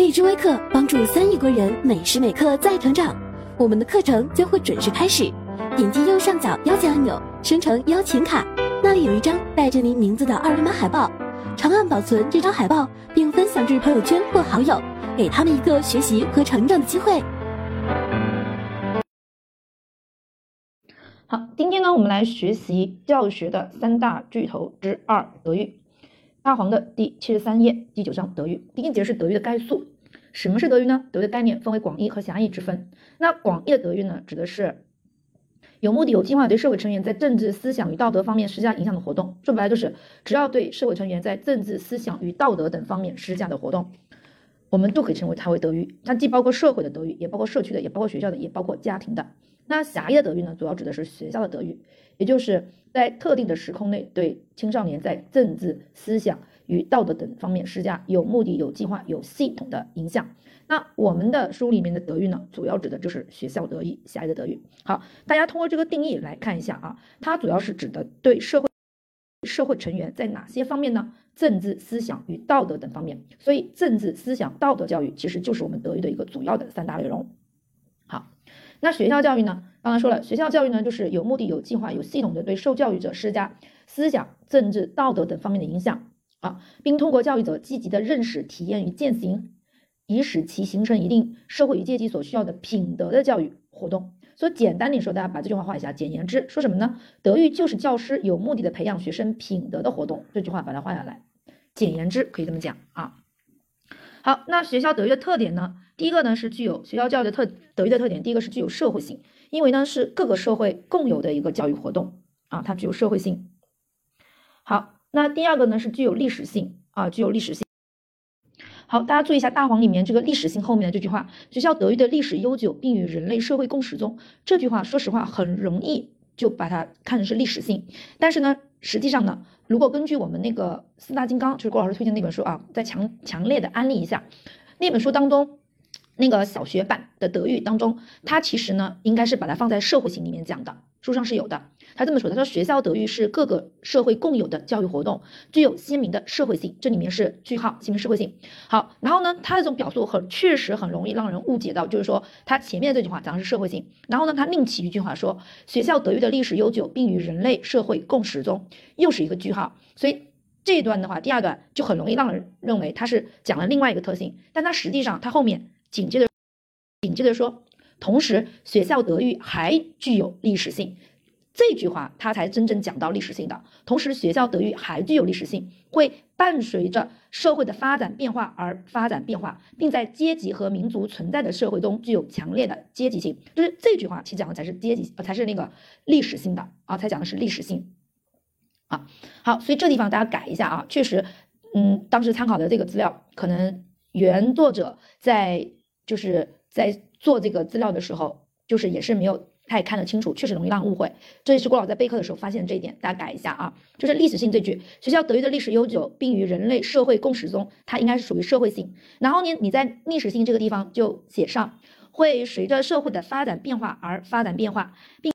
荔枝微课帮助三亿国人每时每刻在成长。我们的课程将会准时开始，点击右上角邀请按钮，生成邀请卡，那里有一张带着您名字的二维码海报，长按保存这张海报，并分享至朋友圈或好友，给他们一个学习和成长的机会。好，今天呢，我们来学习教学的三大巨头之二——德育。大黄的第七十三页第九章德育，第一节是德育的概述。什么是德育呢？德育的概念分为广义和狭义之分。那广义的德育呢，指的是有目的、有计划对社会成员在政治、思想与道德方面施加影响的活动。说白了就是，只要对社会成员在政治、思想与道德等方面施加的活动，我们都可以称为它为德育。它既包括社会的德育，也包括社区的，也包括学校的，也包括家庭的。那狭义的德育呢，主要指的是学校的德育，也就是在特定的时空内对青少年在政治、思想。与道德等方面施加有目的、有计划、有系统的影响。那我们的书里面的德育呢，主要指的就是学校德育、狭义的德育。好，大家通过这个定义来看一下啊，它主要是指的对社会社会成员在哪些方面呢？政治、思想与道德等方面。所以，政治、思想、道德教育其实就是我们德育的一个主要的三大内容。好，那学校教育呢？刚才说了，学校教育呢，就是有目的、有计划、有系统的对受教育者施加思想、政治、道德等方面的影响。啊，并通过教育者积极的认识、体验与践行，以使其形成一定社会与阶级所需要的品德的教育活动。所以简单点说，大家把这句话画一下。简言之，说什么呢？德育就是教师有目的的培养学生品德的活动。这句话把它画下来。简言之，可以这么讲啊。好，那学校德育的特点呢？第一个呢是具有学校教育的特德育的特点。第一个是具有社会性，因为呢是各个社会共有的一个教育活动啊，它具有社会性。好。那第二个呢是具有历史性啊，具有历史性。好，大家注意一下大黄里面这个历史性后面的这句话：学校德育的历史悠久，并与人类社会共始终。这句话说实话很容易就把它看成是历史性，但是呢，实际上呢，如果根据我们那个四大金刚，就是郭老师推荐那本书啊，再强强烈的安利一下那本书当中那个小学版的德育当中，它其实呢应该是把它放在社会性里面讲的，书上是有的。他这么说，他说学校德育是各个社会共有的教育活动，具有鲜明的社会性。这里面是句号，鲜明社会性。好，然后呢，他这种表述很确实很容易让人误解到，就是说他前面这句话讲的是社会性，然后呢，他另起一句话说学校德育的历史悠久，并与人类社会共始终，又是一个句号。所以这一段的话，第二段就很容易让人认为他是讲了另外一个特性，但他实际上他后面紧接着紧接着说，同时学校德育还具有历史性。这句话，它才真正讲到历史性的。同时，学校德育还具有历史性，会伴随着社会的发展变化而发展变化，并在阶级和民族存在的社会中具有强烈的阶级性。就是这句话，其实讲的才是阶级，呃，才是那个历史性的啊，才讲的是历史性啊。好，所以这地方大家改一下啊。确实，嗯，当时参考的这个资料，可能原作者在就是在做这个资料的时候，就是也是没有。太看得清楚，确实容易让误会。这也是郭老在备课的时候发现的这一点，大家改一下啊。就是历史性这句，学校德育的历史悠久，并与人类社会共识中，它应该是属于社会性。然后呢，你在历史性这个地方就写上，会随着社会的发展变化而发展变化，并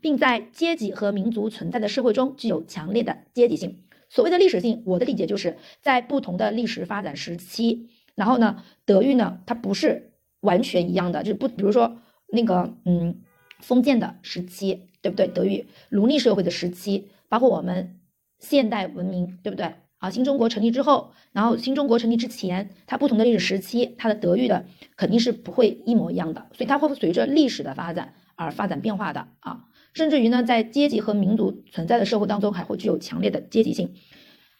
并在阶级和民族存在的社会中具有强烈的阶级性。所谓的历史性，我的理解就是在不同的历史发展时期，然后呢，德育呢，它不是完全一样的，就是不，比如说。那个嗯，封建的时期，对不对？德育奴隶社会的时期，包括我们现代文明，对不对？啊，新中国成立之后，然后新中国成立之前，它不同的历史时期，它的德育的肯定是不会一模一样的，所以它会随着历史的发展而发展变化的啊。甚至于呢，在阶级和民族存在的社会当中，还会具有强烈的阶级性。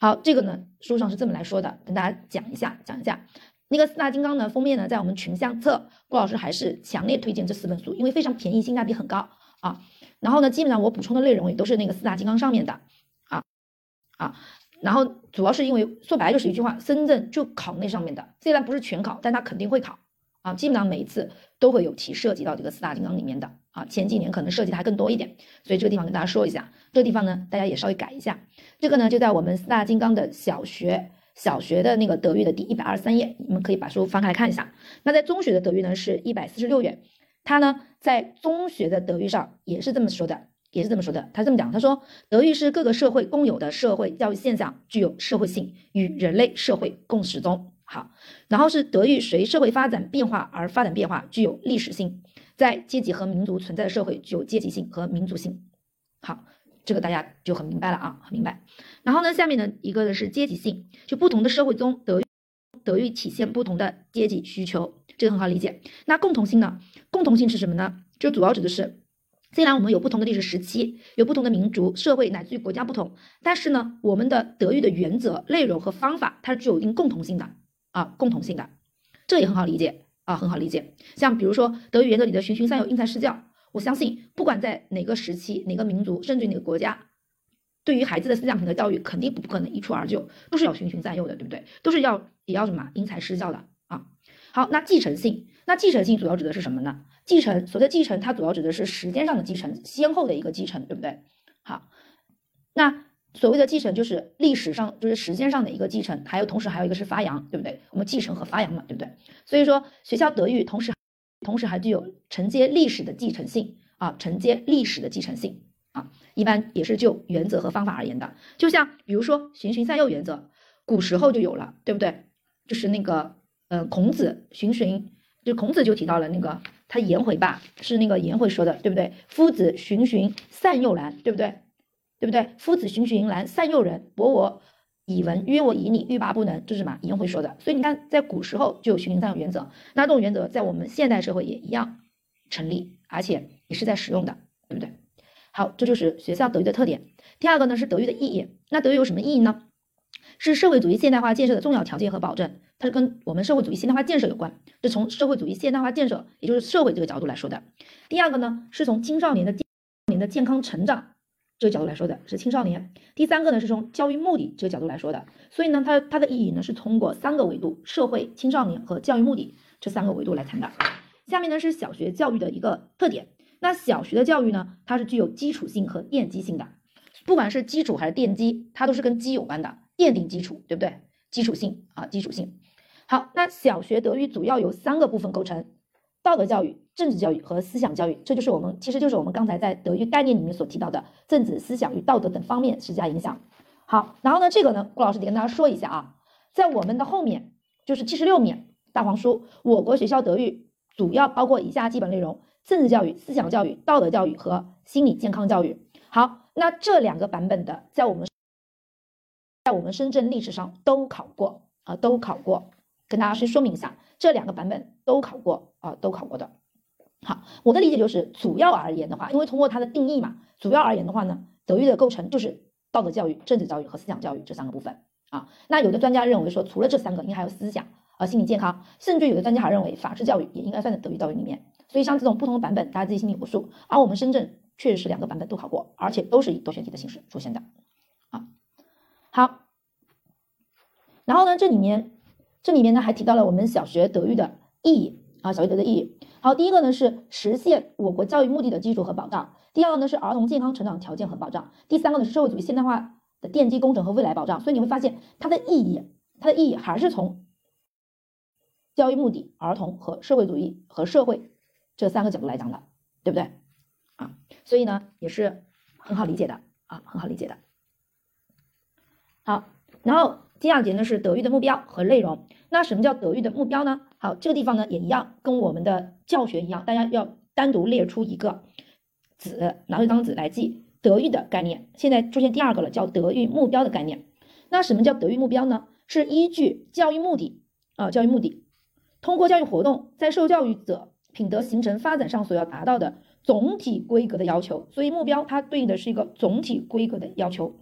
好，这个呢，书上是这么来说的，跟大家讲一下，讲一下。那个四大金刚呢，封面呢，在我们群相册，郭老师还是强烈推荐这四本书，因为非常便宜，性价比很高啊。然后呢，基本上我补充的内容也都是那个四大金刚上面的啊啊。然后主要是因为说白了就是一句话，深圳就考那上面的，虽然不是全考，但它肯定会考啊。基本上每一次都会有题涉及到这个四大金刚里面的啊。前几年可能涉及的还更多一点，所以这个地方跟大家说一下，这个地方呢，大家也稍微改一下。这个呢，就在我们四大金刚的小学。小学的那个德育的第一百二十三页，你们可以把书翻开来看一下。那在中学的德育呢，是一百四十六页。他呢，在中学的德育上也是这么说的，也是这么说的。他这么讲，他说，德育是各个社会共有的社会教育现象，具有社会性，与人类社会共始终。好，然后是德育随社会发展变化而发展变化，具有历史性，在阶级和民族存在的社会具有阶级性和民族性。好，这个大家就很明白了啊，很明白。然后呢，下面呢一个的是阶级性，就不同的社会中德育德育体现不同的阶级需求，这个很好理解。那共同性呢？共同性是什么呢？就主要指的是。虽然我们有不同的历史时期，有不同的民族、社会乃至于国家不同，但是呢，我们的德育的原则、内容和方法，它是具有一定共同性的啊，共同性的，这也很好理解啊，很好理解。像比如说德育原则里的循循善诱、因材施教，我相信不管在哪个时期、哪个民族，甚至哪个国家，对于孩子的思想品德教育，肯定不可能一蹴而就，都是要循循善诱的，对不对？都是要也要什么因材施教的啊。好，那继承性，那继承性主要指的是什么呢？继承，所谓的继承，它主要指的是时间上的继承，先后的一个继承，对不对？好，那所谓的继承就是历史上，就是时间上的一个继承，还有同时还有一个是发扬，对不对？我们继承和发扬嘛，对不对？所以说，学校德育同时同时还具有承接历史的继承性啊，承接历史的继承性啊，一般也是就原则和方法而言的。就像比如说循循善诱原则，古时候就有了，对不对？就是那个，嗯，孔子循循。就孔子就提到了那个他颜回吧，是那个颜回说的，对不对？夫子循循善诱然，对不对？对不对？夫子循循然善诱人，博我以文，约我以礼，欲罢不能，这是什么？颜回说的。所以你看，在古时候就有循循善诱原则，那这种原则在我们现代社会也一样成立，而且也是在使用的，对不对？好，这就是学校德育的特点。第二个呢是德育的意义，那德育有什么意义呢？是社会主义现代化建设的重要条件和保证，它是跟我们社会主义现代化建设有关，是从社会主义现代化建设，也就是社会这个角度来说的。第二个呢，是从青少年的健年的健康成长这个角度来说的，是青少年。第三个呢，是从教育目的这个角度来说的。所以呢，它它的意义呢，是通过三个维度：社会、青少年和教育目的这三个维度来谈的。下面呢是小学教育的一个特点。那小学的教育呢，它是具有基础性和奠基性的，不管是基础还是奠基，它都是跟基有关的。奠定基础，对不对？基础性啊，基础性。好，那小学德育主要由三个部分构成：道德教育、政治教育和思想教育。这就是我们，其实就是我们刚才在德育概念里面所提到的政治、思想与道德等方面施加影响。好，然后呢，这个呢，顾老师得跟大家说一下啊，在我们的后面就是七十六面大黄书，我国学校德育主要包括以下基本内容：政治教育、思想教育、道德教育和心理健康教育。好，那这两个版本的，在我们。在我们深圳历史上都考过啊，都考过，跟大家先说明一下，这两个版本都考过啊，都考过的。好，我的理解就是，主要而言的话，因为通过它的定义嘛，主要而言的话呢，德育的构成就是道德教育、政治教育和思想教育这三个部分啊。那有的专家认为说，除了这三个，应该还有思想啊、心理健康，甚至有的专家还认为法治教育也应该算在德育教育里面。所以像这种不同的版本，大家自己心里有数。而我们深圳确实是两个版本都考过，而且都是以多选题的形式出现的。啊好，然后呢，这里面这里面呢还提到了我们小学德育的意义啊，小学德的意义。好，第一个呢是实现我国教育目的的基础和保障，第二个呢是儿童健康成长条件和保障，第三个呢是社会主义现代化的奠基工程和未来保障。所以你会发现它的意义，它的意义还是从教育目的、儿童和社会主义和社会这三个角度来讲的，对不对？啊，所以呢也是很好理解的啊，很好理解的。好，然后第二节呢是德育的目标和内容。那什么叫德育的目标呢？好，这个地方呢也一样，跟我们的教学一样，大家要单独列出一个子，拿一张纸来记德育的概念。现在出现第二个了，叫德育目标的概念。那什么叫德育目标呢？是依据教育目的啊，教育目的，通过教育活动在受教育者品德形成发展上所要达到的总体规格的要求。所以目标它对应的是一个总体规格的要求。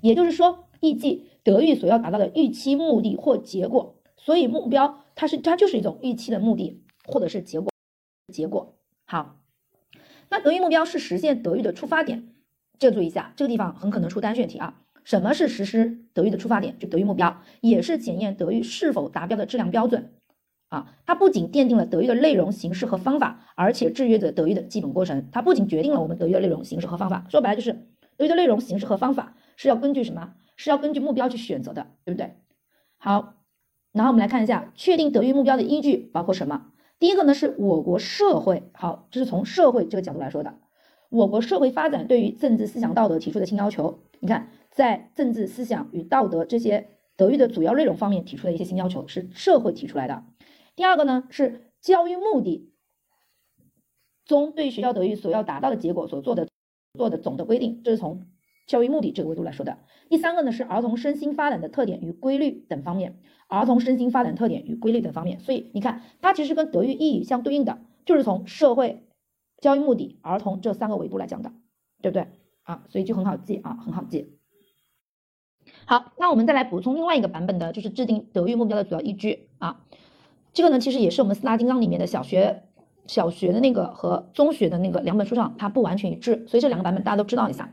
也就是说，预计德育所要达到的预期目的或结果，所以目标它是它就是一种预期的目的或者是结果。结果好，那德育目标是实现德育的出发点，这注意一下，这个地方很可能出单选题啊。什么是实施德育的出发点？就德育目标，也是检验德育是否达标的质量标准啊。它不仅奠定了德育的内容、形式和方法，而且制约着德育的基本过程。它不仅决定了我们德育的内容、形式和方法，说白了就是德育的内容、形式和方法。是要根据什么？是要根据目标去选择的，对不对？好，然后我们来看一下，确定德育目标的依据包括什么？第一个呢，是我国社会，好，这是从社会这个角度来说的。我国社会发展对于政治思想道德提出的新要求，你看，在政治思想与道德这些德育的主要内容方面提出的一些新要求，是社会提出来的。第二个呢是教育目的中对学校德育所要达到的结果所做的做的总的规定，这是从教育目的这个维度来说的。第三个呢是儿童身心发展的特点与规律等方面，儿童身心发展特点与规律等方面。所以你看，它其实跟德育意义相对应的，就是从社会、教育目的、儿童这三个维度来讲的，对不对啊？所以就很好记啊，很好记。好，那我们再来补充另外一个版本的，就是制定德育目标的主要依据啊。这个呢，其实也是我们四大金刚里面的小学小学的那个和中学的那个两本书上，它不完全一致，所以这两个版本大家都知道一下。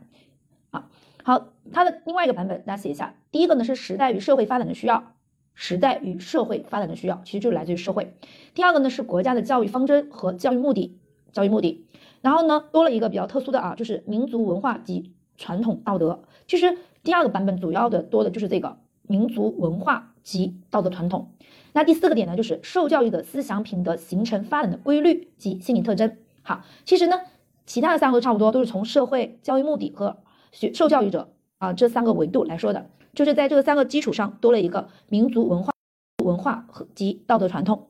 好，它的另外一个版本大家写一下，第一个呢是时代与社会发展的需要，时代与社会发展的需要，其实就是来自于社会。第二个呢是国家的教育方针和教育目的，教育目的。然后呢多了一个比较特殊的啊，就是民族文化及传统道德，其实。第二个版本主要的多的就是这个民族文化及道德传统。那第四个点呢，就是受教育的思想品德形成发展的规律及心理特征。好，其实呢，其他的三个都差不多，都是从社会教育目的和学受教育者啊这三个维度来说的。就是在这个三个基础上多了一个民族文化文化和及道德传统。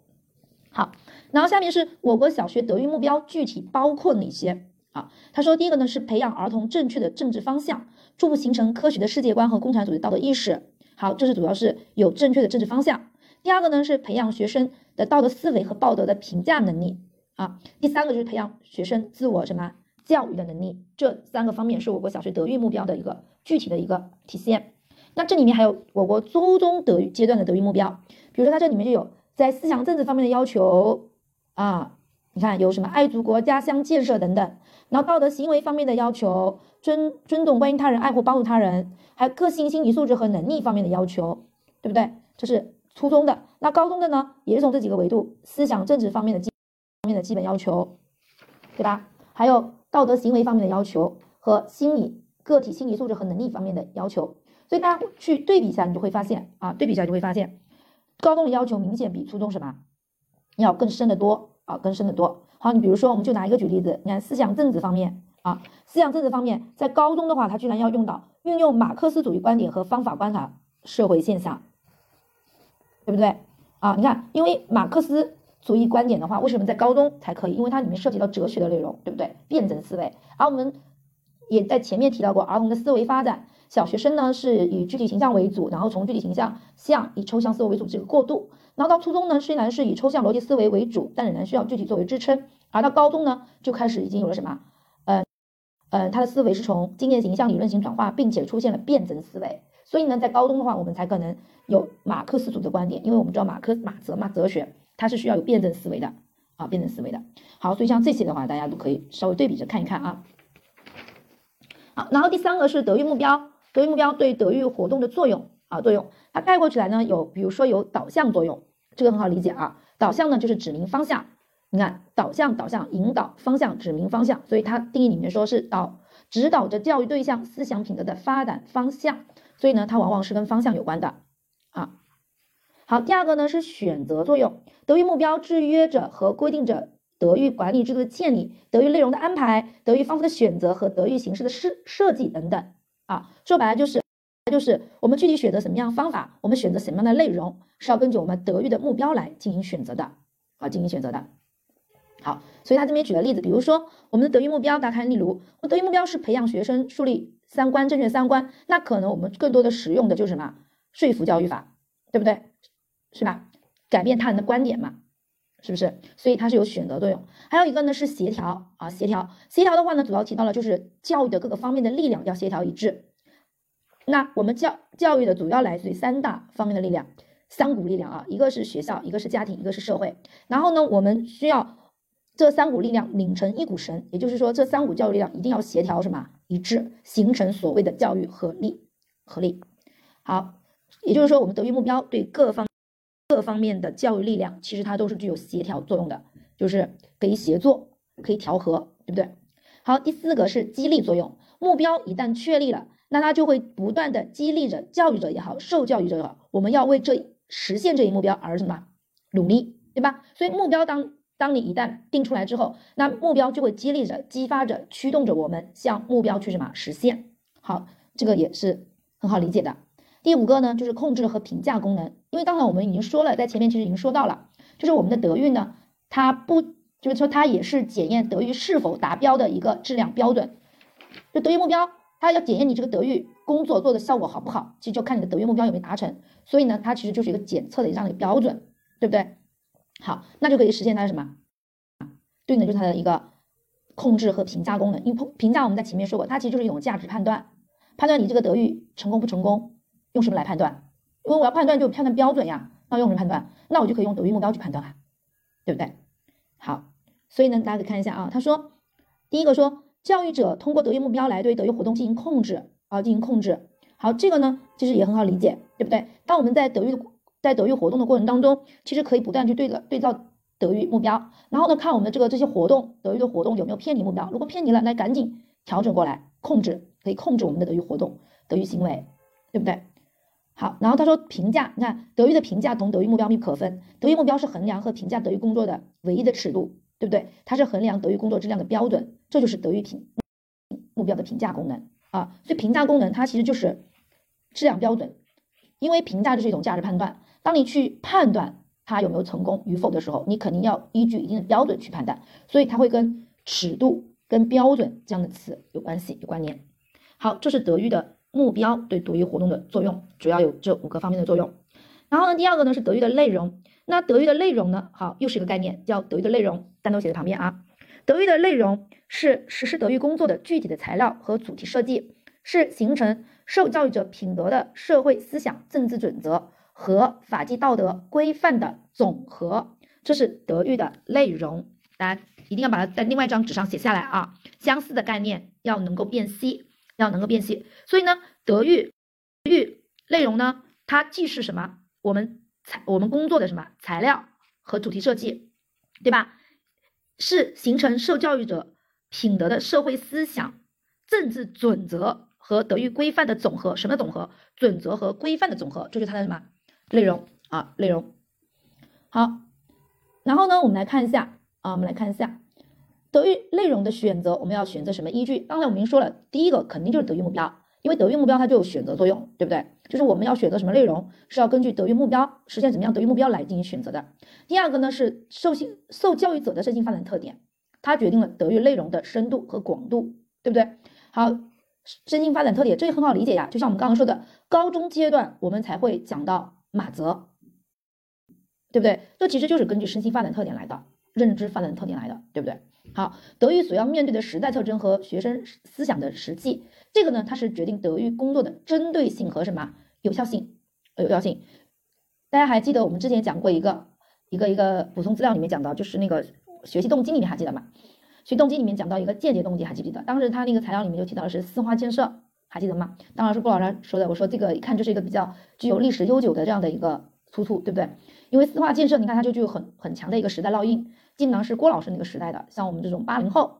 好，然后下面是我国小学德育目标具体包括哪些？啊，他说第一个呢是培养儿童正确的政治方向。初步形成科学的世界观和共产主义道德意识。好，这是主要是有正确的政治方向。第二个呢是培养学生的道德思维和道德的评价能力啊。第三个就是培养学生自我什么教育的能力。这三个方面是我国小学德育目标的一个具体的一个体现。那这里面还有我国初中德育阶段的德育目标，比如说它这里面就有在思想政治方面的要求啊，你看有什么爱祖国、家乡建设等等。然后道德行为方面的要求。尊尊重、关心他人、爱护、帮助他人，还有个性、心理素质和能力方面的要求，对不对？这是初中的。那高中的呢，也是从这几个维度，思想政治方面的基方面的基本要求，对吧？还有道德行为方面的要求和心理个体心理素质和能力方面的要求。所以大家去对比一下，你就会发现啊，对比一下就会发现，高中的要求明显比初中什么要更深的多啊，更深的多。好，你比如说，我们就拿一个举例子，你看思想政治方面。啊，思想政治方面，在高中的话，他居然要用到运用马克思主义观点和方法观察社会现象，对不对？啊，你看，因为马克思主义观点的话，为什么在高中才可以？因为它里面涉及到哲学的内容，对不对？辩证思维。而我们也在前面提到过，儿童的思维发展，小学生呢是以具体形象为主，然后从具体形象向以抽象思维为主这个过渡，然后到初中呢，虽然是以抽象逻辑思维为主，但仍然需要具体作为支撑，而到高中呢，就开始已经有了什么？嗯，他的思维是从经验型向理论型转化，并且出现了辩证思维。所以呢，在高中的话，我们才可能有马克思主义的观点，因为我们知道马克马哲嘛，哲学它是需要有辩证思维的啊，辩证思维的。好，所以像这些的话，大家都可以稍微对比着看一看啊。好，然后第三个是德育目标，德育目标对德育活动的作用啊，作用它概括起来呢，有比如说有导向作用，这个很好理解啊。导向呢就是指明方向。你看，导向、导向、引导方向、指明方向，所以它定义里面说是导指导着教育对象思想品德的发展方向，所以呢，它往往是跟方向有关的。好，第二个呢是选择作用，德育目标制约着和规定着德育管理制度的建立、德育内容的安排、德育方法的选择和德育形式的设设计等等啊。说白了就是，就是我们具体选择什么样方法，我们选择什么样的内容，是要根据我们德育的目标来进行选择的啊，进行选择的。好，所以他这边举了例子，比如说我们的德育目标，大家看，例如我德育目标是培养学生树立三观正确三观，那可能我们更多的使用的就是什么说服教育法，对不对？是吧？改变他人的观点嘛，是不是？所以它是有选择作用。还有一个呢是协调啊，协调协调的话呢，主要提到了就是教育的各个方面的力量要协调一致。那我们教教育的主要来自于三大方面的力量，三股力量啊，一个是学校，一个是家庭，一个是社会。然后呢，我们需要。这三股力量拧成一股绳，也就是说，这三股教育力量一定要协调什么一致，形成所谓的教育合力。合力好，也就是说，我们德育目标对各方各方面的教育力量，其实它都是具有协调作用的，就是可以协作，可以调和，对不对？好，第四个是激励作用，目标一旦确立了，那它就会不断的激励着教育者也好，受教育者也好，我们要为这实现这一目标而什么努力，对吧？所以目标当。当你一旦定出来之后，那目标就会激励着、激发着、驱动着我们向目标去什么实现。好，这个也是很好理解的。第五个呢，就是控制和评价功能。因为刚才我们已经说了，在前面其实已经说到了，就是我们的德育呢，它不就是说它也是检验德育是否达标的一个质量标准。就德育目标，它要检验你这个德育工作做的效果好不好，其实就看你的德育目标有没有达成。所以呢，它其实就是一个检测的这样的一个标准，对不对？好，那就可以实现它的什么？对应的就是它的一个控制和评价功能。因为评价我们在前面说过，它其实就是一种价值判断，判断你这个德育成功不成功。用什么来判断？因为我要判断就判断标准呀，那用什么判断？那我就可以用德育目标去判断啊，对不对？好，所以呢，大家可以看一下啊，他说第一个说教育者通过德育目标来对德育活动进行控制啊，进行控制。好，这个呢其实也很好理解，对不对？当我们在德育在德育活动的过程当中，其实可以不断去对了对照德育目标，然后呢看我们的这个这些活动德育的活动有没有偏离目标，如果偏离了，那赶紧调整过来控制，可以控制我们的德育活动德育行为，对不对？好，然后他说评价，你看德育的评价同德育目标密可分，德育目标是衡量和评价德育工作的唯一的尺度，对不对？它是衡量德育工作质量的标准，这就是德育评目标的评价功能啊。所以评价功能它其实就是质量标准，因为评价就是一种价值判断。当你去判断它有没有成功与否的时候，你肯定要依据一定的标准去判断，所以它会跟尺度、跟标准这样的词有关系、有关联。好，这是德育的。目标对德育活动的作用主要有这五个方面的作用。然后呢，第二个呢是德育的内容。那德育的内容呢，好，又是一个概念，叫德育的内容，单独写在旁边啊。德育的内容是实施德育工作的具体的材料和主题设计，是形成受教育者品德的社会思想政治准则和法纪道德规范的总和。这是德育的内容，大家一定要把它在另外一张纸上写下来啊。相似的概念要能够辨析。要能够辨析，所以呢，德育育内容呢，它既是什么？我们材我们工作的什么材料和主题设计，对吧？是形成受教育者品德的社会思想、政治准则和德育规范的总和。什么总和？准则和规范的总和，这是它的什么内容啊？内容。好，然后呢，我们来看一下啊，我们来看一下。德育内容的选择，我们要选择什么依据？刚才我们已经说了，第一个肯定就是德育目标，因为德育目标它就有选择作用，对不对？就是我们要选择什么内容，是要根据德育目标实现怎么样德育目标来进行选择的。第二个呢是受性受教育者的身心发展特点，它决定了德育内容的深度和广度，对不对？好，身心发展特点这也很好理解呀，就像我们刚刚说的，高中阶段我们才会讲到马泽，对不对？这其实就是根据身心发展特点来的，认知发展特点来的，对不对？好，德育所要面对的时代特征和学生思想的实际，这个呢，它是决定德育工作的针对性和什么有效性？有效性。大家还记得我们之前讲过一个一个一个补充资料里面讲到，就是那个学习动机里面还记得吗？学习动机里面讲到一个间接动机，还记不记得？当时他那个材料里面就提到的是四化建设，还记得吗？当然是顾老师说的，我说这个一看就是一个比较具有历史悠久的这样的一个出处，对不对？因为四化建设，你看它就具有很很强的一个时代烙印。基本上是郭老师那个时代的，像我们这种八零后，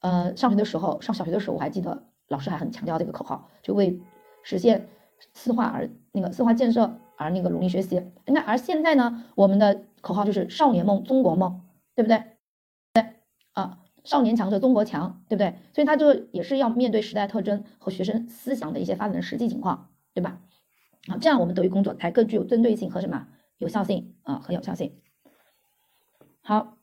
呃，上学的时候，上小学的时候，我还记得老师还很强调这个口号，就为实现四化而那个四化建设而那个努力学习。那而现在呢，我们的口号就是少年梦，中国梦，对不对？对啊，少年强则中国强，对不对？所以他就也是要面对时代特征和学生思想的一些发展的实际情况，对吧？啊，这样我们德育工作才更具有针对性和什么有效性啊和有效性。好。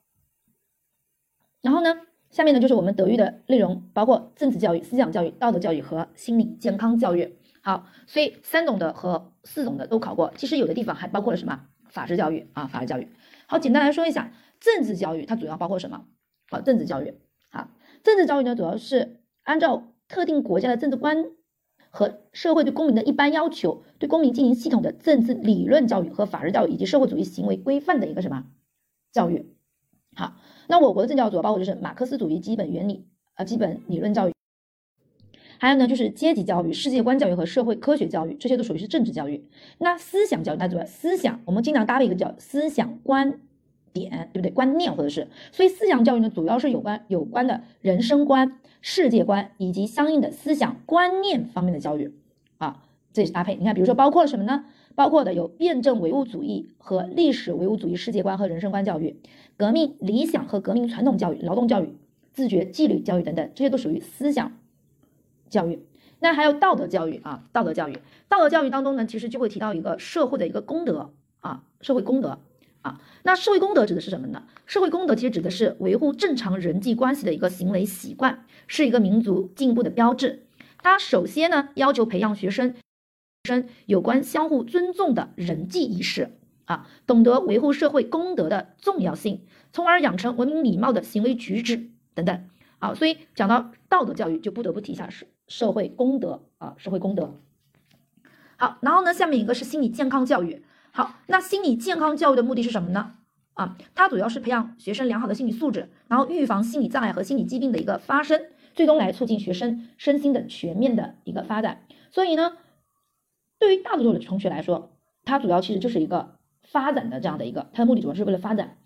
然后呢，下面呢就是我们德育的内容，包括政治教育、思想教育、道德教育和心理健康教育。好，所以三种的和四种的都考过。其实有的地方还包括了什么法治教育啊？法治教育。好，简单来说一下，政治教育它主要包括什么？好，政治教育。好，政治教育呢主要是按照特定国家的政治观和社会对公民的一般要求，对公民进行系统的政治理论教育和法治教育以及社会主义行为规范的一个什么教育？好。那我国的政教主要包括就是马克思主义基本原理呃，基本理论教育，还有呢就是阶级教育、世界观教育和社会科学教育，这些都属于是政治教育。那思想教育，大家注意，思想我们经常搭配一个叫思想观点，对不对？观念或者是，所以思想教育呢，主要是有关有关的人生观、世界观以及相应的思想观念方面的教育啊，这是搭配。你看，比如说包括了什么呢？包括的有辩证唯物主义和历史唯物主义世界观和人生观教育。革命理想和革命传统教育、劳动教育、自觉纪律教育等等，这些都属于思想教育。那还有道德教育啊，道德教育，道德教育当中呢，其实就会提到一个社会的一个公德啊，社会公德啊。那社会公德指的是什么呢？社会公德其实指的是维护正常人际关系的一个行为习惯，是一个民族进步的标志。它首先呢，要求培养学生生有关相互尊重的人际意识啊，懂得维护社会公德的重要性，从而养成文明礼貌的行为举止等等啊。所以讲到道德教育，就不得不提一下社。社会公德啊，社会公德。好，然后呢，下面一个是心理健康教育。好，那心理健康教育的目的是什么呢？啊，它主要是培养学生良好的心理素质，然后预防心理障碍和心理疾病的一个发生，最终来促进学生身心的全面的一个发展。所以呢，对于大多数的同学来说，它主要其实就是一个发展的这样的一个，它的目的主要是为了发展。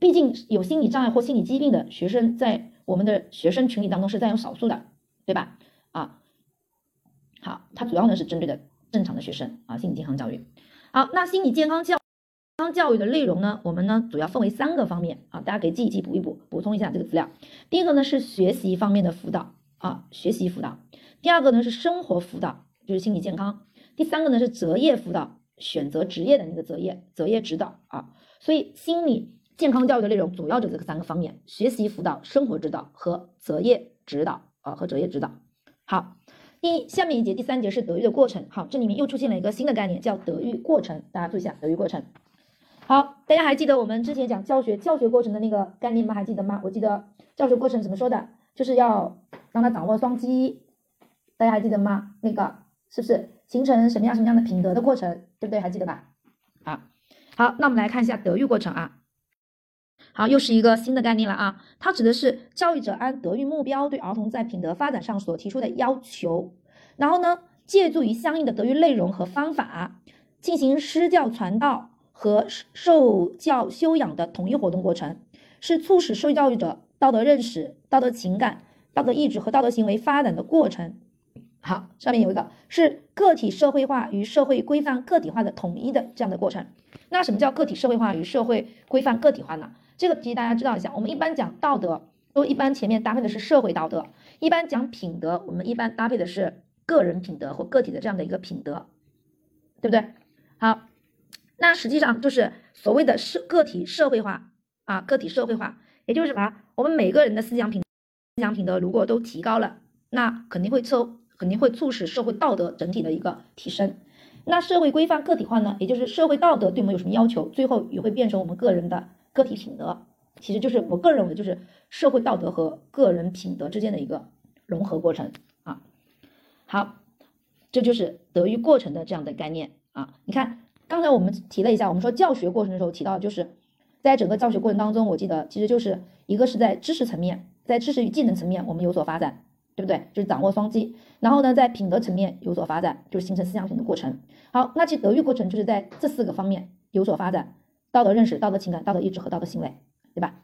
毕竟有心理障碍或心理疾病的学生在我们的学生群体当中是占有少数的，对吧？啊，好，它主要呢是针对的正常的学生啊，心理健康教育。好，那心理健康教康教育的内容呢，我们呢主要分为三个方面啊，大家可以记一记，补一补，补充一下这个资料。第一个呢是学习方面的辅导啊，学习辅导。第二个呢是生活辅导，就是心理健康。第三个呢是择业辅导，选择职业的那个择业择业指导啊。所以心理健康教育的内容主要就这三个方面：学习辅导、生活指导和择业指导啊，和择业指导。好，第下面一节第三节是德育的过程。好，这里面又出现了一个新的概念，叫德育过程。大家注意一下，德育过程。好，大家还记得我们之前讲教学教学过程的那个概念吗？还记得吗？我记得教学过程怎么说的？就是要让他掌握双击，大家还记得吗？那个是不是形成什么样什么样的品德的过程？对不对？还记得吧？好，好，那我们来看一下德育过程啊。好，又是一个新的概念了啊！它指的是教育者按德育目标对儿童在品德发展上所提出的要求，然后呢，借助于相应的德育内容和方法，进行施教传道和受教修养的统一活动过程，是促使受教育者道德认识、道德情感、道德意志和道德行为发展的过程。好，上面有一个是个体社会化与社会规范个体化的统一的这样的过程。那什么叫个体社会化与社会规范个体化呢？这个题大家知道一下，我们一般讲道德，都一般前面搭配的是社会道德；一般讲品德，我们一般搭配的是个人品德或个体的这样的一个品德，对不对？好，那实际上就是所谓的社个体社会化啊，个体社会化，也就是什么？我们每个人的思想品思想品德如果都提高了，那肯定会促肯定会促使社会道德整体的一个提升。那社会规范个体化呢？也就是社会道德对我们有什么要求，最后也会变成我们个人的。个体品德其实就是我个人认为就是社会道德和个人品德之间的一个融合过程啊。好，这就是德育过程的这样的概念啊。你看，刚才我们提了一下，我们说教学过程的时候提到，就是在整个教学过程当中，我记得其实就是一个是在知识层面，在知识与技能层面我们有所发展，对不对？就是掌握双击。然后呢，在品德层面有所发展，就是形成思想品的过程。好，那其德育过程就是在这四个方面有所发展。道德认识、道德情感、道德意志和道德行为，对吧？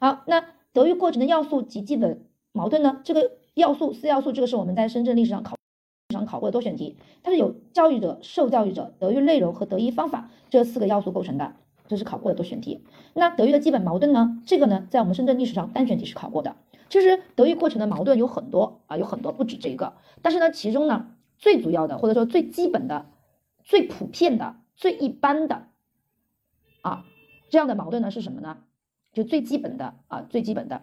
好，那德育过程的要素及基本矛盾呢？这个要素四要素，这个是我们在深圳历史上考上考过的多选题，它是由教育者、受教育者、德育内容和德育方法这四个要素构成的，这是考过的多选题。那德育的基本矛盾呢？这个呢，在我们深圳历史上单选题是考过的。其实德育过程的矛盾有很多啊，有很多不止这一个，但是呢，其中呢最主要的或者说最基本的、最普遍的、最一般的。啊，这样的矛盾呢是什么呢？就最基本的啊，最基本的，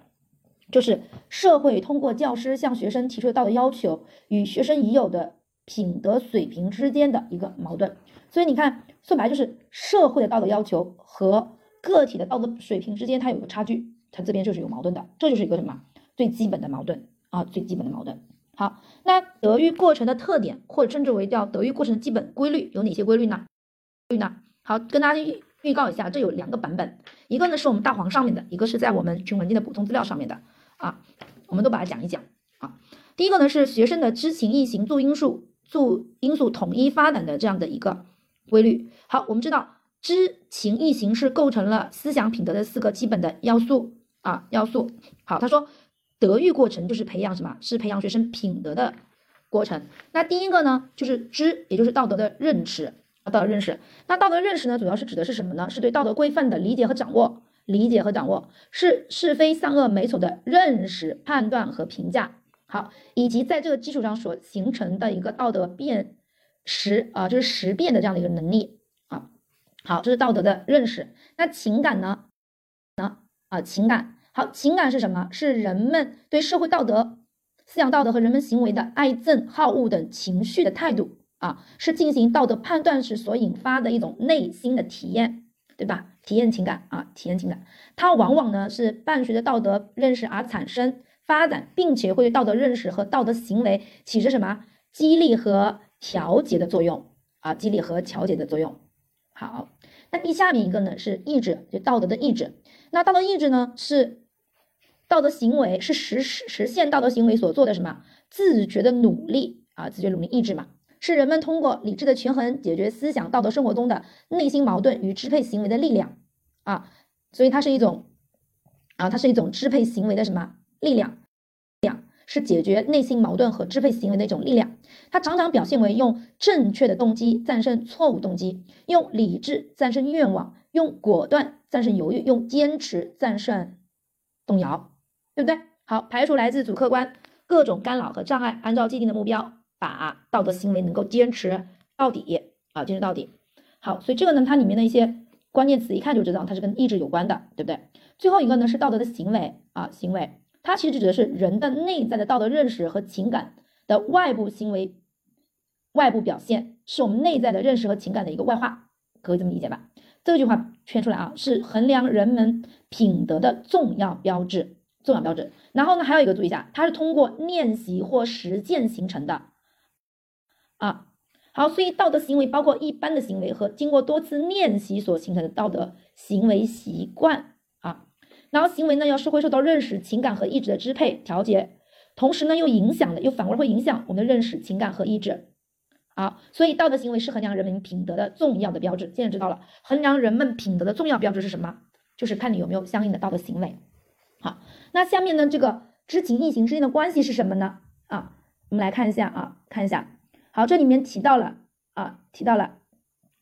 就是社会通过教师向学生提出的道德要求与学生已有的品德水平之间的一个矛盾。所以你看，说白就是社会的道德要求和个体的道德水平之间它有个差距，它这边就是有矛盾的，这就是一个什么最基本的矛盾啊，最基本的矛盾。好，那德育过程的特点或者称之为叫德育过程的基本规律有哪些规律呢？规律呢？好，跟大家。预预告一下，这有两个版本，一个呢是我们大黄上面的，一个是在我们群文件的补充资料上面的啊，我们都把它讲一讲啊。第一个呢是学生的知情意行助因素助因素统一发展的这样的一个规律。好，我们知道知情意行是构成了思想品德的四个基本的要素啊要素。好，他说德育过程就是培养什么？是培养学生品德的过程。那第一个呢就是知，也就是道德的认识。道德认识，那道德认识呢，主要是指的是什么呢？是对道德规范的理解和掌握，理解和掌握是是非善恶美丑的认识、判断和评价好，以及在这个基础上所形成的一个道德辨识啊，就是识辨的这样的一个能力啊。好，这是道德的认识。那情感呢？呢啊，情感好，情感是什么？是人们对社会道德、思想道德和人们行为的爱憎、好恶等情绪的态度啊，是进行道德判断时所引发的一种内心的体验，对吧？体验情感啊，体验情感，它往往呢是伴随着道德认识而产生、发展，并且会对道德认识和道德行为起着什么激励和调节的作用啊？激励和调节的作用。好。那第下面一个呢是意志，就道德的意志。那道德意志呢是道德行为，是实实实现道德行为所做的什么自觉的努力啊？自觉努力意志嘛，是人们通过理智的权衡解决思想道德生活中的内心矛盾与支配行为的力量啊。所以它是一种啊，它是一种支配行为的什么力量？是解决内心矛盾和支配行为的一种力量，它常常表现为用正确的动机战胜错误动机，用理智战胜愿望，用果断战胜犹豫，用坚持战胜动摇，对不对？好，排除来自主客观各种干扰和障碍，按照既定的目标，把道德行为能够坚持到底啊，坚持到底。好，所以这个呢，它里面的一些关键词一看就知道它是跟意志有关的，对不对？最后一个呢是道德的行为啊，行为。它其实指的是人的内在的道德认识和情感的外部行为、外部表现，是我们内在的认识和情感的一个外化，可以这么理解吧？这句话圈出来啊，是衡量人们品德的重要标志，重要标志。然后呢，还有一个注意一下，它是通过练习或实践形成的啊。好，所以道德行为包括一般的行为和经过多次练习所形成的道德行为习惯啊。然后行为呢，要是会受到认识、情感和意志的支配、调节，同时呢又影响的，又反过来会影响我们的认识、情感和意志。好，所以道德行为是衡量人们品德的重要的标志。现在知道了，衡量人们品德的重要标志是什么？就是看你有没有相应的道德行为。好，那下面呢，这个知情意行之间的关系是什么呢？啊，我们来看一下啊，看一下。好，这里面提到了啊，提到了，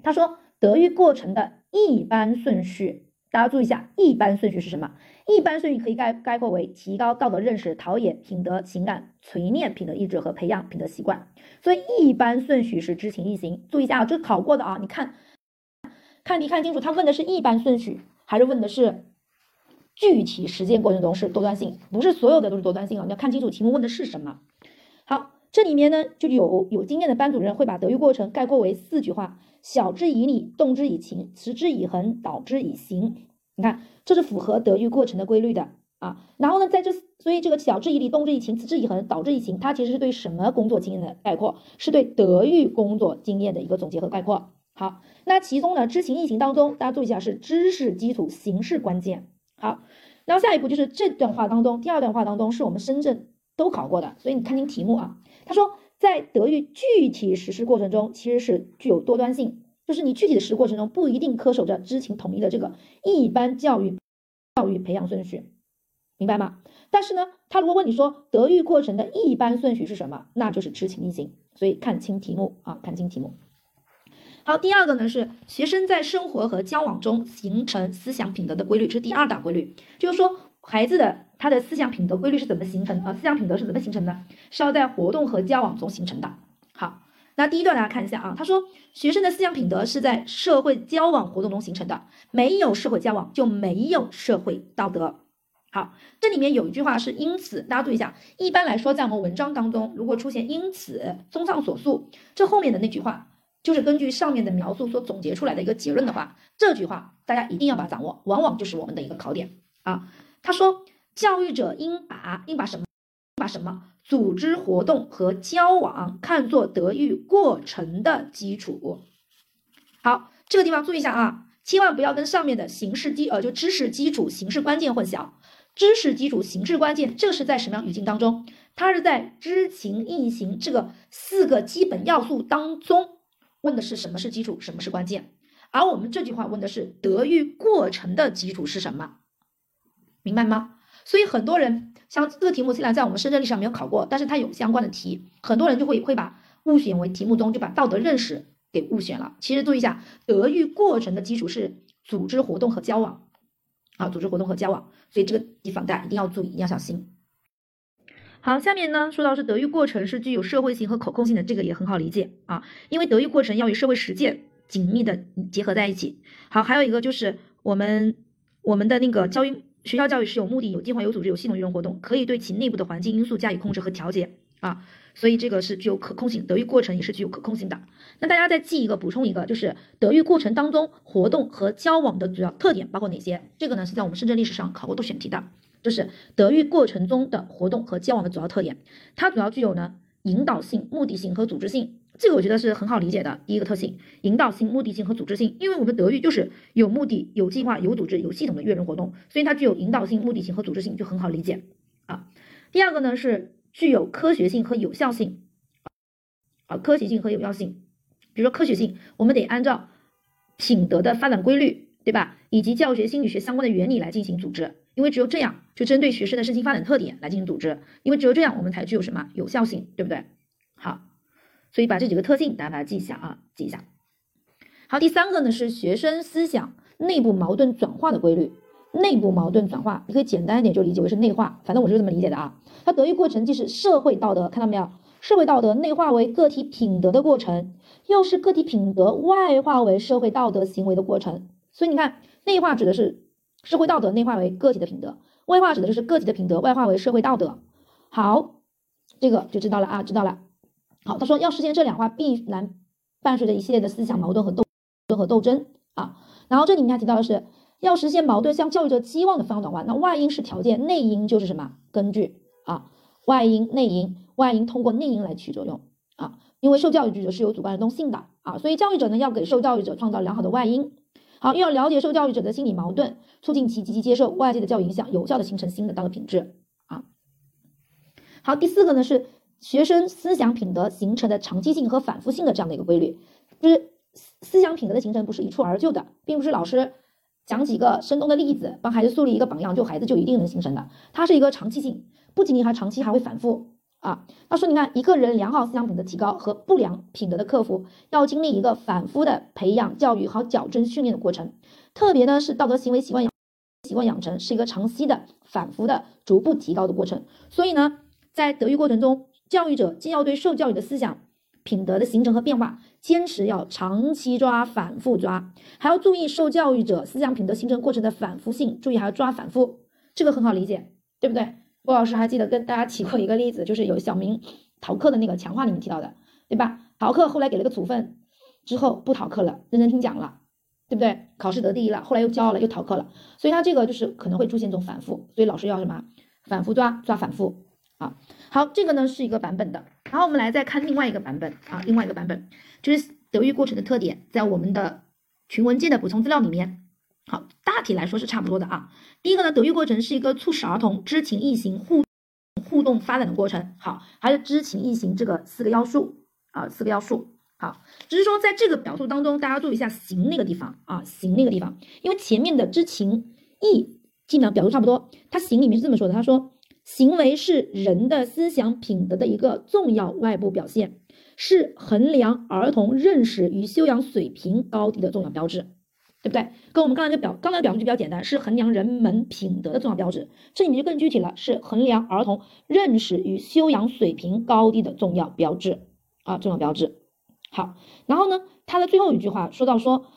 他说德育过程的一般顺序。大家注意一下，一般顺序是什么？一般顺序可以概概括为提高道德认识、陶冶品德情感、锤炼品德意志和培养品德习惯。所以一般顺序是知情意行。注意一下啊，这考过的啊，你看看题看清楚，他问的是一般顺序，还是问的是具体实践过程中是多端性？不是所有的都是多端性啊，你要看清楚题目问的是什么。好，这里面呢就有有经验的班主任会把德育过程概括为四句话。晓之以理，动之以情，持之以恒，导之以行。你看，这是符合德育过程的规律的啊。然后呢，在这，所以这个晓之以理，动之以情，持之以恒，导之以行，它其实是对什么工作经验的概括？是对德育工作经验的一个总结和概括。好，那其中呢，知行易行当中，大家注意一下，是知识基础，形式关键。好，然后下一步就是这段话当中，第二段话当中是我们深圳都考过的，所以你看清题目啊。他说。在德育具体实施过程中，其实是具有多端性，就是你具体的实施过程中不一定恪守着知情同意的这个一般教育教育培养顺序，明白吗？但是呢，他如果问你说德育过程的一般顺序是什么，那就是知情意行。所以看清题目啊，看清题目。好，第二个呢是学生在生活和交往中形成思想品德的规律，这是第二大规律，就是说。孩子的他的思想品德规律是怎么形成啊？思想品德是怎么形成的？是要在活动和交往中形成的。好，那第一段大家看一下啊，他说学生的思想品德是在社会交往活动中形成的，没有社会交往就没有社会道德。好，这里面有一句话是因此，大家注意一下。一般来说，在我们文章当中，如果出现因此，综上所述，这后面的那句话就是根据上面的描述所总结出来的一个结论的话，这句话大家一定要把它掌握，往往就是我们的一个考点啊。他说，教育者应把应把什么把什么组织活动和交往看作德育过程的基础。好，这个地方注意一下啊，千万不要跟上面的形式基呃就知识基础形式关键混淆。知识基础形式关键，这是在什么样语境当中？它是在知情意行这个四个基本要素当中问的是什么是基础，什么是关键。而我们这句话问的是德育过程的基础是什么？明白吗？所以很多人像这个题目虽然在我们深圳历史上没有考过，但是它有相关的题，很多人就会会把误选为题目中就把道德认识给误选了。其实注意一下，德育过程的基础是组织活动和交往，啊，组织活动和交往，所以这个地方大家一定要注意，一定要小心。好，下面呢说到是德育过程是具有社会性和可控性的，这个也很好理解啊，因为德育过程要与社会实践紧密的结合在一起。好，还有一个就是我们我们的那个教育学校教育是有目的、有计划、有组织、有系统运用活动，可以对其内部的环境因素加以控制和调节啊，所以这个是具有可控性，德育过程也是具有可控性的。那大家再记一个，补充一个，就是德育过程当中活动和交往的主要特点包括哪些？这个呢是在我们深圳历史上考过多选题的。就是德育过程中的活动和交往的主要特点，它主要具有呢引导性、目的性和组织性。这个我觉得是很好理解的。第一个特性，引导性、目的性和组织性。因为我们德育就是有目的、有计划、有组织、有系统的育人活动，所以它具有引导性、目的性和组织性，就很好理解啊。第二个呢是具有科学性和有效性啊，科学性和有效性。比如说科学性，我们得按照品德的发展规律，对吧？以及教学心理学相关的原理来进行组织。因为只有这样，就针对学生的身心发展特点来进行组织。因为只有这样，我们才具有什么有效性，对不对？好，所以把这几个特性大家把它记一下啊，记一下。好，第三个呢是学生思想内部矛盾转化的规律。内部矛盾转化，你可以简单一点就理解为是内化，反正我是这么理解的啊。它德育过程既是社会道德，看到没有？社会道德内化为个体品德的过程，又是个体品德外化为社会道德行为的过程。所以你看，内化指的是。社会道德内化为个体的品德，外化指的就是个体的品德外化为社会道德。好，这个就知道了啊，知道了。好，他说要实现这两化，必然伴随着一系列的思想矛盾和斗争和斗争啊。然后这里面还提到的是，要实现矛盾向教育者期望的方向转换，那外因是条件，内因就是什么根据啊？外因内因，外因通过内因来起作用啊。因为受教育者是有主观能动性的啊，所以教育者呢要给受教育者创造良好的外因。好，又要了解受教育者的心理矛盾，促进其积极接受外界的教育影响，有效的形成新的道德品质啊。好，第四个呢是学生思想品德形成的长期性和反复性的这样的一个规律，就是思想品德的形成不是一蹴而就的，并不是老师讲几个生动的例子，帮孩子树立一个榜样，就孩子就一定能形成的，它是一个长期性，不仅仅还长期，还会反复。啊，他说，你看，一个人良好思想品德提高和不良品德的克服，要经历一个反复的培养、教育和矫正训练的过程。特别呢，是道德行为习惯养习惯养成是一个长期的、反复的、逐步提高的过程。所以呢，在德育过程中，教育者既要对受教育的思想品德的形成和变化坚持要长期抓、反复抓，还要注意受教育者思想品德形成过程的反复性，注意还要抓反复，这个很好理解，对不对？郭老师还记得跟大家提过一个例子，就是有小明逃课的那个强化里面提到的，对吧？逃课后来给了个处分，之后不逃课了，认真听讲了，对不对？考试得第一了，后来又骄傲了，又逃课了，所以他这个就是可能会出现这种反复，所以老师要什么？反复抓，抓反复啊。好，这个呢是一个版本的，然后我们来再看另外一个版本啊，另外一个版本就是德育过程的特点，在我们的群文件的补充资料里面。好，大体来说是差不多的啊。第一个呢，德育过程是一个促使儿童知情意行、互互动发展的过程。好，还是知情意行这个四个要素啊，四个要素。好，只是说在这个表述当中，大家注意一下行那个地方啊，行那个地方，因为前面的知情意基本上表述差不多，它行里面是这么说的，他说行为是人的思想品德的一个重要外部表现，是衡量儿童认识与修养水平高低的重要标志。对不对？跟我们刚才这表，刚才的表述就比较简单，是衡量人们品德的重要标志。这里面就更具体了，是衡量儿童认识与修养水平高低的重要标志啊，重要标志。好，然后呢，它的最后一句话说到说，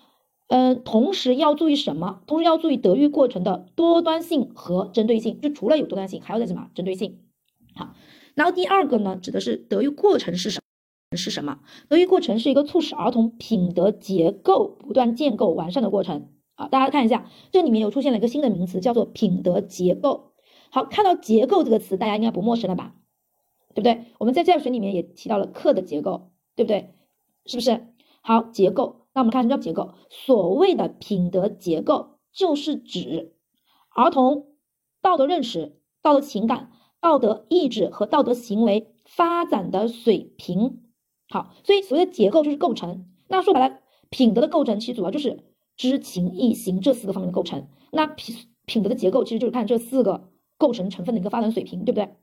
嗯，同时要注意什么？同时要注意德育过程的多端性和针对性。就除了有多端性，还要在什么？针对性。好，然后第二个呢，指的是德育过程是什么？是什么？德育过程是一个促使儿童品德结构不断建构完善的过程啊！大家看一下，这里面又出现了一个新的名词，叫做品德结构。好，看到结构这个词，大家应该不陌生了吧？对不对？我们在教学里面也提到了课的结构，对不对？是不是？好，结构。那我们看什么叫结构？所谓的品德结构，就是指儿童道德认识、道德情感、道德意志和道德行为发展的水平。好，所以所谓的结构就是构成。那说白了，品德的构成其实主要就是知情意行这四个方面的构成。那品品德的结构其实就是看这四个构成成分的一个发展水平，对不对？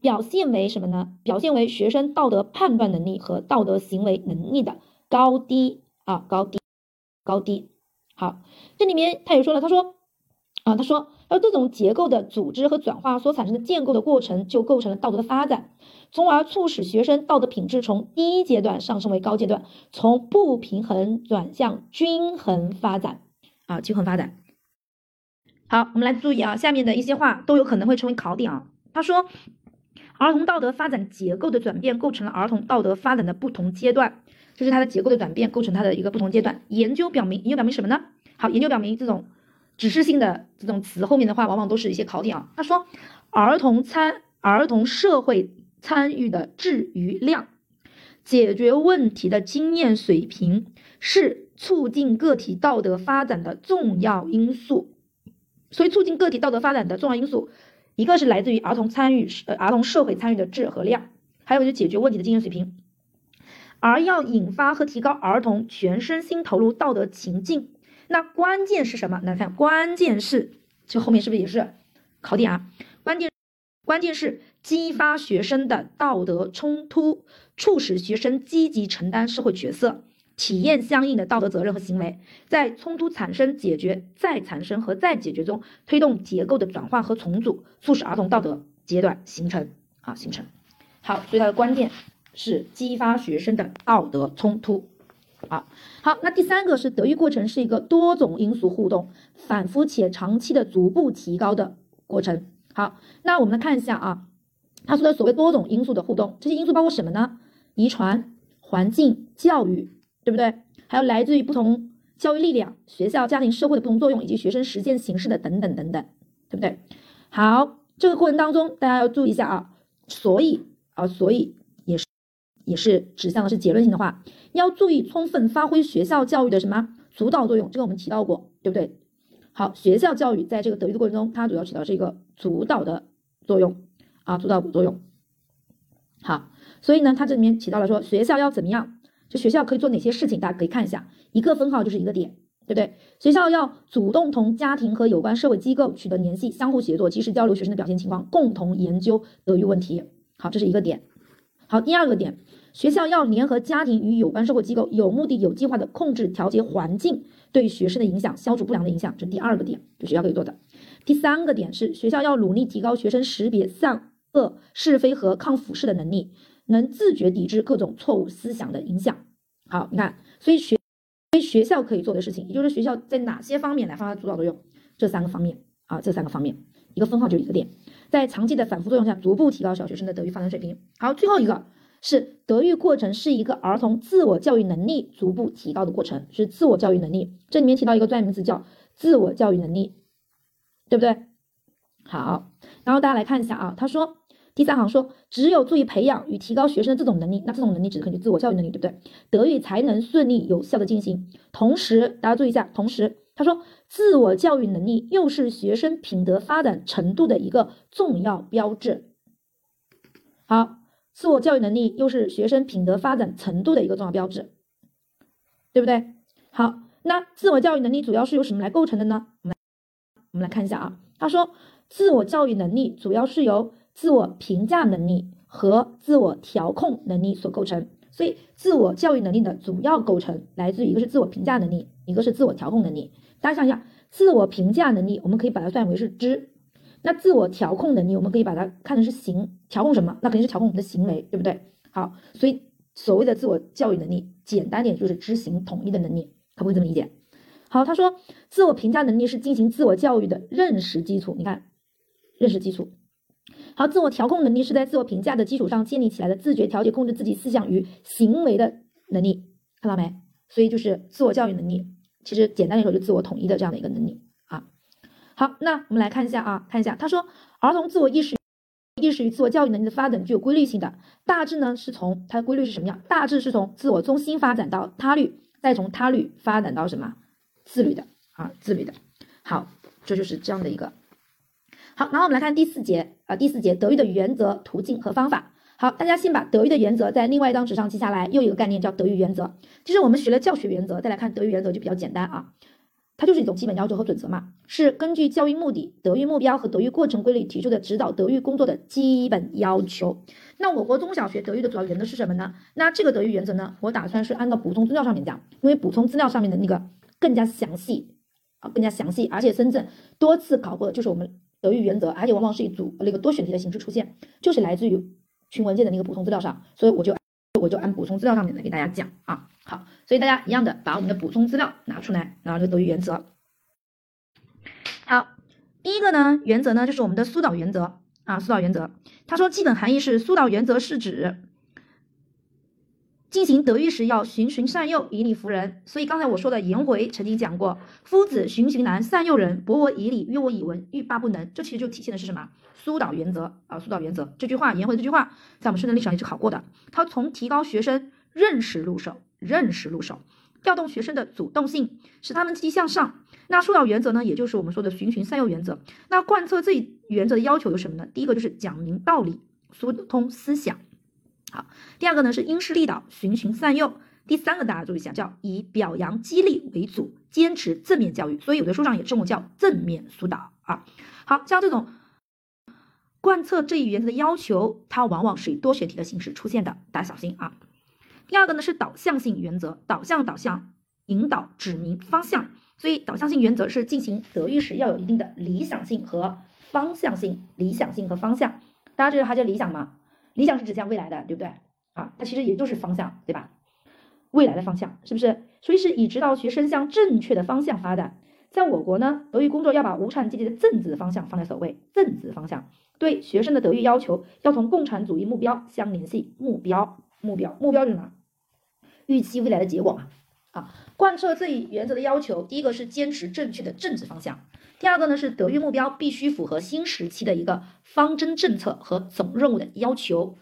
表现为什么呢？表现为学生道德判断能力和道德行为能力的高低啊，高低，高低。好，这里面他也说了，他说啊，他说。而这种结构的组织和转化所产生的建构的过程，就构成了道德的发展，从而促使学生道德品质从低阶段上升为高阶段，从不平衡转向均衡发展。啊，均衡发展。好，我们来注意啊，下面的一些话都有可能会成为考点啊。他说，儿童道德发展结构的转变构成了儿童道德发展的不同阶段，这是它的结构的转变构成它的一个不同阶段。研究表明，研究表明什么呢？好，研究表明这种指示性的这种词后面的话，往往都是一些考点啊。他说，儿童参儿童社会参与的质与量，解决问题的经验水平是促进个体道德发展的重要因素。所以，促进个体道德发展的重要因素，一个是来自于儿童参与呃儿童社会参与的质和量，还有就解决问题的经验水平。而要引发和提高儿童全身心投入道德情境，那关键是什么？来看，关键是就后面是不是也是考点啊？关键关键是激发学生的道德冲突，促使学生积极承担社会角色。体验相应的道德责任和行为，在冲突产生、解决、再产生和再解决中，推动结构的转换和重组，促使儿童道德阶段形成啊形成。好，所以它的关键是激发学生的道德冲突啊。好，那第三个是德育过程是一个多种因素互动、反复且长期的逐步提高的过程。好，那我们来看一下啊，他说的所谓多种因素的互动，这些因素包括什么呢？遗传、环境、教育。对不对？还有来自于不同教育力量、学校、家庭、社会的不同作用，以及学生实践形式的等等等等，对不对？好，这个过程当中大家要注意一下啊。所以啊，所以也是也是指向的是结论性的话，要注意充分发挥学校教育的什么主导作用。这个我们提到过，对不对？好，学校教育在这个德育的过程中，它主要起到是一个主导的作用啊，主导作用。好，所以呢，它这里面起到了说学校要怎么样？就学校可以做哪些事情？大家可以看一下，一个分号就是一个点，对不对？学校要主动同家庭和有关社会机构取得联系，相互协作，及时交流学生的表现情况，共同研究德育问题。好，这是一个点。好，第二个点，学校要联合家庭与有关社会机构，有目的、有计划的控制、调节环境对学生的影响，消除不良的影响。这是第二个点，就学校可以做的。第三个点是学校要努力提高学生识别善恶、是非和抗腐蚀的能力。能自觉抵制各种错误思想的影响。好，你看，所以学，所以学校可以做的事情，也就是学校在哪些方面来发挥主导作用？这三个方面啊，这三个方面，一个分号就一个点，在长期的反复作用下，逐步提高小学生的德育发展水平。好，最后一个是德育过程是一个儿童自我教育能力逐步提高的过程，是自我教育能力。这里面提到一个专业名词叫自我教育能力，对不对？好，然后大家来看一下啊，他说。第三行说，只有注意培养与提高学生的这种能力，那这种能力指的肯定自我教育能力，对不对？德育才能顺利有效的进行。同时，大家注意一下，同时他说，自我教育能力又是学生品德发展程度的一个重要标志。好，自我教育能力又是学生品德发展程度的一个重要标志，对不对？好，那自我教育能力主要是由什么来构成的呢？我们来，我们来看一下啊。他说，自我教育能力主要是由自我评价能力和自我调控能力所构成，所以自我教育能力的主要构成来自于一个是自我评价能力，一个是自我调控能力。大家想一下，自我评价能力我们可以把它算为是知，那自我调控能力我们可以把它看成是行，调控什么？那肯定是调控我们的行为，对不对？好，所以所谓的自我教育能力，简单点就是知行统一的能力，可不可以这么理解？好，他说自我评价能力是进行自我教育的认识基础，你看，认识基础。好，自我调控能力是在自我评价的基础上建立起来的，自觉调节、控制自己思想与行为的能力，看到没？所以就是自我教育能力，其实简单来说就自我统一的这样的一个能力啊。好，那我们来看一下啊，看一下，他说儿童自我意识、意识与自我教育能力的发展具有规律性的，大致呢是从它的规律是什么样？大致是从自我中心发展到他律，再从他律发展到什么？自律的啊，自律的。好，这就是这样的一个。好，然后我们来看第四节啊，第四节德育的原则、途径和方法。好，大家先把德育的原则在另外一张纸上记下来。又一个概念叫德育原则。其实我们学了教学原则，再来看德育原则就比较简单啊，它就是一种基本要求和准则嘛，是根据教育目的、德育目标和德育过程规律提出的指导德育工作的基本要求。那我国中小学德育的主要原则是什么呢？那这个德育原则呢，我打算是按照补充资料上面讲，因为补充资料上面的那个更加详细。啊更加详细，而且深圳多次考过的就是我们德育原则，而且往往是一组那个多选题的形式出现，就是来自于群文件的那个补充资料上，所以我就我就按补充资料上面来给大家讲啊。好，所以大家一样的把我们的补充资料拿出来，然后这个德育原则。好，第一个呢原则呢就是我们的疏导原则啊，疏导原则，他说基本含义是疏导原则是指。进行德育时要循循善诱，以理服人。所以刚才我说的颜回曾经讲过：“夫子循循难，善诱人，博我以礼，约我以文，欲罢不能。”这其实就体现的是什么？疏导原则啊，疏导原则。这句话，颜回这句话在我们深圳历史上也是考过的。他从提高学生认识入手，认识入手，调动学生的主动性，使他们积极向上。那疏导原则呢，也就是我们说的循循善诱原则。那贯彻这一原则的要求有什么呢？第一个就是讲明道理，疏通思想。好，第二个呢是因势利导，循循善诱。第三个大家注意一下，叫以表扬激励为主，坚持正面教育。所以有的书上也称我叫正面疏导啊。好，像这种贯彻这一原则的要求，它往往是以多选题的形式出现的，大家小心啊。第二个呢是导向性原则，导向导向引导指明方向。所以导向性原则是进行德育时要有一定的理想性和方向性，理想性和方向。大家知道它叫理想吗？理想是指向未来的，对不对？啊，它其实也就是方向，对吧？未来的方向是不是？所以是以指导学生向正确的方向发展。在我国呢，德育工作要把无产阶级的政治方向放在首位，政治方向对学生的德育要求要同共产主义目标相联系。目标，目标，目标是什么？预期未来的结果嘛。啊，贯彻这一原则的要求，第一个是坚持正确的政治方向，第二个呢是德育目标必须符合新时期的一个方针政策和总任务的要求。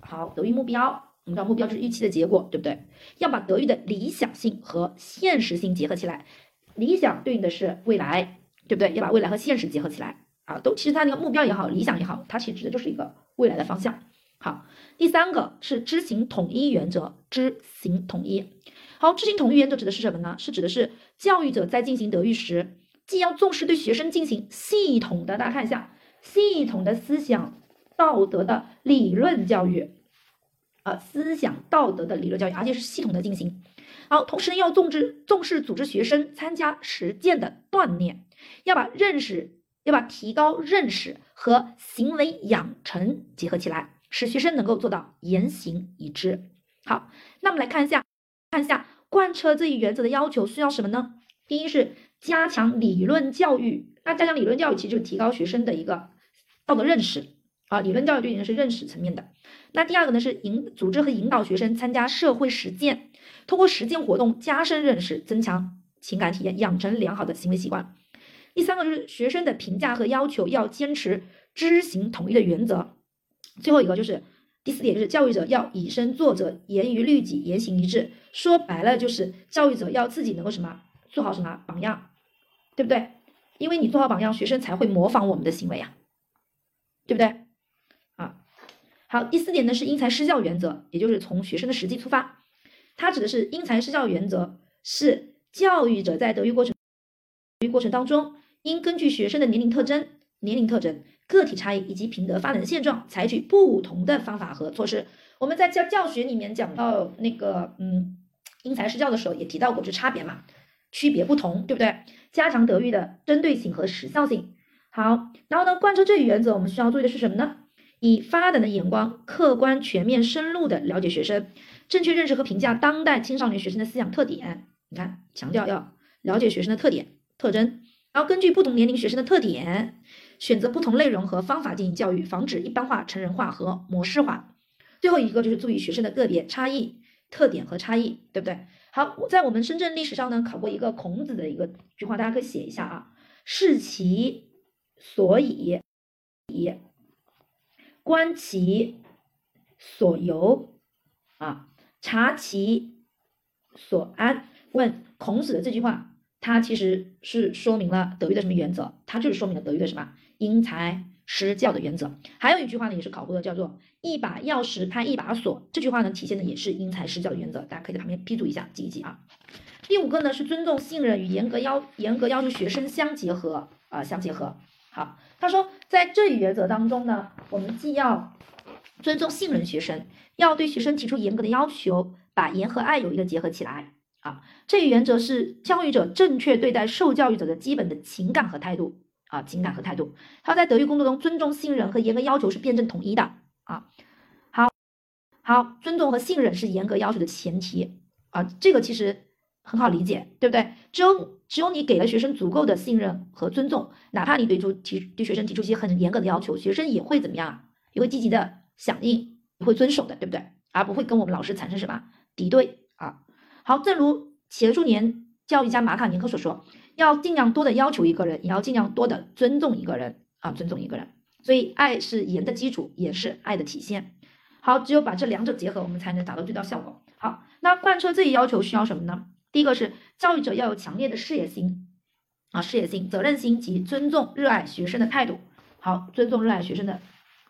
好，德育目标，我们知道目标就是预期的结果，对不对？要把德育的理想性和现实性结合起来，理想对应的是未来，对不对？要把未来和现实结合起来啊，都其实它那个目标也好，理想也好，它其实指的就是一个未来的方向。好，第三个是知行统一原则，知行统一。好，知行统一原则指的是什么呢？是指的是教育者在进行德育时，既要重视对学生进行系统的，大家看一下，系统的思想道德的理论教育，啊，思想道德的理论教育，而且是系统的进行。好，同时要重视重视组织学生参加实践的锻炼，要把认识，要把提高认识和行为养成结合起来，使学生能够做到言行一致。好，那我们来看一下，看一下。贯彻这一原则的要求需要什么呢？第一是加强理论教育，那加强理论教育其实就是提高学生的一个道德认识啊。理论教育对应的是认识层面的。那第二个呢是引组织和引导学生参加社会实践，通过实践活动加深认识，增强情感体验，养成良好的行为习惯。第三个就是学生的评价和要求要坚持知行统一的原则。最后一个就是。第四点就是教育者要以身作则，严于律己，言行一致。说白了就是教育者要自己能够什么做好什么榜样，对不对？因为你做好榜样，学生才会模仿我们的行为呀，对不对？啊，好，第四点呢是因材施教原则，也就是从学生的实际出发。它指的是因材施教原则，是教育者在德育过程育过程当中，应根据学生的年龄特征、年龄特征。个体差异以及品德发展的现状，采取不同的方法和措施。我们在教教学里面讲到那个，嗯，因材施教的时候也提到过这差别嘛，区别不同，对不对？加强德育的针对性和时效性。好，然后呢，贯彻这一原则，我们需要注意的是什么呢？以发展的眼光，客观、全面、深入的了解学生，正确认识和评价当代青少年学生的思想特点。你看，强调要了解学生的特点、特征，然后根据不同年龄学生的特点。选择不同内容和方法进行教育，防止一般化、成人化和模式化。最后一个就是注意学生的个别差异、特点和差异，对不对？好，我在我们深圳历史上呢，考过一个孔子的一个句话，大家可以写一下啊：视其所以，以观其所由，啊，察其所安。问孔子的这句话，它其实是说明了德育的什么原则？它就是说明了德育的什么？因材施教的原则，还有一句话呢，也是考过的，叫做“一把钥匙开一把锁”。这句话呢，体现的也是因材施教的原则，大家可以在旁边批注一下，记一记啊。第五个呢，是尊重、信任与严格要严格要求学生相结合啊，相结合。好，他说在这一原则当中呢，我们既要尊重、信任学生，要对学生提出严格的要求，把严和爱有一个结合起来啊。这一原则是教育者正确对待受教育者的基本的情感和态度啊，情感和态度。他在德育工作中，尊重、信任和严格要求是辩证统一的啊。好，好，尊重和信任是严格要求的前提啊，这个其实很好理解，对不对？只有只有你给了学生足够的信任和尊重，哪怕你对出提对学生提出一些很严格的要求，学生也会怎么样啊？也会积极的响应，会遵守的，对不对？而不会跟我们老师产生什么敌对啊。好，正如企业数年教育家马卡宁克所说，要尽量多的要求一个人，也要尽量多的尊重一个人啊，尊重一个人。所以，爱是严的基础，也是爱的体现。好，只有把这两者结合，我们才能达到最大效果。好，那贯彻这一要求需要什么呢？第一个是教育者要有强烈的事业心啊，事业心、责任心及尊重、热爱学生的态度。好，尊重、热爱学生的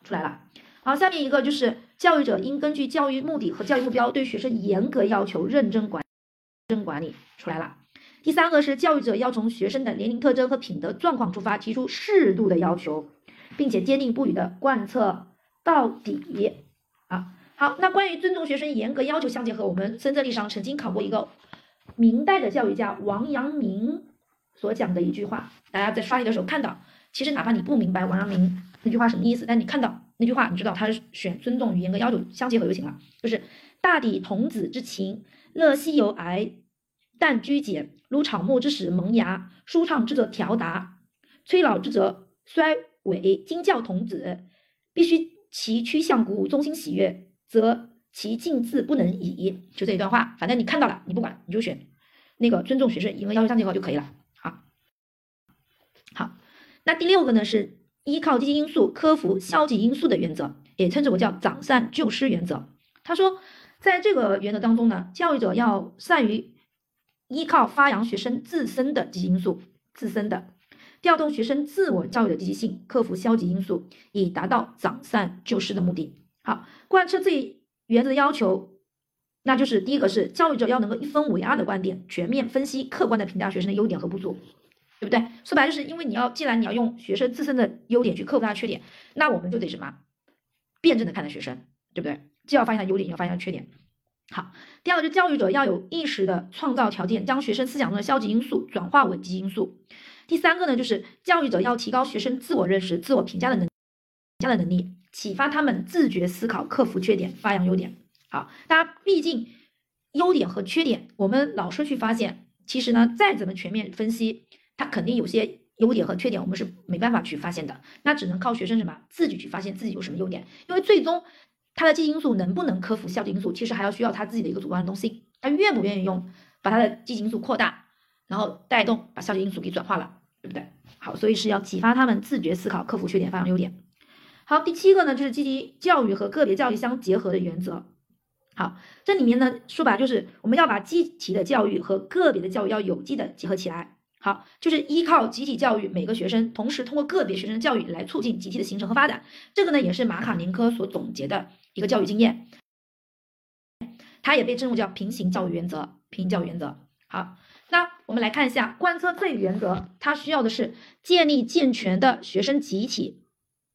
出来了。好，下面一个就是教育者应根据教育目的和教育目标，对学生严格要求、认真管、认真管理出来了。第三个是教育者要从学生的年龄特征和品德状况出发，提出适度的要求，并且坚定不移的贯彻到底。啊，好，那关于尊重学生、严格要求相结合，我们深圳历史上曾经考过一个明代的教育家王阳明所讲的一句话，大家在刷题的时候看到，其实哪怕你不明白王阳明那句话什么意思，但你看到。那句话你知道，他是选尊重与严格要求相结合就行了。就是大抵童子之情，乐西游癌，淡居简，如草木之始萌芽，舒畅之则调达，催老之则衰萎。今教童子，必须其趋向鼓舞，中心喜悦，则其进自不能已。就这一段话，反正你看到了，你不管，你就选那个尊重学生、因为要求相结合就可以了。好，好，那第六个呢是。依靠积极因素克服消极因素的原则，也称之为叫长善救失原则。他说，在这个原则当中呢，教育者要善于依靠发扬学生自身的积极因素，自身的调动学生自我教育的积极性，克服消极因素，以达到长善救失的目的。好，贯彻这一原则的要求，那就是第一个是教育者要能够一分为二的观点，全面分析、客观的评价学生的优点和不足。对不对？说白就是因为你要，既然你要用学生自身的优点去克服他的缺点，那我们就得什么？辩证的看待学生，对不对？既要发现他优点，也要发现他缺点。好，第二个就教育者要有意识的创造条件，将学生思想中的消极因素转化为积极因素。第三个呢，就是教育者要提高学生自我认识、自我评价的能，评价的能力，启发他们自觉思考，克服缺点，发扬优点。好，大家毕竟优点和缺点，我们老师去发现，其实呢，再怎么全面分析。他肯定有些优点和缺点，我们是没办法去发现的，那只能靠学生什么自己去发现自己有什么优点，因为最终他的积极因素能不能克服消极因素，其实还要需要他自己的一个主观能动性，他愿不愿意用把他的积极因素扩大，然后带动把消极因素给转化了，对不对？好，所以是要启发他们自觉思考，克服缺点，发扬优点。好，第七个呢，就是积极教育和个别教育相结合的原则。好，这里面呢说白了就是我们要把积极的教育和个别的教育要有机的结合起来。好，就是依靠集体教育，每个学生同时通过个别学生的教育来促进集体的形成和发展。这个呢，也是马卡宁科所总结的一个教育经验，它也被称为叫平行教育原则。平行教育原则。好，那我们来看一下贯彻这一原则，它需要的是建立健全的学生集体。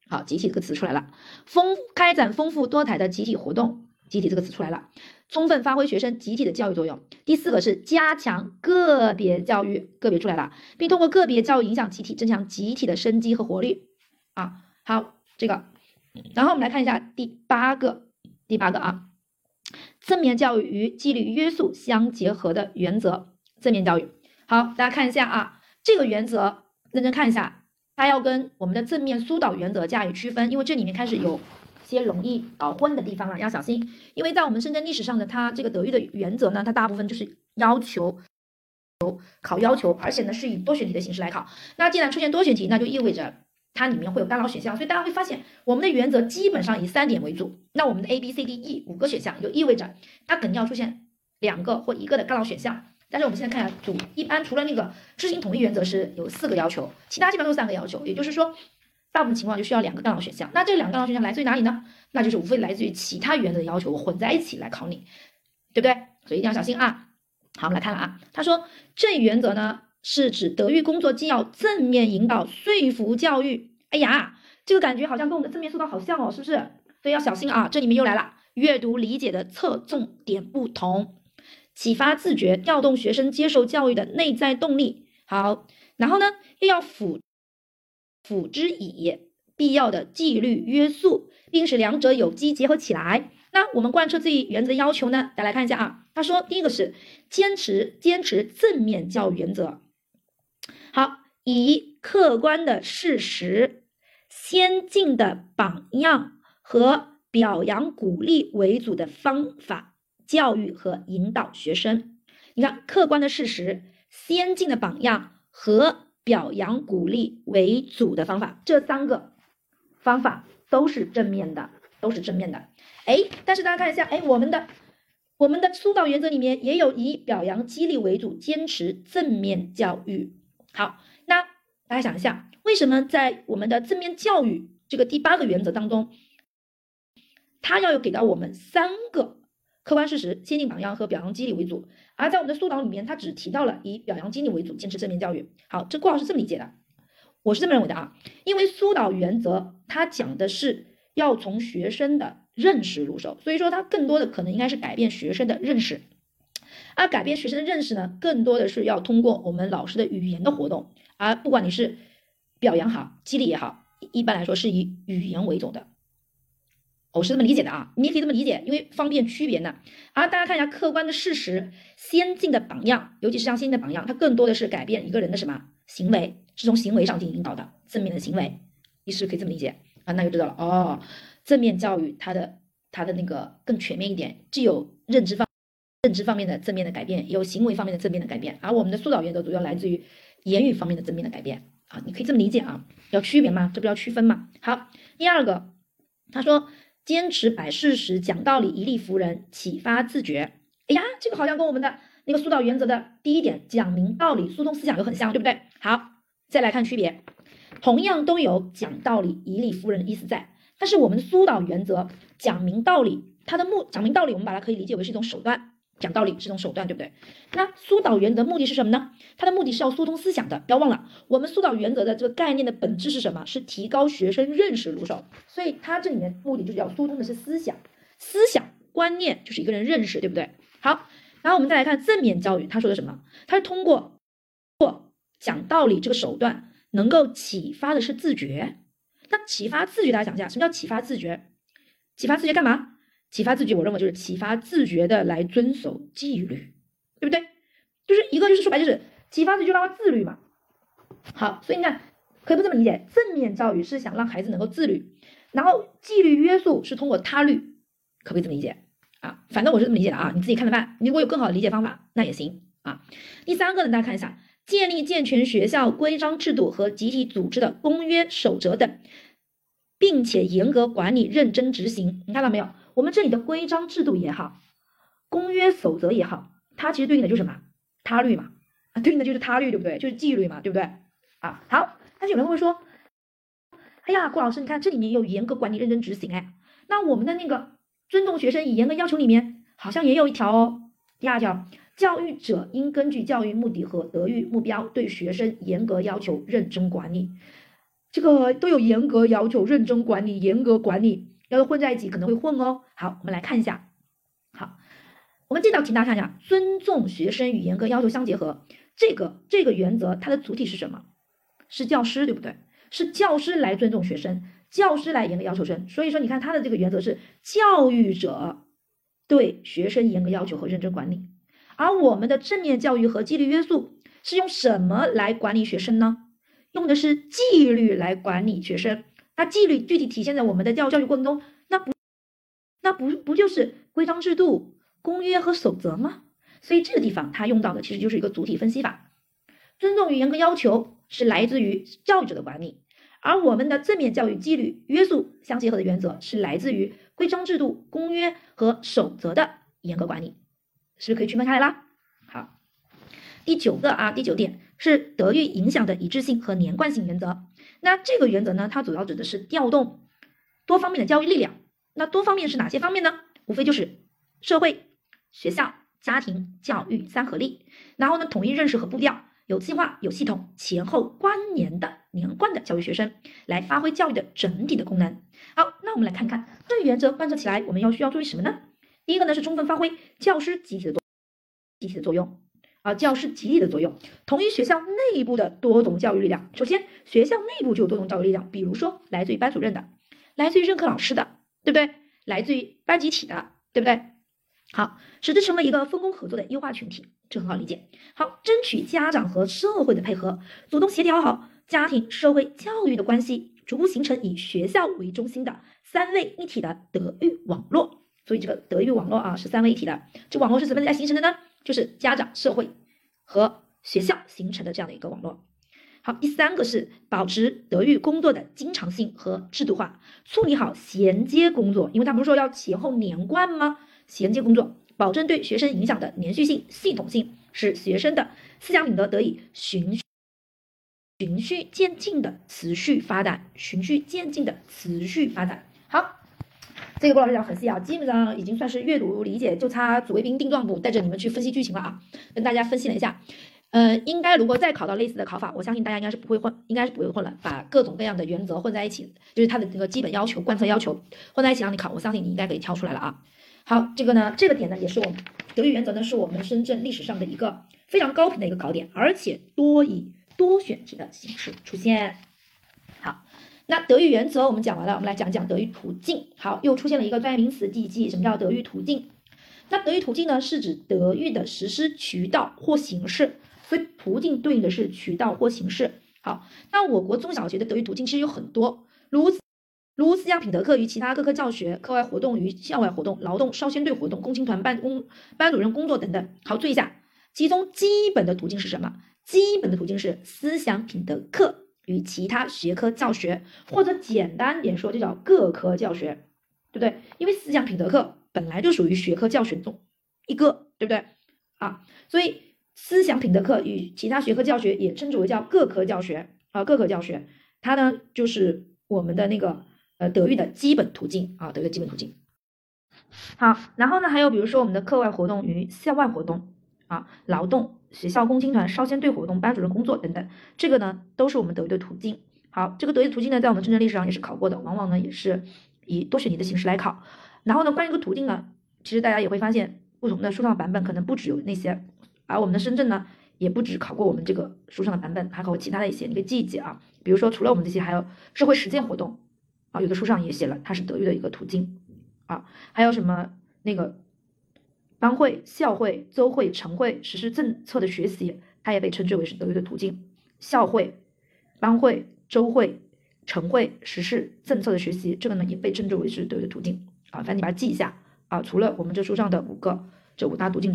好，集体这个词出来了，丰开展丰富多彩的集体活动。集体这个词出来了。充分发挥学生集体的教育作用。第四个是加强个别教育，个别出来了，并通过个别教育影响集体，增强集体的生机和活力。啊，好，这个，然后我们来看一下第八个，第八个啊，正面教育与纪律约束相结合的原则。正面教育，好，大家看一下啊，这个原则认真看一下，它要跟我们的正面疏导原则加以区分，因为这里面开始有。些容易搞混的地方了，要小心，因为在我们深圳历史上的它这个德育的原则呢，它大部分就是要求考要求，而且呢是以多选题的形式来考。那既然出现多选题，那就意味着它里面会有干扰选项，所以大家会发现我们的原则基本上以三点为主。那我们的 A B C D E 五个选项，就意味着它肯定要出现两个或一个的干扰选项。但是我们现在看一下主，一般除了那个知行统一原则是有四个要求，其他基本上都是三个要求，也就是说。大部分情况就需要两个干扰选项，那这两个干扰选项来自于哪里呢？那就是无非来自于其他原则的要求混在一起来考你，对不对？所以一定要小心啊。好，我们来看了啊，他说这一原则呢是指德育工作既要正面引导、说服教育。哎呀，这个感觉好像跟我们的正面疏导好像哦，是不是？所以要小心啊，这里面又来了，阅读理解的侧重点不同，启发自觉，调动学生接受教育的内在动力。好，然后呢，又要辅辅之以必要的纪律约束，并使两者有机结合起来。那我们贯彻这一原则要求呢？大家来看一下啊。他说，第一个是坚持坚持正面教育原则。好，以客观的事实、先进的榜样和表扬鼓励为主的方法教育和引导学生。你看，客观的事实、先进的榜样和表扬鼓励为主的方法，这三个方法都是正面的。都是正面的，哎，但是大家看一下，哎，我们的我们的疏导原则里面也有以表扬激励为主，坚持正面教育。好，那大家想一下，为什么在我们的正面教育这个第八个原则当中，它要有给到我们三个客观事实、先进榜样和表扬激励为主，而在我们的疏导里面，它只提到了以表扬激励为主，坚持正面教育。好，这郭老师这么理解的，我是这么认为的啊，因为疏导原则它讲的是。要从学生的认识入手，所以说它更多的可能应该是改变学生的认识，而改变学生的认识呢，更多的是要通过我们老师的语言的活动，而不管你是表扬好、激励也好，一般来说是以语言为主的，我是这么理解的啊，你也可以这么理解，因为方便区别呢。而大家看一下客观的事实、先进的榜样，尤其是像先进的榜样，它更多的是改变一个人的什么行为，是从行为上进行引导的正面的行为，你是可以这么理解。啊，那就知道了哦。正面教育它的它的那个更全面一点，既有认知方认知方面的正面的改变，也有行为方面的正面的改变。而我们的疏导原则主要来自于言语方面的正面的改变啊，你可以这么理解啊，要区别吗？这不要区分吗？好，第二个，他说坚持摆事实、讲道理、以理服人、启发自觉。哎呀，这个好像跟我们的那个疏导原则的第一点讲明道理、疏通思想又很像，对不对？好，再来看区别。同样都有讲道理、以理服人的意思在，但是我们的疏导原则讲明道理，它的目讲明道理，我们把它可以理解为是一种手段，讲道理是一种手段，对不对？那疏导原则目的是什么呢？它的目的是要疏通思想的，不要忘了，我们疏导原则的这个概念的本质是什么？是提高学生认识入手，所以它这里面目的就是要疏通的是思想，思想观念就是一个人认识，对不对？好，然后我们再来看正面教育，他说的什么？他是通过过讲道理这个手段。能够启发的是自觉，那启发自觉，大家想一下，什么叫启发自觉？启发自觉干嘛？启发自觉，我认为就是启发自觉的来遵守纪律，对不对？就是一个就是说白就是启发自觉让他自律嘛。好，所以你看，可以不这么理解，正面教育是想让孩子能够自律，然后纪律约束是通过他律，可不可以这么理解啊？反正我是这么理解的啊，你自己看着办。你如果有更好的理解方法，那也行啊。第三个呢，大家看一下。建立健全学校规章制度和集体组织的公约守则等，并且严格管理、认真执行。你看到没有？我们这里的规章制度也好，公约守则也好，它其实对应的就是什么？他律嘛，对应的就是他律，对不对？就是纪律嘛，对不对？啊，好。但是有人会说，哎呀，郭老师，你看这里面有严格管理、认真执行，哎，那我们的那个尊重学生、以严格要求里面好像也有一条哦，第二条。教育者应根据教育目的和德育目标，对学生严格要求、认真管理。这个都有严格要求、认真管理、严格管理，要是混在一起可能会混哦。好，我们来看一下。好，我们这道题大家看一下，尊重学生与严格要求相结合。这个这个原则它的主体是什么？是教师，对不对？是教师来尊重学生，教师来严格要求生。所以说，你看它的这个原则是教育者对学生严格要求和认真管理。而我们的正面教育和纪律约束是用什么来管理学生呢？用的是纪律来管理学生。那纪律具体体现在我们的教育教育过程中，那不，那不不就是规章制度、公约和守则吗？所以这个地方它用到的其实就是一个主体分析法。尊重与严格要求是来自于教育者的管理，而我们的正面教育、纪律约束相结合的原则是来自于规章制度、公约和守则的严格管理。是不是可以区分开来啦？好，第九个啊，第九点是德育影响的一致性和连贯性原则。那这个原则呢，它主要指的是调动多方面的教育力量。那多方面是哪些方面呢？无非就是社会、学校、家庭、教育三合力。然后呢，统一认识和步调，有计划、有系统、前后关联的连贯的教育学生，来发挥教育的整体的功能。好，那我们来看看这一原则贯彻起来，我们要需要注意什么呢？第一个呢是充分发挥教师集体的作集体的作用啊，教师集体的作用，同于学校内部的多种教育力量。首先，学校内部就有多种教育力量，比如说来自于班主任的，来自于任课老师的，对不对？来自于班集体的，对不对？好，使之成为一个分工合作的优化群体，这很好理解。好，争取家长和社会的配合，主动协调好家庭、社会、教育的关系，逐步形成以学校为中心的三位一体的德育网络。所以这个德育网络啊是三位一体的。这网络是怎么来形成的呢？就是家长、社会和学校形成的这样的一个网络。好，第三个是保持德育工作的经常性和制度化，处理好衔接工作，因为他不是说要前后连贯吗？衔接工作，保证对学生影响的连续性、系统性，使学生的思想品德得以循序循序渐进的持续发展，循序渐进的持续发展。这个郭老师讲很细啊，基本上已经算是阅读理解，就差主谓宾定状补带着你们去分析剧情了啊，跟大家分析了一下。呃，应该如果再考到类似的考法，我相信大家应该是不会混，应该是不会混了，把各种各样的原则混在一起，就是它的这个基本要求、贯彻要求混在一起让你考，我相信你应该可以挑出来了啊。好，这个呢，这个点呢，也是我们德育原则呢，是我们深圳历史上的一个非常高频的一个考点，而且多以多选题的形式出现。那德育原则我们讲完了，我们来讲讲德育途径。好，又出现了一个专业名词，记一记，什么叫德育途径？那德育途径呢，是指德育的实施渠道或形式。所以途径对应的是渠道或形式。好，那我国中小学的德育途径其实有很多，如如思想品德课与其他各科教学、课外活动与校外活动、劳动少先队活动、共青团办公班主任工作等等。好，注意一下，其中基本的途径是什么？基本的途径是思想品德课与其他学科教学，或者简单点说就叫各科教学，对不对？因为思想品德课本来就属于学科教学中一个，对不对？啊，所以。思想品德课与其他学科教学也称之为叫各科教学啊，各科教学，它呢就是我们的那个呃德育的基本途径啊，德育的基本途径。好，然后呢还有比如说我们的课外活动与校外活动啊，劳动、学校共青团、少先队活动、班主任工作等等，这个呢都是我们德育的途径。好，这个德育途径呢在我们深圳历史上也是考过的，往往呢也是以多选题的形式来考。然后呢关于这个途径呢，其实大家也会发现不同的书上版本可能不只有那些。而我们的深圳呢，也不止考过我们这个书上的版本，还考过其他的一些，你可以记一记啊。比如说，除了我们这些，还有社会实践活动啊，有的书上也写了，它是德育的一个途径啊。还有什么那个班会、校会、周会、晨会实施政策的学习，它也被称之为是德育的途径。校会、班会、周会、晨会实施政策的学习，这个呢也被称之为是德育的途径啊。反正你把它记一下啊。除了我们这书上的五个这五大途径。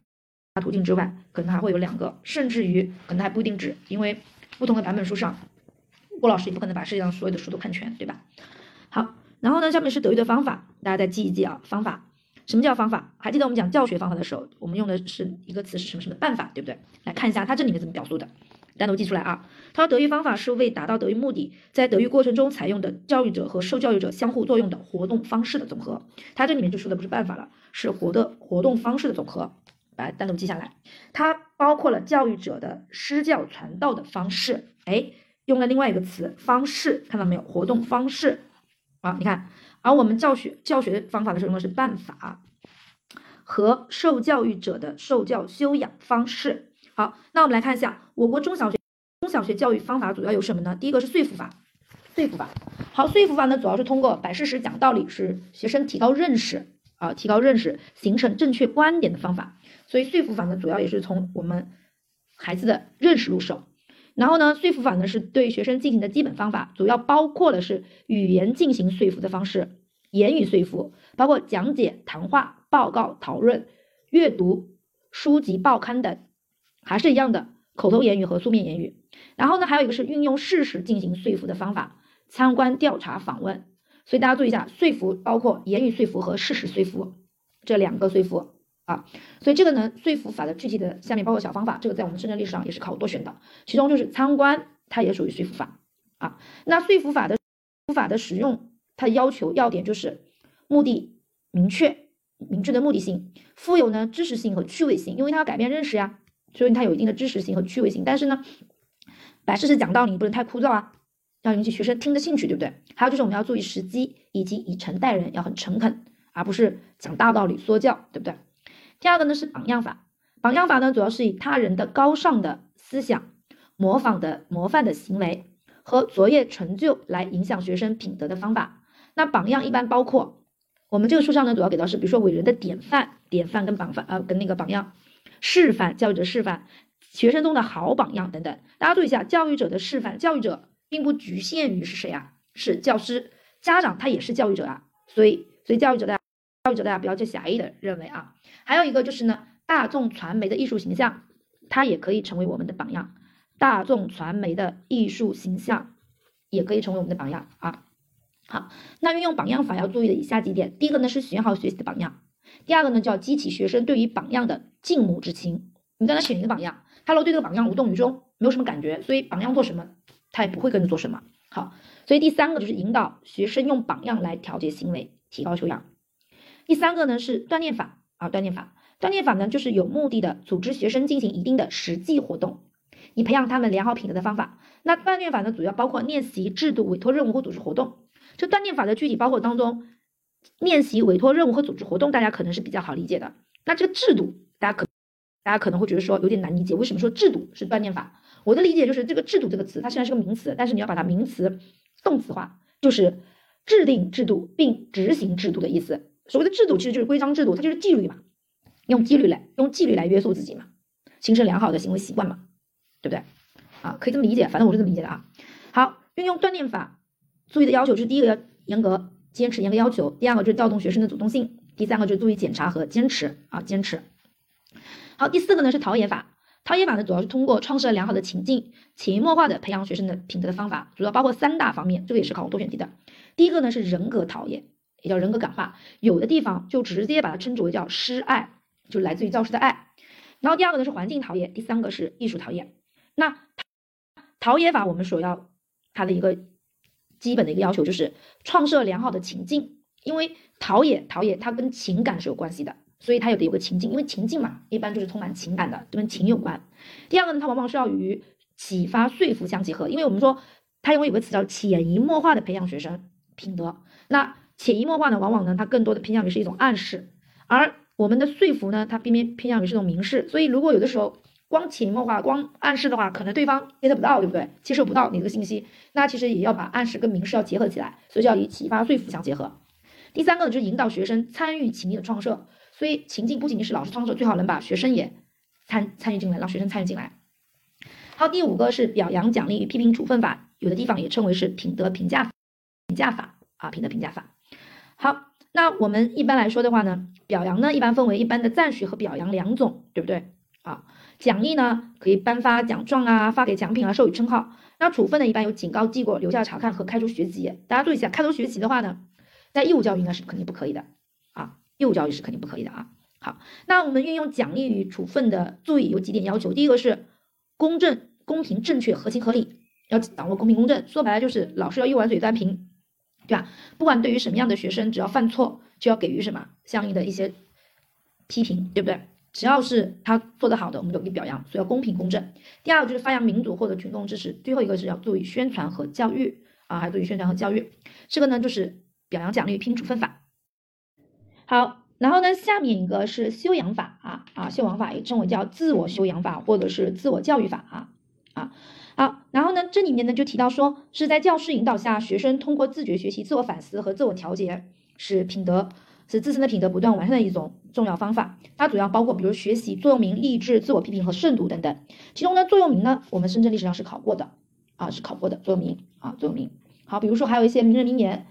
途径之外，可能还会有两个，甚至于可能还不一定止，因为不同的版本书上，郭老师也不可能把世界上所有的书都看全，对吧？好，然后呢，下面是德育的方法，大家再记一记啊。方法，什么叫方法？还记得我们讲教学方法的时候，我们用的是一个词是什么什么办法，对不对？来看一下它这里面怎么表述的，单独记出来啊。他说，德育方法是为达到德育目的，在德育过程中采用的教育者和受教育者相互作用的活动方式的总和。它这里面就说的不是办法了，是活的活动方式的总和。把它单独记下来，它包括了教育者的施教传道的方式，哎，用了另外一个词方式，看到没有？活动方式啊，你看，而我们教学教学方法的时候用的是办法和受教育者的受教修养方式。好，那我们来看一下我国中小学中小学教育方法主要有什么呢？第一个是说服法，说服法。好，说服法呢主要是通过摆事实、讲道理，使学生提高认识啊，提高认识，形成正确观点的方法。所以说服法呢，主要也是从我们孩子的认识入手。然后呢，说服法呢是对学生进行的基本方法，主要包括的是语言进行说服的方式，言语说服，包括讲解、谈话、报告、讨论、阅读书籍、报刊等，还是一样的口头言语和书面言语。然后呢，还有一个是运用事实进行说服的方法，参观、调查、访问。所以大家注意一下，说服包括言语说服和事实说服这两个说服。啊，所以这个呢，说服法的具体的下面包括小方法，这个在我们深圳历史上也是考多选的，其中就是参观，它也属于说服法啊。那说服法的法的使用，它的要求要点就是目的明确、明确的目的性，富有呢知识性和趣味性，因为它要改变认识呀，所以它有一定的知识性和趣味性。但是呢，摆事实讲道理不能太枯燥啊，要引起学生听的兴趣，对不对？还有就是我们要注意时机，以及以诚待人，要很诚恳，而不是讲大道理说教，对不对？第二个呢是榜样法，榜样法呢，主要是以他人的高尚的思想、模仿的模范的行为和卓越成就来影响学生品德的方法。那榜样一般包括我们这个书上呢，主要给到是，比如说伟人的典范、典范跟榜范呃跟那个榜样，示范教育者示范，学生中的好榜样等等。大家注意一下，教育者的示范，教育者并不局限于是谁啊？是教师、家长，他也是教育者啊。所以，所以教育者大，教育者大家不要去狭义的认为啊。还有一个就是呢，大众传媒的艺术形象，它也可以成为我们的榜样。大众传媒的艺术形象也可以成为我们的榜样啊。好，那运用榜样法要注意的以下几点：第一个呢是选好学习的榜样；第二个呢叫激起学生对于榜样的敬慕之情。你刚才选一个榜样，他如果对这个榜样无动于衷，没有什么感觉，所以榜样做什么，他也不会跟着做什么。好，所以第三个就是引导学生用榜样来调节行为，提高修养。第三个呢是锻炼法啊，锻炼法，锻炼法呢就是有目的的组织学生进行一定的实际活动，以培养他们良好品德的方法。那锻炼法呢主要包括练习、制度、委托任务或组织活动。这锻炼法的具体包括当中，练习、委托任务和组织活动，大家可能是比较好理解的。那这个制度，大家可大家可能会觉得说有点难理解，为什么说制度是锻炼法？我的理解就是这个制度这个词，它虽然是个名词，但是你要把它名词动词化，就是制定制度并执行制度的意思。所谓的制度其实就是规章制度，它就是纪律嘛，用纪律来用纪律来约束自己嘛，形成良好的行为习惯嘛，对不对？啊，可以这么理解，反正我是这么理解的啊。好，运用锻炼法。注意的要求是：第一个要严格坚持严格要求；第二个就是调动学生的主动性；第三个就是注意检查和坚持啊，坚持。好，第四个呢是陶冶法。陶冶法呢主要是通过创设良好的情境，潜移默化的培养学生的品德的方法，主要包括三大方面，这个也是考多选题的。第一个呢是人格陶冶，也叫人格感化，有的地方就直接把它称之为叫师爱，就来自于教师的爱。然后第二个呢是环境陶冶，第三个是艺术陶冶。那陶冶法我们所要它的一个。基本的一个要求就是创设良好的情境，因为陶冶陶冶它跟情感是有关系的，所以它有的有个情境，因为情境嘛，一般就是充满情感的，跟情有关。第二个呢，它往往是要与启发说服相结合，因为我们说它因为有个词叫潜移默化的培养学生品德，那潜移默化呢，往往呢它更多的偏向于是一种暗示，而我们的说服呢，它偏偏偏向于是一种明示，所以如果有的时候。光潜移默化、光暗示的话，可能对方 get 不到，对不对？接受不到你这个信息，那其实也要把暗示跟明示要结合起来，所以就要以启发、说服相结合。第三个呢，就是引导学生参与情境的创设，所以情境不仅仅是老师创设，最好能把学生也参参与进来，让学生参与进来。好，第五个是表扬、奖励与批评处分法，有的地方也称为是品德评价评价法啊，品德评价法。好，那我们一般来说的话呢，表扬呢一般分为一般的赞许和表扬两种，对不对啊？奖励呢，可以颁发奖状啊，发给奖品啊，授予称号。那处分呢，一般有警告、记过、留下查看和开除学籍。大家注意一下，开除学籍的话呢，在义务教育应该是肯定不可以的啊，义务教育是肯定不可以的啊。好，那我们运用奖励与处分的注意有几点要求，第一个是公正、公平、正确、合情合理，要掌握公平公正。说白了就是老师要一碗水端平，对吧？不管对于什么样的学生，只要犯错，就要给予什么相应的一些批评，对不对？只要是他做得好的，我们都给表扬，所以要公平公正。第二个就是发扬民主，获得群众支持。最后一个是要注意宣传和教育啊，还注意宣传和教育。这个呢就是表扬奖励拼处分法。好，然后呢下面一个是修养法啊啊，修养法也称为叫自我修养法或者是自我教育法啊啊好，然后呢这里面呢就提到说是在教师引导下，学生通过自觉学习、自我反思和自我调节，使品德。使自身的品德不断完善的一种重要方法。它主要包括，比如学习座右铭、励志、自我批评和慎独等等。其中呢，座右铭呢，我们深圳历史上是考过的啊，是考过的座右铭啊，座右铭。好，比如说还有一些名人名言，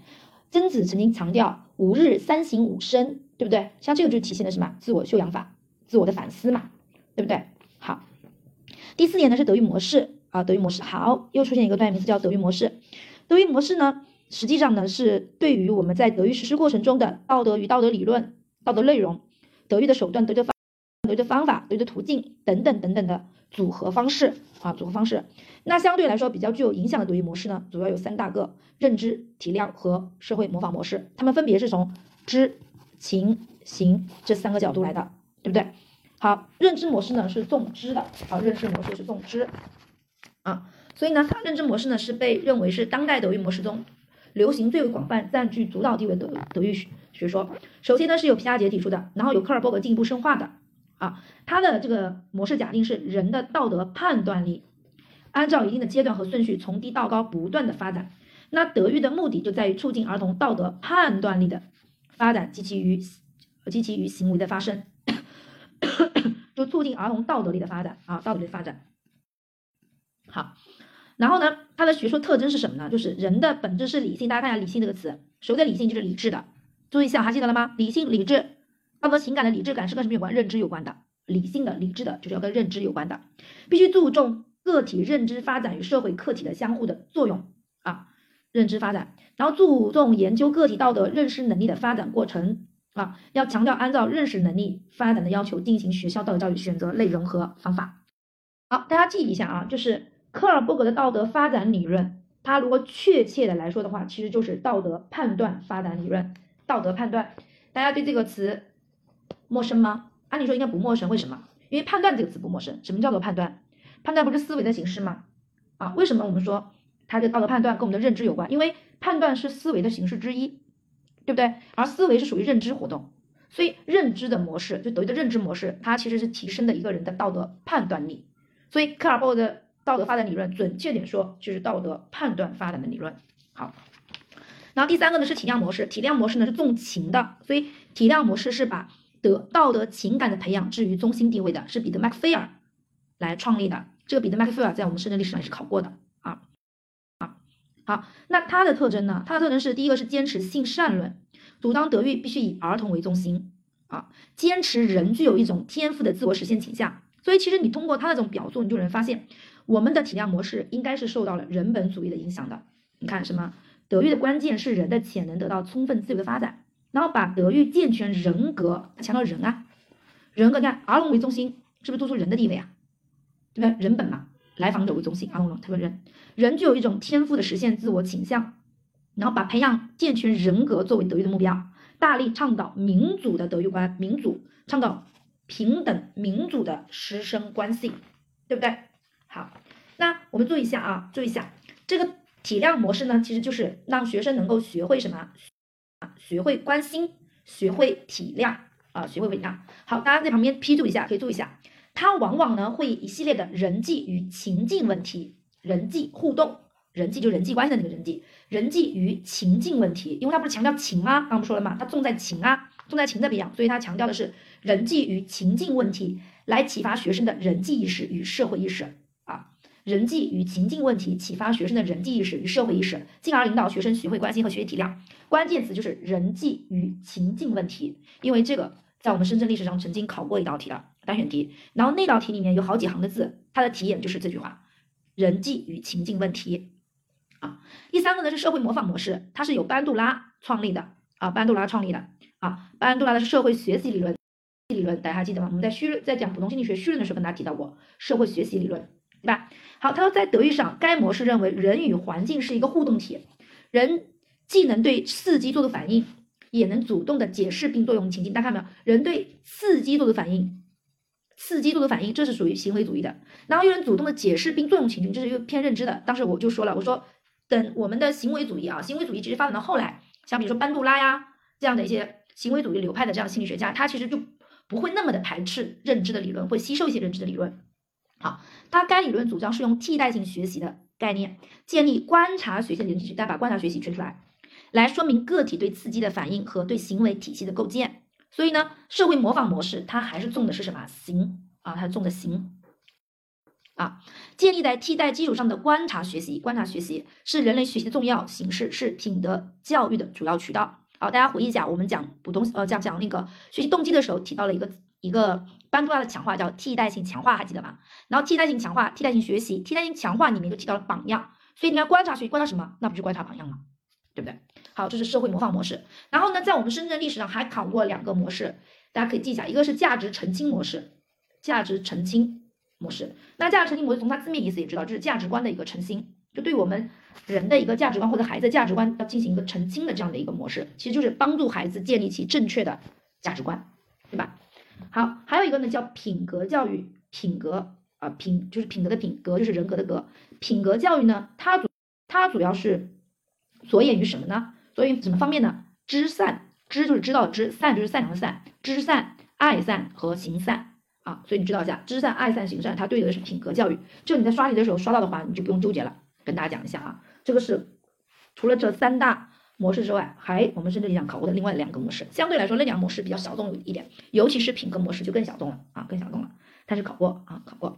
曾子曾经强调“吾日三省吾身”，对不对？像这个就体现的什么？自我修养法，自我的反思嘛，对不对？好，第四点呢是德育模式啊，德育模式。好，又出现一个专业名词叫德育模式。德育模式呢？实际上呢，是对于我们在德育实施过程中的道德与道德理论、道德内容、德育的手段、德育方、德育的方法、德育的途径等等等等的组合方式啊，组合方式。那相对来说比较具有影响的德育模式呢，主要有三大个：认知、体谅和社会模仿模式。它们分别是从知、情、行这三个角度来的，对不对？好，认知模式呢是重知的，好，认知模式是重知啊，所以呢，它认知模式呢是被认为是当代德育模式中。流行最为广泛、占据主导地位的德育学说，首先呢是由皮亚杰提出的，然后由科尔伯格进一步深化的，啊，它的这个模式假定是人的道德判断力按照一定的阶段和顺序从低到高不断的发展。那德育的目的就在于促进儿童道德判断力的发展及其于及其于行为的发生，就促进儿童道德力的发展啊，道德力发展。好，然后呢，它的学说特征是什么呢？就是人的本质是理性。大家看一下“理性”这个词，所谓的理性就是理智的。注意一下，还记得了吗？理性、理智。道德情感的理智感是跟什么有关？认知有关的。理性的、理智的，就是要跟认知有关的。必须注重个体认知发展与社会客体的相互的作用啊，认知发展，然后注重研究个体道德认识能力的发展过程啊，要强调按照认识能力发展的要求进行学校道德教育，选择内容和方法。好，大家记一下啊，就是科尔伯格的道德发展理论，它如果确切的来说的话，其实就是道德判断发展理论。道德判断，大家对这个词。陌生吗？按理说应该不陌生，为什么？因为判断这个词不陌生。什么叫做判断？判断不是思维的形式吗？啊，为什么我们说它的道德判断跟我们的认知有关？因为判断是思维的形式之一，对不对？而思维是属于认知活动，所以认知的模式，就德育的认知模式，它其实是提升的一个人的道德判断力。所以科尔伯的道德发展理论，准确点说就是道德判断发展的理论。好，然后第三个呢是体谅模式，体谅模式呢是重情的，所以体谅模式是把德道德情感的培养置于中心地位的，是彼得麦克菲尔来创立的。这个彼得麦克菲尔在我们深圳历史上也是考过的啊啊好，那它的特征呢？它的特征是第一个是坚持性善论，主张德育必须以儿童为中心啊，坚持人具有一种天赋的自我实现倾向。所以其实你通过他那种表述，你就能发现我们的体量模式应该是受到了人本主义的影响的。你看什么？德育的关键是人的潜能得到充分自由的发展。然后把德育健全人格，强调人啊，人格，你看儿童为中心，是不是突出人的地位啊？对不对？人本嘛，来访者为中心，儿童特别人，人具有一种天赋的实现自我倾向，然后把培养健全人格作为德育的目标，大力倡导民主的德育观，民主倡导平等民主的师生关系，对不对？好，那我们注意一下啊，注意一下这个体谅模式呢，其实就是让学生能够学会什么？学会关心，学会体谅啊，学会体谅。好，大家在旁边批注一下，可以注意一下。它往往呢会一系列的人际与情境问题，人际互动，人际就人际关系的那个人际，人际与情境问题。因为它不是强调情吗？刚刚不说了吗？它重在情啊，重在情的培养，所以它强调的是人际与情境问题，来启发学生的人际意识与社会意识。人际与情境问题启发学生的人际意识与社会意识，进而引导学生学会关心和学会体谅。关键词就是人际与情境问题，因为这个在我们深圳历史上曾经考过一道题的单选题，然后那道题里面有好几行的字，它的题眼就是这句话：人际与情境问题。啊，第三个呢是社会模仿模式，它是由班杜拉创立的啊，班杜拉创立的啊，班杜拉的社会学习理论理论，大家还记得吗？我们在绪在讲普通心理学绪论的时候跟大家提到过社会学习理论。对吧？好，他说在德育上，该模式认为人与环境是一个互动体，人既能对刺激做出反应，也能主动的解释并作用情境。大家看到没有？人对刺激做出反应，刺激做出反应，这是属于行为主义的。然后又能主动的解释并作用情境，这是又偏认知的。当时我就说了，我说等我们的行为主义啊，行为主义其实发展到后来，像比如说班杜拉呀这样的一些行为主义流派的这样心理学家，他其实就不会那么的排斥认知的理论，会吸收一些认知的理论。好，它该理论主张是用替代性学习的概念，建立观察学习的体系，再把观察学习圈出来，来说明个体对刺激的反应和对行为体系的构建。所以呢，社会模仿模式它还是重的是什么？行啊，它重的行啊，建立在替代基础上的观察学习，观察学习是人类学习的重要形式，是品德教育的主要渠道。好，大家回忆一下，我们讲普通呃讲讲那个学习动机的时候提到了一个。一个班杜拉的强化叫替代性强化，还记得吗？然后替代性强化、替代性学习、替代性强化里面就提到了榜样，所以你看观察学习观察什么？那不就观察榜样吗？对不对？好，这是社会模仿模式。然后呢，在我们深圳历史上还考过两个模式，大家可以记一下，一个是价值澄清模式，价值澄清模式。那价值澄清模式从它字面意思也知道，这是价值观的一个澄清，就对我们人的一个价值观或者孩子价值观要进行一个澄清的这样的一个模式，其实就是帮助孩子建立起正确的价值观，对吧？好，还有一个呢，叫品格教育。品格啊，品就是品德的品，格就是人格的格。品格教育呢，它主它主要是着眼于什么呢？着眼于什么方面呢？知善，知就是知道知，善就是善良的善，知善、爱善和行善啊，所以你知道一下，知善、爱善、行善，它对应的是品格教育。就你在刷题的时候刷到的话，你就不用纠结了。跟大家讲一下啊，这个是除了这三大模式之外，还我们深圳理想考过的另外两个模式，相对来说那两个模式比较小众一点，尤其是品格模式就更小众了啊，更小众了。但是考过啊，考过。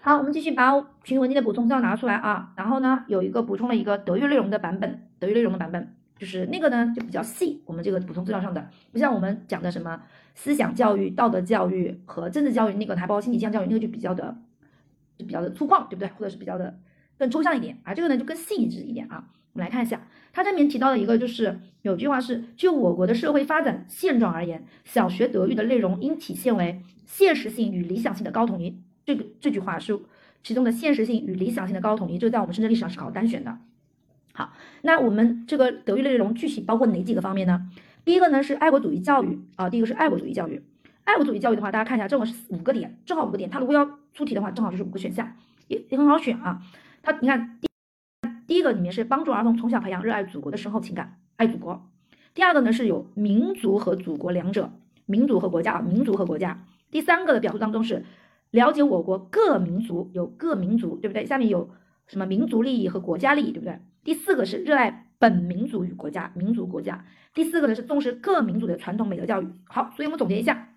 好，我们继续把群文件的补充资料拿出来啊，然后呢，有一个补充了一个德育内容的版本，德育内容的版本。就是那个呢，就比较细。我们这个补充资料上的，不像我们讲的什么思想教育、道德教育和政治教育，那个还包括心理健康教育，那个就比较的，就比较的粗犷，对不对？或者是比较的更抽象一点。而这个呢，就更细致一点啊。我们来看一下，它这里面提到的一个就是有句话是：就我国的社会发展现状而言，小学德育的内容应体现为现实性与理想性的高统一。这个这句话是其中的现实性与理想性的高统一，这个在我们深圳历史上是考单选的。好，那我们这个德育内容具体包括哪几个方面呢？第一个呢是爱国主义教育啊，第一个是爱国主义教育。爱国主义教育的话，大家看一下，正好是五个点，正好五个点。它如果要出题的话，正好就是五个选项，也也很好选啊。它你看，第第一个里面是帮助儿童从小培养热爱祖国的深厚情感，爱祖国。第二个呢是有民族和祖国两者，民族和国家啊，民族和国家。第三个的表述当中是了解我国各民族，有各民族，对不对？下面有什么民族利益和国家利益，对不对？第四个是热爱本民族与国家，民族国家。第四个呢是重视各民族的传统美德教育。好，所以我们总结一下，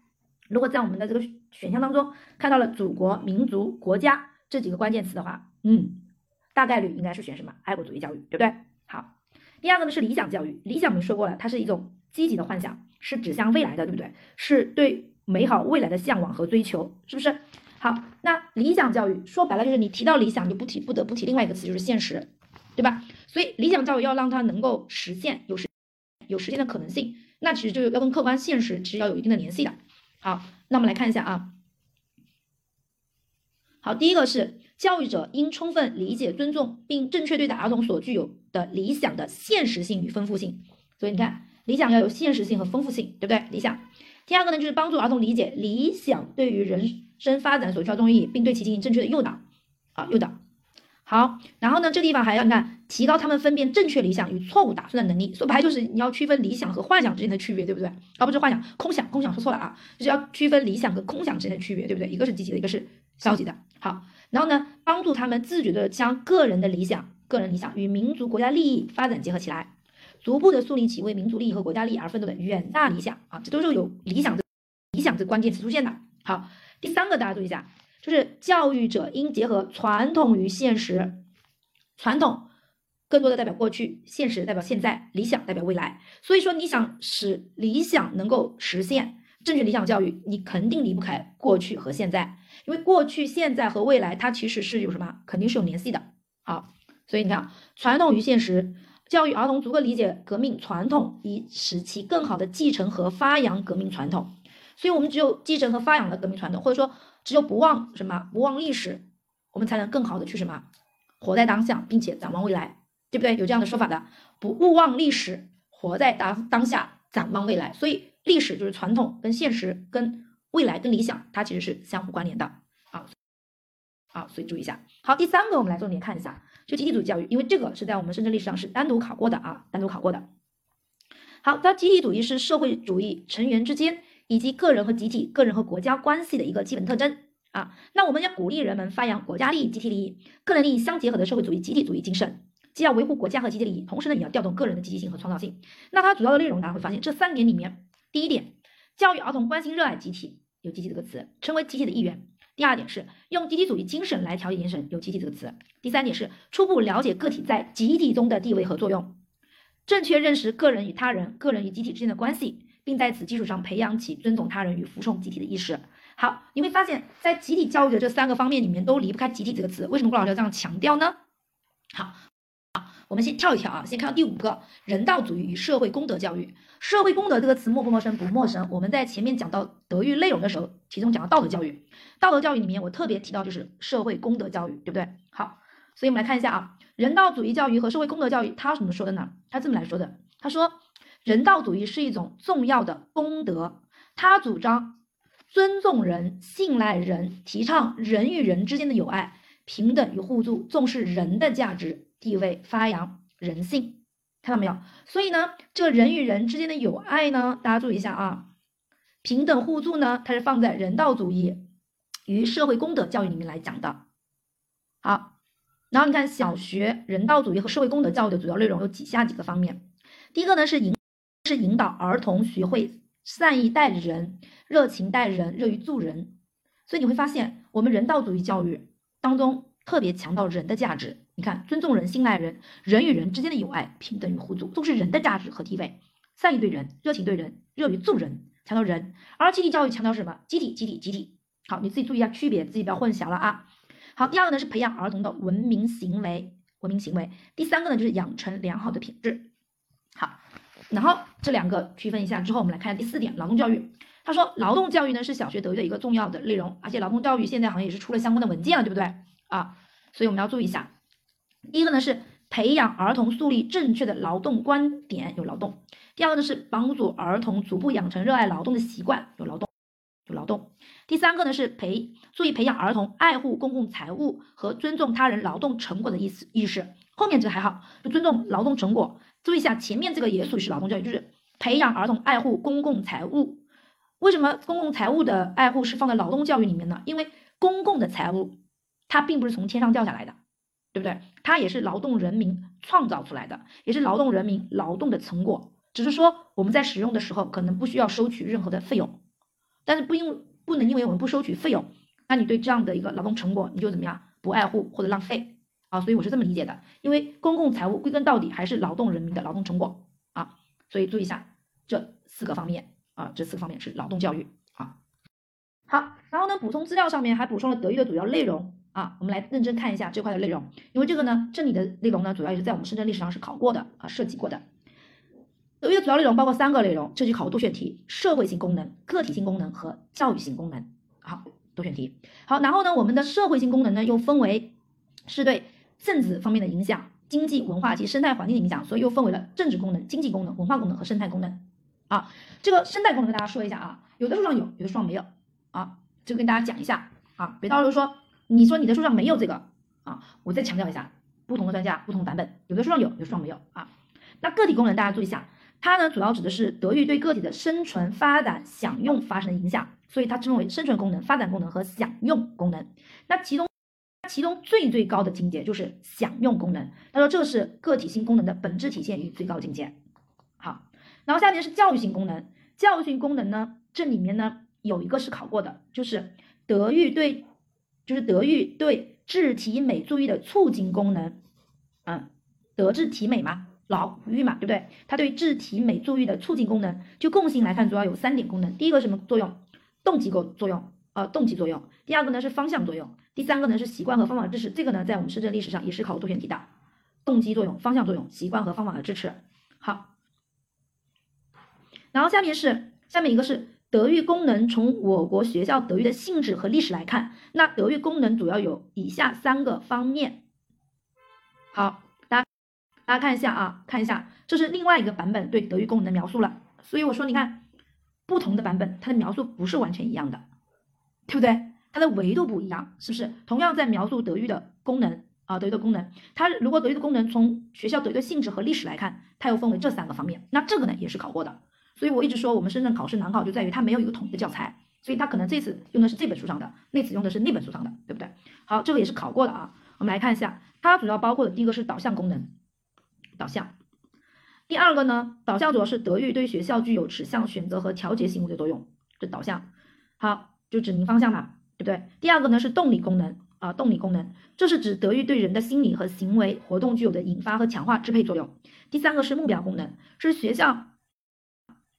如果在我们的这个选项当中看到了祖国、民族、国家这几个关键词的话，嗯，大概率应该是选什么？爱国主义教育，对不对？好，第二个呢是理想教育。理想我们说过了，它是一种积极的幻想，是指向未来的，对不对？是对美好未来的向往和追求，是不是？好，那理想教育说白了就是你提到理想，你不提不得不提另外一个词，就是现实。对吧？所以理想教育要让它能够实现，有实有实现的可能性，那其实就要跟客观现实其实要有一定的联系的。好，那我们来看一下啊。好，第一个是教育者应充分理解、尊重并正确对待儿童所具有的理想的现实性与丰富性。所以你看，理想要有现实性和丰富性，对不对？理想。第二个呢，就是帮助儿童理解理想对于人生发展所需要重意义，并对其进行正确的诱导。啊，诱导。好，然后呢，这地方还要你看，提高他们分辨正确理想与错误打算的能力。说白就是你要区分理想和幻想之间的区别，对不对？而不是幻想、空想、空想说错了啊，就是要区分理想和空想之间的区别，对不对？一个是积极的，一个是消极的。好，然后呢，帮助他们自觉的将个人的理想、个人理想与民族国家利益发展结合起来，逐步的树立起为民族利益和国家利益而奋斗的远大理想啊，这都是有理想的理想这关键词出现的。好，第三个大家注意一下。就是教育者应结合传统与现实，传统更多的代表过去，现实代表现在，理想代表未来。所以说，你想使理想能够实现正确理想教育，你肯定离不开过去和现在，因为过去、现在和未来它其实是有什么，肯定是有联系的。好，所以你看，传统与现实，教育儿童足够理解革命传统，以使其更好的继承和发扬革命传统。所以我们只有继承和发扬了革命传统，或者说。只有不忘什么，不忘历史，我们才能更好的去什么，活在当下，并且展望未来，对不对？有这样的说法的，不勿忘历史，活在当当下，展望未来。所以历史就是传统跟现实跟未来跟理想，它其实是相互关联的啊啊，所以注意一下。好，第三个我们来重点看一下，就集体主义教育，因为这个是在我们深圳历史上是单独考过的啊，单独考过的。好，它集体主义是社会主义成员之间。以及个人和集体、个人和国家关系的一个基本特征啊。那我们要鼓励人们发扬国家利益、集体利益、个人利益相结合的社会主义集体主义精神，既要维护国家和集体利益，同时呢也要调动个人的积极性和创造性。那它主要的内容，大家会发现这三点里面，第一点，教育儿童关心热爱集体，有集体这个词，成为集体的一员。第二点是用集体主义精神来调节精神，有集体这个词。第三点是初步了解个体在集体中的地位和作用，正确认识个人与他人、个人与集体之间的关系。并在此基础上培养起尊重他人与服从集体的意识。好，你会发现在集体教育的这三个方面里面都离不开集体这个词。为什么郭老师要这样强调呢？好，我们先跳一跳啊，先看到第五个人道主义与社会公德教育。社会公德这个词陌不陌生？不陌生。我们在前面讲到德育内容的时候，其中讲到道德教育。道德教育里面我特别提到就是社会公德教育，对不对？好，所以我们来看一下啊，人道主义教育和社会公德教育，他怎么说的呢？他这么来说的，他说。人道主义是一种重要的公德，他主张尊重人、信赖人，提倡人与人之间的友爱、平等与互助，重视人的价值地位，发扬人性。看到没有？所以呢，这个人与人之间的友爱呢，大家注意一下啊，平等互助呢，它是放在人道主义与社会公德教育里面来讲的。好，然后你看小学人道主义和社会公德教育的主要内容有几下几个方面。第一个呢是引是引导儿童学会善意待人、热情待人、乐于助人。所以你会发现，我们人道主义教育当中特别强调人的价值。你看，尊重人、信赖人，人与人之间的友爱、平等与互助，重视人的价值和地位，善意对人、热情对人、乐于助人，强调人。而集体教育强调是什么？集体、集体、集体。好，你自己注意一下区别，自己不要混淆了啊。好，第二个呢是培养儿童的文明行为，文明行为。第三个呢就是养成良好的品质。好，然后这两个区分一下之后，我们来看下第四点，劳动教育。他说，劳动教育呢是小学德育的一个重要的内容，而且劳动教育现在好像也是出了相关的文件了，对不对啊？所以我们要注意一下。第一个呢是培养儿童树立正确的劳动观点，有劳动；第二个呢是帮助儿童逐步养成热爱劳动的习惯，有劳动，有劳动；第三个呢是培注意培养儿童爱护公共财物和尊重他人劳动成果的意思意识。后面这个还好，就尊重劳动成果。注意一下，前面这个也属于是劳动教育，就是培养儿童爱护公共财物。为什么公共财物的爱护是放在劳动教育里面呢？因为公共的财物它并不是从天上掉下来的，对不对？它也是劳动人民创造出来的，也是劳动人民劳动的成果。只是说我们在使用的时候可能不需要收取任何的费用，但是不因不能因为我们不收取费用，那你对这样的一个劳动成果你就怎么样不爱护或者浪费啊？所以我是这么理解的，因为公共财物归根到底还是劳动人民的劳动成果啊，所以注意一下这四个方面。啊，这四个方面是劳动教育啊。好，然后呢，补充资料上面还补充了德育的主要内容啊，我们来认真看一下这块的内容，因为这个呢，这里的内容呢，主要也是在我们深圳历史上是考过的啊，涉及过的。德育的主要内容包括三个内容，这就考多选题：社会性功能、个体性功能和教育性功能。好，多选题。好，然后呢，我们的社会性功能呢，又分为是对政治方面的影响、经济、文化及生态环境的影响，所以又分为了政治功能、经济功能、文化功能和生态功能。啊，这个生态功能跟大家说一下啊，有的书上有，有的书上没有啊，就跟大家讲一下啊，别到时候说你说你的书上没有这个啊，我再强调一下，不同的专家不同版本，有的书上有，有的书上没有啊。那个体功能大家注意一下，它呢主要指的是德育对个体的生存、发展、享用发生的影响，所以它称为生存功能、发展功能和享用功能。那其中其中最最高的境界就是享用功能，他说这是个体性功能的本质体现与最高境界。好。然后下面是教育性功能，教育性功能呢，这里面呢有一个是考过的，就是德育对，就是德育对智体美注意的促进功能，嗯，德智体美嘛，劳育嘛，对不对？它对智体美注意的促进功能，就共性来看，主要有三点功能。第一个什么作用？动机构作用，呃，动机作用。第二个呢是方向作用，第三个呢是习惯和方法支持。这个呢在我们深圳历史上也是考多选题的，动机作用、方向作用、习惯和方法的支持。好。然后下面是下面一个是德育功能，从我国学校德育的性质和历史来看，那德育功能主要有以下三个方面。好，大家大家看一下啊，看一下，这是另外一个版本对德育功能的描述了。所以我说，你看不同的版本，它的描述不是完全一样的，对不对？它的维度不一样，是不是？同样在描述德育的功能啊，德育的功能，它如果德育的功能从学校德育的性质和历史来看，它又分为这三个方面。那这个呢，也是考过的。所以我一直说，我们深圳考试难考就在于它没有一个统一的教材，所以它可能这次用的是这本书上的，那次用的是那本书上的，对不对？好，这个也是考过的啊。我们来看一下，它主要包括的第一个是导向功能，导向。第二个呢，导向主要是德育对学校具有指向、选择和调节行为的作用，这导向。好，就指明方向嘛，对不对？第二个呢是动力功能啊，动力功能，这是指德育对人的心理和行为活动具有的引发和强化支配作用。第三个是目标功能，是学校。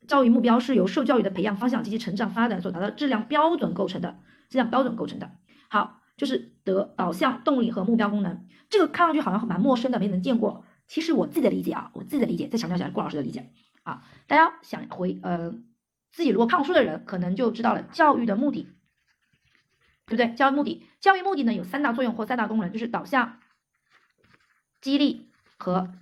教育目标是由受教育的培养方向及其成长发展所达到质量标准构成的，质量标准构成的。好，就是得导向、动力和目标功能。这个看上去好像蛮陌生的，没人见过。其实我自己的理解啊，我自己的理解，再强调一下郭老师的理解啊。大家想回呃，自己如果看过书的人，可能就知道了教育的目的，对不对？教育目的，教育目的呢有三大作用或三大功能，就是导向、激励和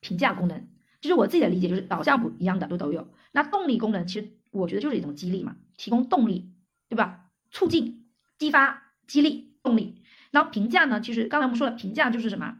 评价功能。其实我自己的理解就是导向不一样的都都有。那动力功能其实我觉得就是一种激励嘛，提供动力，对吧？促进、激发、激励、动力。然后评价呢，其实刚才我们说了，评价就是什么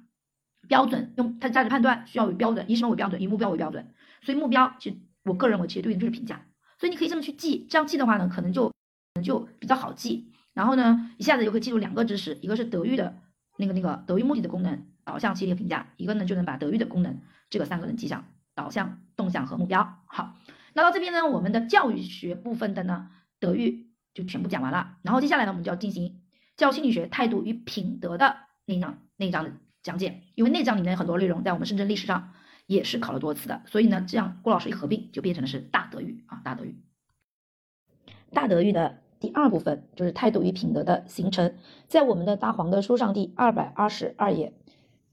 标准，用它的价值判断需要有标准，以什么为标准？以目标为标准。所以目标其实我个人认为其实对应就是评价。所以你可以这么去记，这样记的话呢，可能就可能就比较好记。然后呢，一下子就可以记住两个知识，一个是德育的那个那个德育目的的功能导向系列评价，一个呢就能把德育的功能这个三个能记上，导向、动向和目标。好，那到这边呢，我们的教育学部分的呢德育就全部讲完了。然后接下来呢，我们就要进行教心理学态度与品德的那一章那一章的讲解，因为那章里面很多内容在我们深圳历史上。也是考了多次的，所以呢，这样郭老师一合并就变成了是大德育啊，大德育。大德育的第二部分就是态度与品德的形成，在我们的大黄的书上第二百二十二页，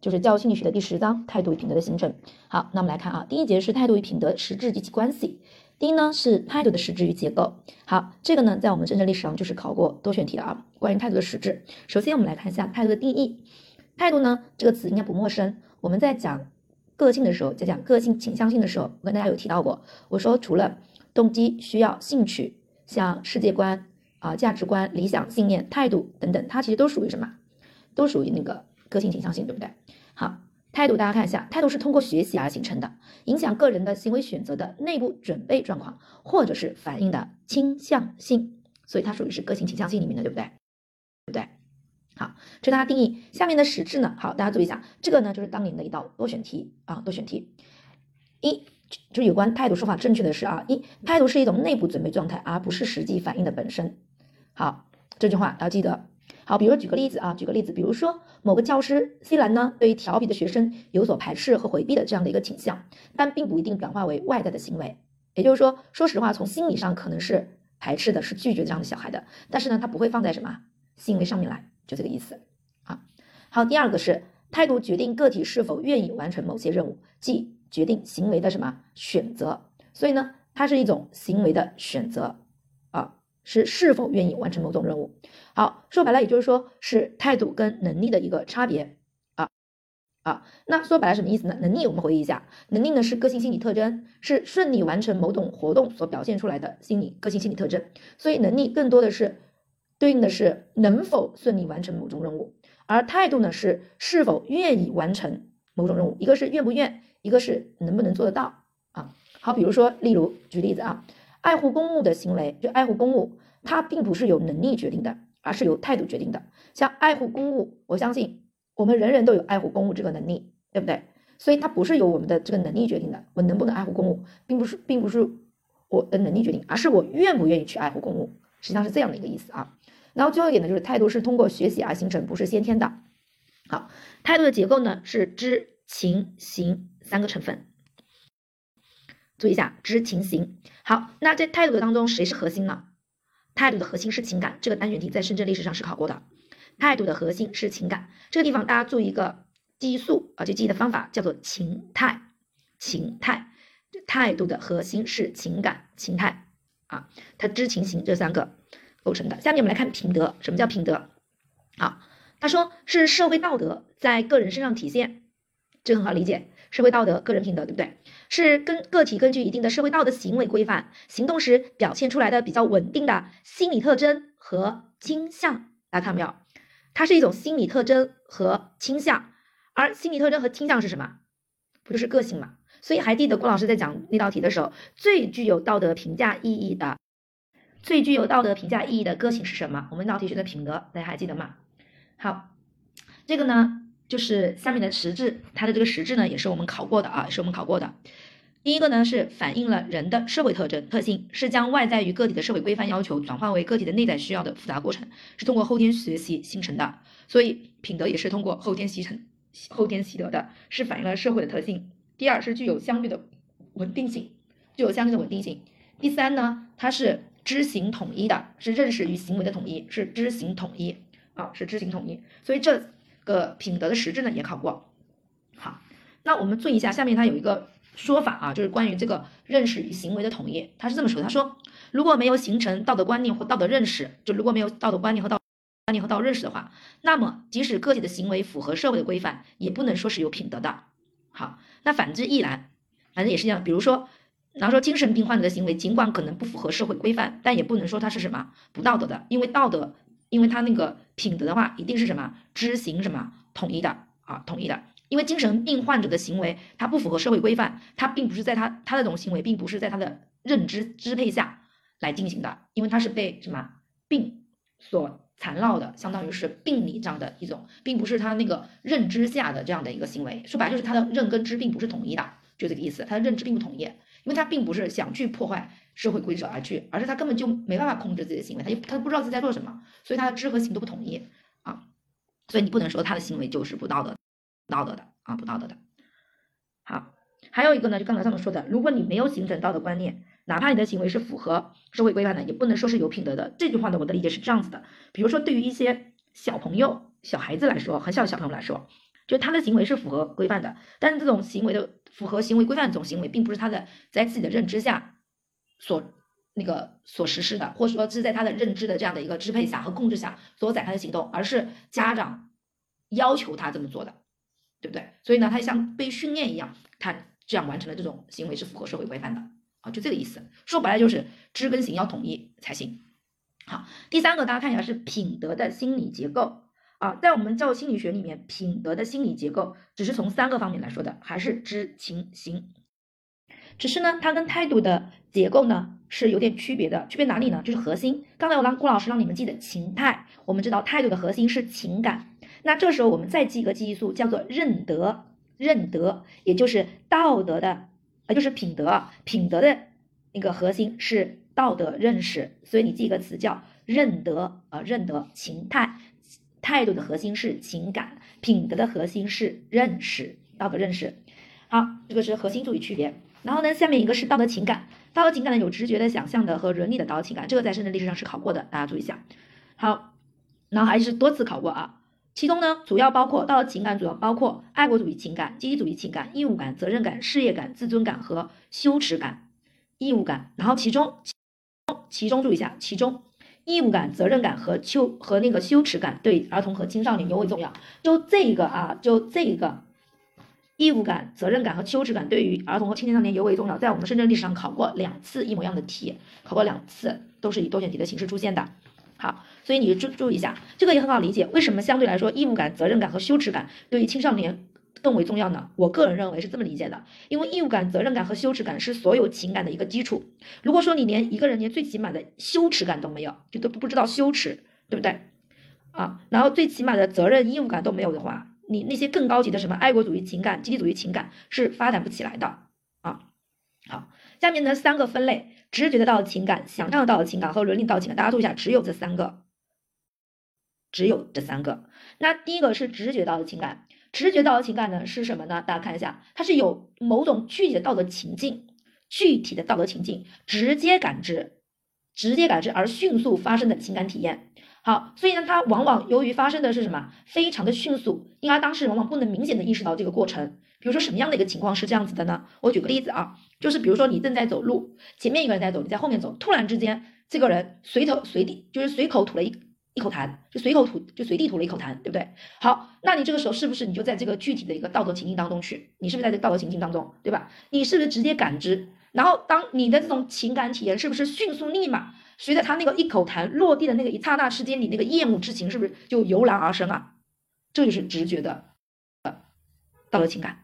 就是教育心理学的第十章态度与品德的形成。好，那我们来看啊，第一节是态度与品德实质及其关系。第一呢是态度的实质与结构。好，这个呢在我们深圳历史上就是考过多选题的啊，关于态度的实质。首先我们来看一下态度的定义。态度呢这个词应该不陌生，我们在讲。个性的时候，在讲个性倾向性的时候，我跟大家有提到过，我说除了动机、需要、兴趣，像世界观啊、价值观、理想、信念、态度等等，它其实都属于什么？都属于那个个性倾向性，对不对？好，态度大家看一下，态度是通过学习而形成的，影响个人的行为选择的内部准备状况，或者是反应的倾向性，所以它属于是个性倾向性里面的，对不对？对不对？好，这是它定义。下面的实质呢？好，大家注意一下，这个呢就是当年的一道多选题啊，多选题。一就是有关态度说法正确的是啊，一态度是一种内部准备状态，而不是实际反应的本身。好，这句话要记得。好，比如举个例子啊，举个例子，比如说某个教师 C 兰呢，对于调皮的学生有所排斥和回避的这样的一个倾向，但并不一定转化为外在的行为。也就是说，说实话，从心理上可能是排斥的，是拒绝这样的小孩的，但是呢，他不会放在什么行为上面来。就这个意思啊。好，第二个是态度决定个体是否愿意完成某些任务，即决定行为的什么选择。所以呢，它是一种行为的选择啊，是是否愿意完成某种任务。好，说白了，也就是说是态度跟能力的一个差别啊啊。那说白了什么意思呢？能力我们回忆一下，能力呢是个性心理特征，是顺利完成某种活动所表现出来的心理个性心理特征。所以能力更多的是。对应的是能否顺利完成某种任务，而态度呢是是否愿意完成某种任务，一个是愿不愿，一个是能不能做得到啊。好，比如说，例如举例子啊，爱护公物的行为，就爱护公物，它并不是由能力决定的，而是由态度决定的。像爱护公物，我相信我们人人都有爱护公物这个能力，对不对？所以它不是由我们的这个能力决定的，我能不能爱护公物，并不是，并不是我的能力决定，而是我愿不愿意去爱护公物，实际上是这样的一个意思啊。然后最后一点呢，就是态度是通过学习而形成，不是先天的。好，态度的结构呢是知、情、行三个成分。注意一下，知、情、行。好，那在态度的当中，谁是核心呢？态度的核心是情感，这个单选题在深圳历史上是考过的。态度的核心是情感，这个地方大家注意一个记忆素啊，就记忆的方法叫做情态。情态，态度的核心是情感、情态啊，它知、情、行这三个。构成的。下面我们来看品德，什么叫品德？好，他说是社会道德在个人身上体现，这很好理解。社会道德、个人品德，对不对？是跟个体根据一定的社会道德行为规范行动时表现出来的比较稳定的心理特征和倾向。大家看到没有？它是一种心理特征和倾向，而心理特征和倾向是什么？不就是个性嘛？所以还记得郭老师在讲那道题的时候，最具有道德评价意义的。最具有道德评价意义的个性是什么？我们那道题学的品德，大家还记得吗？好，这个呢就是下面的实质，它的这个实质呢也是我们考过的啊，是我们考过的。第一个呢是反映了人的社会特征特性，是将外在于个体的社会规范要求转化为个体的内在需要的复杂过程，是通过后天学习形成的。所以品德也是通过后天习成、后天习得的，是反映了社会的特性。第二是具有相对的稳定性，具有相对的稳定性。第三呢，它是。知行统一的是认识与行为的统一，是知行统一啊，是知行统一。所以这个品德的实质呢也考过。好，那我们注意一下，下面它有一个说法啊，就是关于这个认识与行为的统一。他是这么说，他说如果没有形成道德观念或道德认识，就如果没有道德观念和道观念和道认识的话，那么即使个体的行为符合社会的规范，也不能说是有品德的。好，那反之亦然，反正也是一样。比如说。然后说，精神病患者的行为尽管可能不符合社会规范，但也不能说他是什么不道德的，因为道德，因为他那个品德的话，一定是什么知行什么统一的啊，统一的。因为精神病患者的行为，他不符合社会规范，他并不是在他他那种行为，并不是在他的认知支配下来进行的，因为他是被什么病所缠绕的，相当于是病理这样的一种，并不是他那个认知下的这样的一个行为。说白就是他的认跟知并不是统一的，就这个意思。他的认知并不统一，因为他并不是想去破坏社会规则而去，而是他根本就没办法控制自己的行为，他就他不知道自己在做什么，所以他的知和行都不统一啊。所以你不能说他的行为就是不道德、道德的啊，不道德的。好，还有一个呢，就刚才上面说的，如果你没有形成道德观念。哪怕你的行为是符合社会规范的，也不能说是有品德的。这句话呢，我的理解是这样子的：，比如说，对于一些小朋友、小孩子来说，很小的小朋友来说，就他的行为是符合规范的，但是这种行为的符合行为规范这种行为，并不是他的在自己的认知下所那个所实施的，或者说是在他的认知的这样的一个支配下和控制下所展开的行动，而是家长要求他这么做的，对不对？所以呢，他像被训练一样，他这样完成的这种行为是符合社会规范的。啊，就这个意思，说白了就是知跟行要统一才行。好，第三个大家看一下是品德的心理结构啊，在我们教育心理学里面，品德的心理结构只是从三个方面来说的，还是知情行。只是呢，它跟态度的结构呢是有点区别的，区别哪里呢？就是核心。刚才我让郭老师让你们记得情态，我们知道态度的核心是情感，那这时候我们再记一个记忆素，叫做认德，认德也就是道德的。呃，就是品德，品德的那个核心是道德认识，所以你记一个词叫认德啊，认德情态，态度的核心是情感，品德的核心是认识，道德认识。好，这个是核心注意区别。然后呢，下面一个是道德情感，道德情感呢有直觉的、想象的和伦理的道德情感，这个在深圳历史上是考过的，大家注意一下。好，然后还是多次考过啊。其中呢，主要包括道德情感，主要包括爱国主义情感、积极主义情感、义务感、责任感、事业感、自尊感和羞耻感。义务感，然后其中，其中注意一下，其中义务感、责任感和羞和那个羞耻感对儿童和青少年尤为重要。就这个啊，就这个义务感、责任感和羞耻感对于儿童和青少年尤为重要，在我们深圳历史上考过两次一模一样的题，考过两次，都是以多选题的形式出现的。好，所以你注注意一下，这个也很好理解。为什么相对来说，义务感、责任感和羞耻感对于青少年更为重要呢？我个人认为是这么理解的，因为义务感、责任感和羞耻感是所有情感的一个基础。如果说你连一个人连最起码的羞耻感都没有，就都不知道羞耻，对不对？啊，然后最起码的责任、义务感都没有的话，你那些更高级的什么爱国主义情感、集体主义情感是发展不起来的啊。好，下面呢三个分类。直觉的道德情感、想象的道德情感和伦理道德情感，大家注意一下，只有这三个，只有这三个。那第一个是直觉道德情感，直觉道德情感呢是什么呢？大家看一下，它是有某种具体的道德情境，具体的道德情境，直接感知，直接感知而迅速发生的情感体验。好，所以呢，它往往由于发生的是什么，非常的迅速，因而当事人往往不能明显的意识到这个过程。比如说什么样的一个情况是这样子的呢？我举个例子啊，就是比如说你正在走路，前面一个人在走，你在后面走，突然之间这个人随头随地就是随口吐了一一口痰，就随口吐就随地吐了一口痰，对不对？好，那你这个时候是不是你就在这个具体的一个道德情境当中去？你是不是在这个道德情境当中，对吧？你是不是直接感知？然后当你的这种情感体验是不是迅速立马随着他那个一口痰落地的那个一刹那之间，你那个厌恶之情是不是就油然而生啊？这就是直觉的呃道德情感。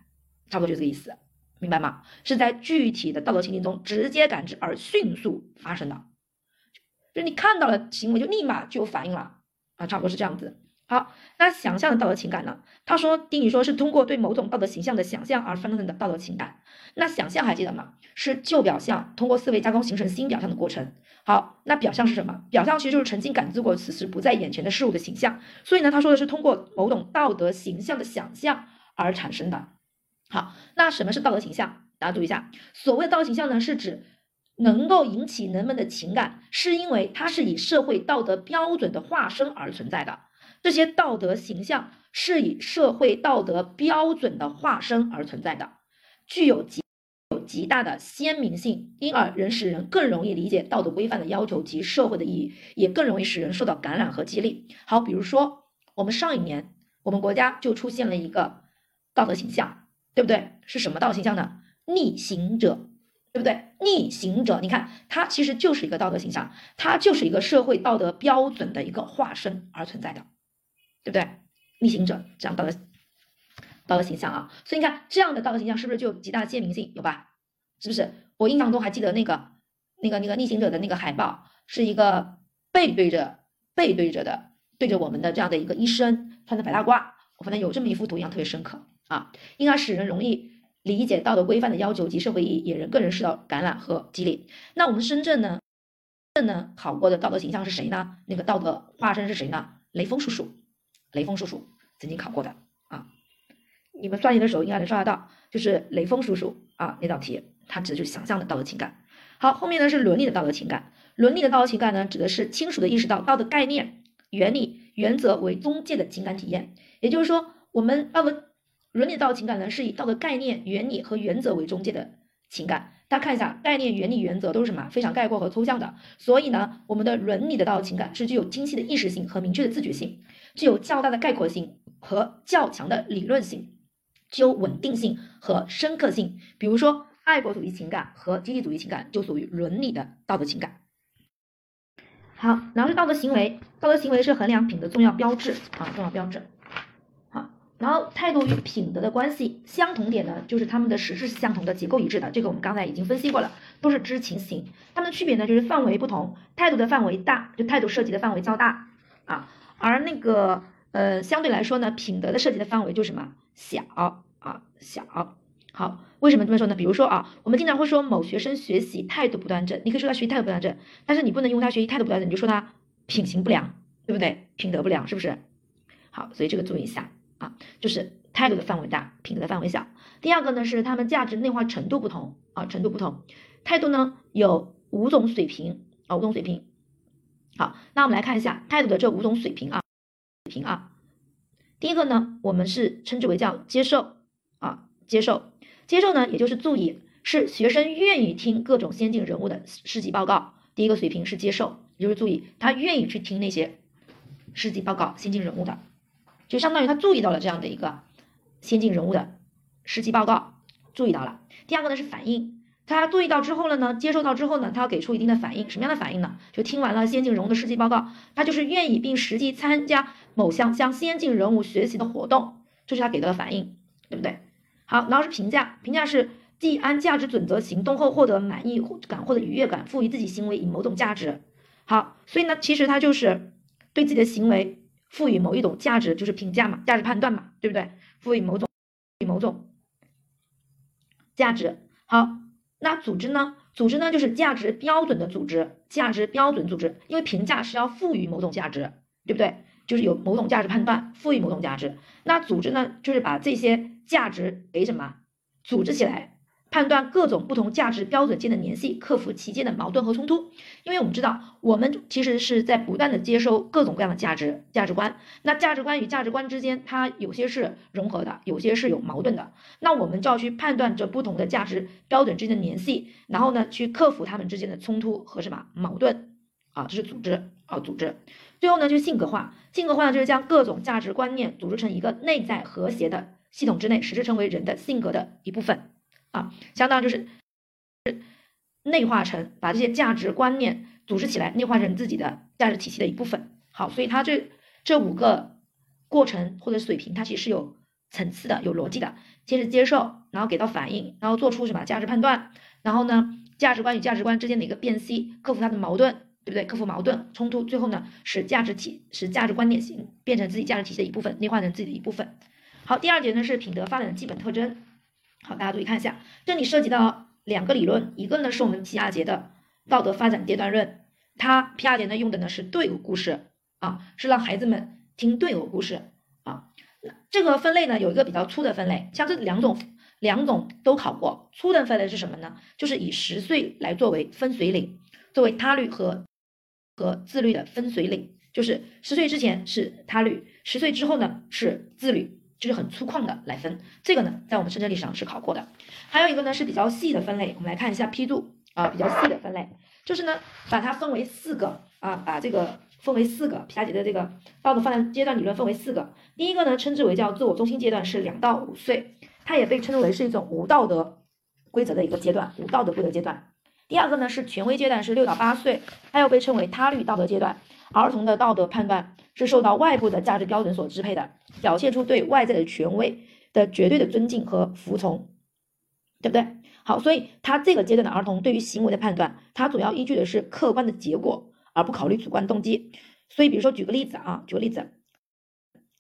差不多就这个意思，明白吗？是在具体的道德情境中直接感知而迅速发生的，就你看到了行为就立马就有反应了啊，差不多是这样子。好，那想象的道德情感呢？他说丁宇说是通过对某种道德形象的想象而发生的道德情感。那想象还记得吗？是旧表象通过思维加工形成新表象的过程。好，那表象是什么？表象其实就是曾经感知过此时不在眼前的事物的形象。所以呢，他说的是通过某种道德形象的想象而产生的。好，那什么是道德形象？大家注意一下，所谓的道德形象呢，是指能够引起人们的情感，是因为它是以社会道德标准的化身而存在的。这些道德形象是以社会道德标准的化身而存在的，具有极有极大的鲜明性，因而人使人更容易理解道德规范的要求及社会的意义，也更容易使人受到感染和激励。好，比如说我们上一年，我们国家就出现了一个道德形象。对不对？是什么道德形象呢？逆行者，对不对？逆行者，你看，它其实就是一个道德形象，它就是一个社会道德标准的一个化身而存在的，对不对？逆行者这样道德道德形象啊，所以你看这样的道德形象是不是就有极大的鲜明性？有吧？是不是？我印象中还记得那个那个那个逆行者的那个海报是一个背对着背对着的对着我们的这样的一个医生穿着白大褂，我反正有这么一幅图印象特别深刻啊，应该使人容易理解道德规范的要求及社会意义，也人个人受到感染和激励。那我们深圳呢？深圳呢考过的道德形象是谁呢？那个道德化身是谁呢？雷锋叔叔，雷锋叔叔曾经考过的啊，你们算题的时候应该能刷得到，就是雷锋叔叔啊那道题，它指的就是想象的道德情感。好，后面呢是伦理的道德情感。伦理的道德情感呢，指的是清楚的意识到道德概念、原理、原则为中介的情感体验。也就是说，我们道德伦理的道德情感呢，是以道德概念、原理和原则为中介的情感。大家看一下，概念、原理、原则都是什么？非常概括和抽象的。所以呢，我们的伦理的道德情感是具有清晰的意识性和明确的自觉性，具有较大的概括性和较强的理论性，具有稳定性和深刻性。比如说。爱国主义情感和集体主义情感就属于伦理的道德情感。好，然后是道德行为，道德行为是衡量品德重要标志啊，重要标志。好，然后态度与品德的关系相同点呢，就是它们的实质是相同的，结构一致的。这个我们刚才已经分析过了，都是知情型。它们的区别呢，就是范围不同，态度的范围大，就态度涉及的范围较大啊，而那个呃相对来说呢，品德的涉及的范围就什么小啊小。好，为什么这么说呢？比如说啊，我们经常会说某学生学习态度不端正，你可以说他学习态度不端正，但是你不能用他学习态度不端正，你就说他品行不良，对不对？品德不良，是不是？好，所以这个注意一下啊，就是态度的范围大，品德的范围小。第二个呢是他们价值内化程度不同啊，程度不同。态度呢有五种水平啊，五种水平。好，那我们来看一下态度的这五种水平啊，水平啊。第一个呢，我们是称之为叫接受啊，接受。接受呢，也就是注意，是学生愿意听各种先进人物的事迹报告。第一个水平是接受，也就是注意他愿意去听那些事迹报告、先进人物的，就相当于他注意到了这样的一个先进人物的事迹报告，注意到了。第二个呢是反应，他注意到之后了呢，接受到之后呢，他要给出一定的反应，什么样的反应呢？就听完了先进人物的事迹报告，他就是愿意并实际参加某项向先进人物学习的活动，这是他给到的反应，对不对？好，然后是评价，评价是既按价值准则行动后获得满意感或者愉悦感，赋予自己行为以某种价值。好，所以呢，其实它就是对自己的行为赋予某一种价值，就是评价嘛，价值判断嘛，对不对？赋予某种，予某种价值。好，那组织呢？组织呢就是价值标准的组织，价值标准组织，因为评价是要赋予某种价值，对不对？就是有某种价值判断，赋予某种价值。那组织呢，就是把这些。价值给什么组织起来，判断各种不同价值标准间的联系，克服其间的矛盾和冲突。因为我们知道，我们其实是在不断的接收各种各样的价值价值观。那价值观与价值观之间，它有些是融合的，有些是有矛盾的。那我们就要去判断这不同的价值标准之间的联系，然后呢，去克服他们之间的冲突和什么矛盾啊？这是组织啊，组织。最后呢，就是性格化。性格化呢，就是将各种价值观念组织成一个内在和谐的。系统之内，使之成为人的性格的一部分啊，相当就是内化成把这些价值观念组织起来，内化成自己的价值体系的一部分。好，所以它这这五个过程或者水平，它其实是有层次的，有逻辑的。先是接受，然后给到反应，然后做出什么价值判断，然后呢，价值观与价值观之间的一个辨析，克服它的矛盾，对不对？克服矛盾冲突，最后呢，使价值体使价值观念型变成自己价值体系的一部分，内化成自己的一部分。好，第二节呢是品德发展的基本特征。好，大家注意看一下，这里涉及到两个理论，一个呢是我们皮亚杰的道德发展阶段论，他皮亚杰呢用的呢是对偶故事啊，是让孩子们听对偶故事啊。这个分类呢有一个比较粗的分类，像这两种两种都考过。粗的分类是什么呢？就是以十岁来作为分水岭，作为他律和和自律的分水岭，就是十岁之前是他律，十岁之后呢是自律。就是很粗犷的来分，这个呢，在我们深圳历史上是考过的。还有一个呢是比较细的分类，我们来看一下批注啊，比较细的分类，就是呢把它分为四个啊，把这个分为四个皮亚杰的这个道德发展阶段理论分为四个。第一个呢称之为叫自我中心阶段，是两到五岁，它也被称之为是一种无道德规则的一个阶段，无道德规则阶段。第二个呢是权威阶段，是六到八岁，它又被称为他律道德阶段。儿童的道德判断是受到外部的价值标准所支配的，表现出对外在的权威的绝对的尊敬和服从，对不对？好，所以他这个阶段的儿童对于行为的判断，他主要依据的是客观的结果，而不考虑主观动机。所以，比如说举个例子啊，举个例子，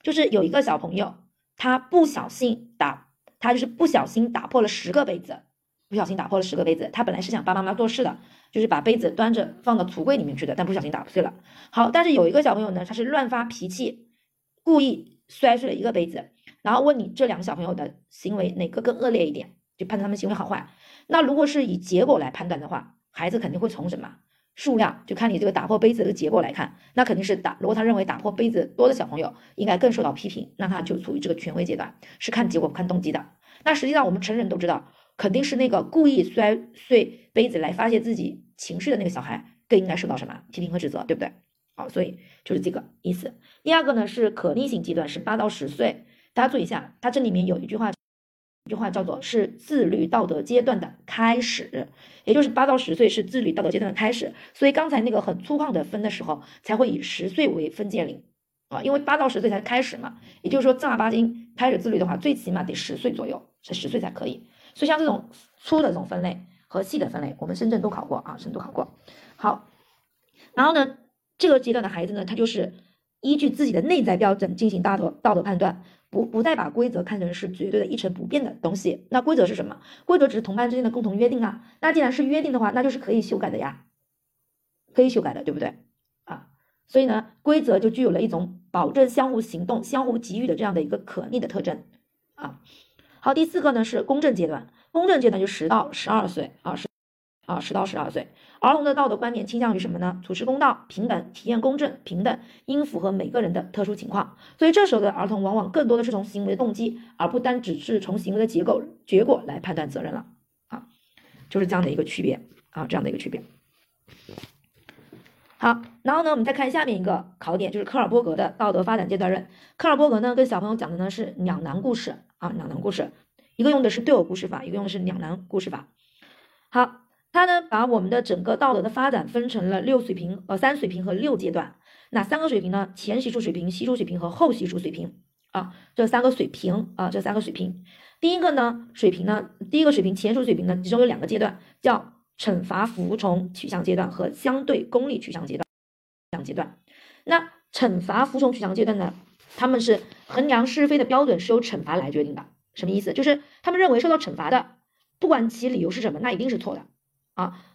就是有一个小朋友，他不小心打，他就是不小心打破了十个杯子，不小心打破了十个杯子。他本来是想帮妈妈做事的，就是把杯子端着放到橱柜里面去的，但不小心打碎了。好，但是有一个小朋友呢，他是乱发脾气，故意摔碎了一个杯子。然后问你这两个小朋友的行为哪个更恶劣一点，就判断他们行为好坏。那如果是以结果来判断的话，孩子肯定会从什么数量，就看你这个打破杯子的结果来看，那肯定是打。如果他认为打破杯子多的小朋友应该更受到批评，那他就处于这个权威阶段，是看结果不看动机的。那实际上我们成人都知道，肯定是那个故意摔碎杯子来发泄自己情绪的那个小孩更应该受到什么批评和指责，对不对？好，所以就是这个意思。第二个呢是可逆性阶段，是八到十岁。大家注意一下，它这里面有一句话，一句话叫做是自律道德阶段的开始，也就是八到十岁是自律道德阶段的开始。所以刚才那个很粗犷的分的时候，才会以十岁为分界岭啊，因为八到十岁才开始嘛。也就是说正儿八经开始自律的话，最起码得十岁左右，是十岁才可以。所以像这种粗的这种分类和细的分类，我们深圳都考过啊，深圳都考过。好，然后呢，这个阶段的孩子呢，他就是依据自己的内在标准进行道德道德判断。不不再把规则看成是绝对的一成不变的东西。那规则是什么？规则只是同伴之间的共同约定啊。那既然是约定的话，那就是可以修改的呀，可以修改的，对不对？啊，所以呢，规则就具有了一种保证相互行动、相互给予的这样的一个可逆的特征啊。好，第四个呢是公正阶段，公正阶段就十到十二岁啊，十啊十到十二岁。儿童的道德观念倾向于什么呢？处事公道、平等、体验公正、平等，应符合每个人的特殊情况。所以这时候的儿童往往更多的是从行为的动机，而不单只是从行为的结构结果来判断责任了啊，就是这样的一个区别啊，这样的一个区别。好，然后呢，我们再看下面一个考点，就是科尔伯格的道德发展阶段论。科尔伯格呢，跟小朋友讲的呢是两难故事啊，两难故事，一个用的是对偶故事法，一个用的是两难故事法。好。他呢，把我们的整个道德的发展分成了六水平，呃，三水平和六阶段。哪三个水平呢？前习俗水平、习俗水平和后习俗水平啊，这三个水平啊，这三个水平。第一个呢，水平呢，第一个水平前述水平呢，其中有两个阶段，叫惩罚服从取向阶段和相对功利取向阶段。两阶段。那惩罚服从取向阶段呢，他们是衡量是非的标准是由惩罚来决定的。什么意思？就是他们认为受到惩罚的，不管其理由是什么，那一定是错的。啊，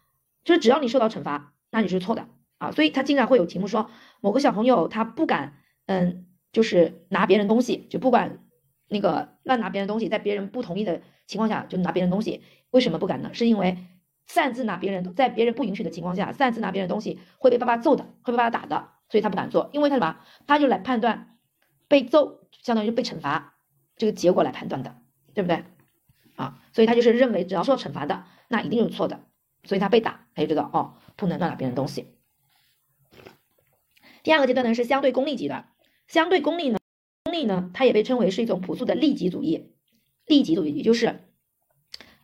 就是只要你受到惩罚，那你是错的啊，所以他经常会有题目说某个小朋友他不敢，嗯，就是拿别人东西，就不管那个乱拿别人东西，在别人不同意的情况下就拿别人东西，为什么不敢呢？是因为擅自拿别人，在别人不允许的情况下擅自拿别人东西会被爸爸揍的，会被爸爸打的，所以他不敢做，因为他什么？他就来判断被揍相当于被惩罚这个结果来判断的，对不对？啊，所以他就是认为只要受到惩罚的，那一定是错的。所以他被打，他就知道哦，不能乱拿别人东西。第二个阶段呢是相对功利阶段，相对功利呢，功利呢，它也被称为是一种朴素的利己主义。利己主义也就是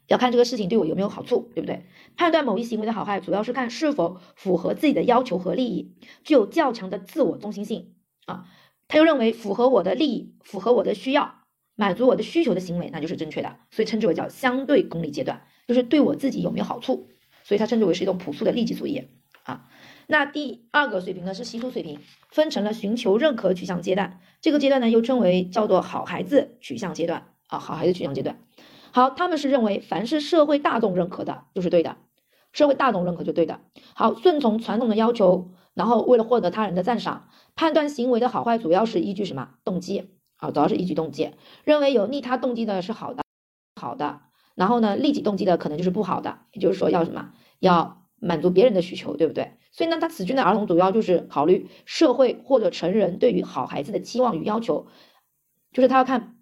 要看这个事情对我有没有好处，对不对？判断某一行为的好坏，主要是看是否符合自己的要求和利益，具有较强的自我中心性啊。他又认为符合我的利益、符合我的需要、满足我的需求的行为，那就是正确的，所以称之为叫相对功利阶段，就是对我自己有没有好处。所以它称之为是一种朴素的利己主义啊。那第二个水平呢是习俗水平，分成了寻求认可取向阶段，这个阶段呢又称为叫做好孩子取向阶段啊，好孩子取向阶段。好，他们是认为凡是社会大众认可的就是对的，社会大众认可就对的。好，顺从传统的要求，然后为了获得他人的赞赏，判断行为的好坏主要是依据什么动机啊？主要是依据动机，认为有利他动机的是好的，好的。然后呢，利己动机的可能就是不好的，也就是说要什么，要满足别人的需求，对不对？所以呢，他此卷的儿童主要就是考虑社会或者成人对于好孩子的期望与要求，就是他要看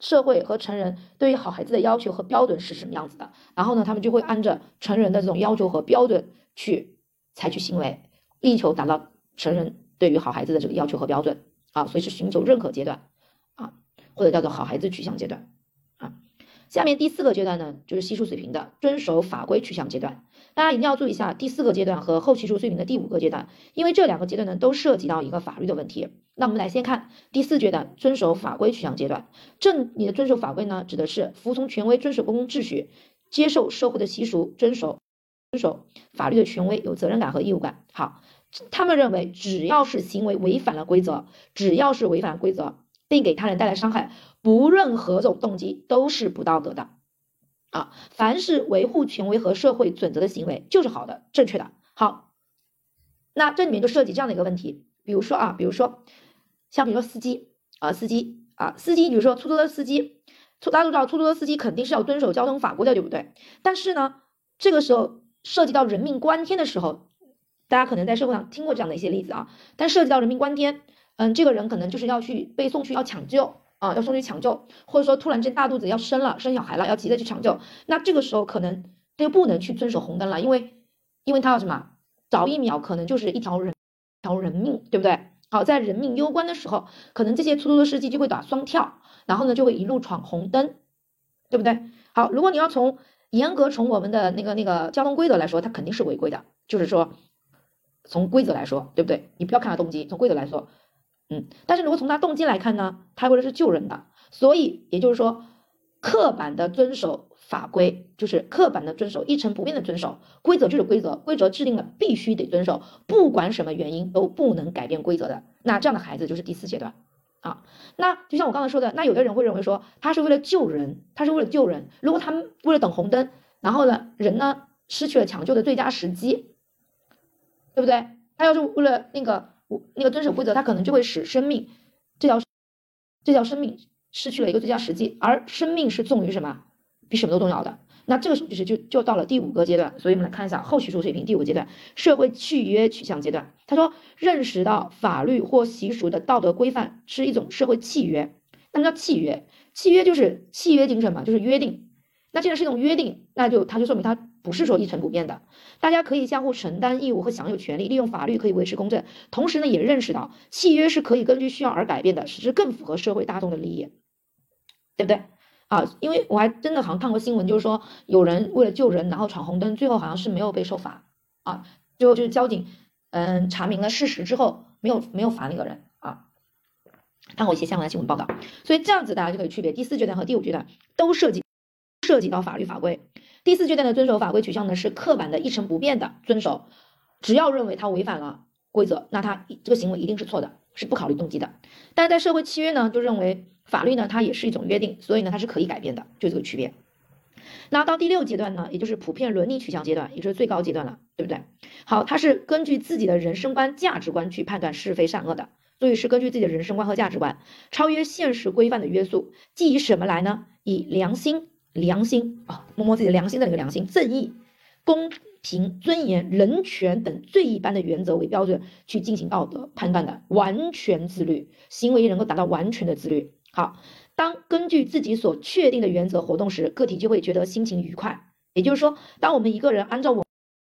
社会和成人对于好孩子的要求和标准是什么样子的，然后呢，他们就会按照成人的这种要求和标准去采取行为，力求达到成人对于好孩子的这个要求和标准啊，所以是寻求认可阶段啊，或者叫做好孩子取向阶段。下面第四个阶段呢，就是习俗水平的遵守法规取向阶段。大家一定要注意一下第四个阶段和后习俗水平的第五个阶段，因为这两个阶段呢都涉及到一个法律的问题。那我们来先看第四阶段遵守法规取向阶段。正你的遵守法规呢，指的是服从权威、遵守公共秩序，接受社会的习俗，遵守遵守法律的权威，有责任感和义务感。好，他们认为只要是行为违反了规则，只要是违反规则，并给他人带来伤害，不论何种动机都是不道德的。啊，凡是维护权威和社会准则的行为就是好的、正确的。好，那这里面就涉及这样的一个问题，比如说啊，比如说像比如说司机啊，司机啊，司机，比如说出租车司机。大家都知道，出租车司机肯定是要遵守交通法规的，对不对？但是呢，这个时候涉及到人命关天的时候，大家可能在社会上听过这样的一些例子啊。但涉及到人命关天，嗯，这个人可能就是要去被送去要抢救啊，要送去抢救，或者说突然间大肚子要生了，生小孩了，要急着去抢救。那这个时候可能他就不能去遵守红灯了，因为因为他要什么，早一秒可能就是一条人，条人命，对不对？好，在人命攸关的时候，可能这些出租车司机就会打双跳。然后呢，就会一路闯红灯，对不对？好，如果你要从严格从我们的那个那个交通规则来说，它肯定是违规的。就是说，从规则来说，对不对？你不要看他动机，从规则来说，嗯。但是如果从他动机来看呢，他为了是救人的，所以也就是说，刻板的遵守法规，就是刻板的遵守，一成不变的遵守规则就是规则，规则制定了必须得遵守，不管什么原因都不能改变规则的。那这样的孩子就是第四阶段。啊，那就像我刚才说的，那有的人会认为说，他是为了救人，他是为了救人。如果他们为了等红灯，然后呢，人呢失去了抢救的最佳时机，对不对？他要是为了那个那个遵守规则，他可能就会使生命这条这条生命失去了一个最佳时机，而生命是重于什么？比什么都重要的。那这个时候其实就就到了第五个阶段，所以我们来看一下后习俗水平第五阶段，社会契约取向阶段。他说，认识到法律或习俗的道德规范是一种社会契约。那么叫契约，契约就是契约精神嘛，就是约定。那既然是一种约定，那就它就说明它不是说一成不变的，大家可以相互承担义务和享有权利，利用法律可以维持公正。同时呢，也认识到契约是可以根据需要而改变的，使之更符合社会大众的利益，对不对？啊，因为我还真的好像看过新闻，就是说有人为了救人，然后闯红灯，最后好像是没有被受罚啊。最后就是交警，嗯，查明了事实之后，没有没有罚那个人啊。看过一些相关的新闻报道，所以这样子大家就可以区别第四阶段和第五阶段都涉及涉及到法律法规。第四阶段的遵守法规取向呢是刻板的一成不变的遵守，只要认为他违反了规则，那他这个行为一定是错的，是不考虑动机的。但是在社会契约呢，就认为。法律呢，它也是一种约定，所以呢，它是可以改变的，就这个区别。那到第六阶段呢，也就是普遍伦理取向阶段，也就是最高阶段了，对不对？好，它是根据自己的人生观、价值观去判断是非善恶的，所以是根据自己的人生观和价值观，超越现实规范的约束，即以什么来呢？以良心、良心啊，摸摸自己的良心的那个良心，正义、公平、尊严、人权等最一般的原则为标准去进行道德判断的，完全自律，行为能够达到完全的自律。好，当根据自己所确定的原则活动时，个体就会觉得心情愉快。也就是说，当我们一个人按照我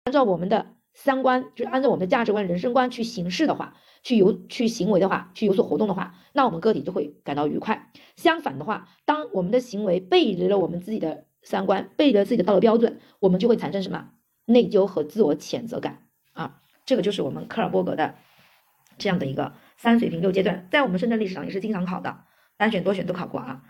按照我们的三观，就是按照我们的价值观、人生观去行事的话，去有去行为的话，去有所活动的话，那我们个体就会感到愉快。相反的话，当我们的行为背离了我们自己的三观，背离了自己的道德标准，我们就会产生什么内疚和自我谴责感啊？这个就是我们科尔伯格的这样的一个三水平六阶段，在我们深圳历史上也是经常考的。单选多选都考过啊。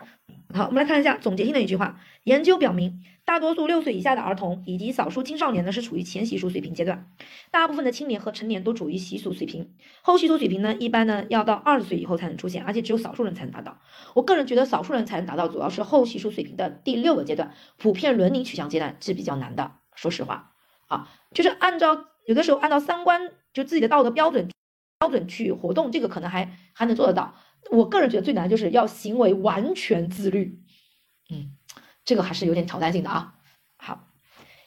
好，我们来看一下总结性的一句话。研究表明，大多数六岁以下的儿童以及少数青少年呢是处于前习俗水平阶段，大部分的青年和成年都处于习俗水平。后习俗水平呢，一般呢要到二十岁以后才能出现，而且只有少数人才能达到。我个人觉得少数人才能达到，主要是后习俗水平的第六个阶段，普遍伦理取向阶段是比较难的。说实话，啊，就是按照有的时候按照三观就自己的道德标准标准去活动，这个可能还还能做得到。我个人觉得最难就是要行为完全自律，嗯，这个还是有点挑战性的啊。好，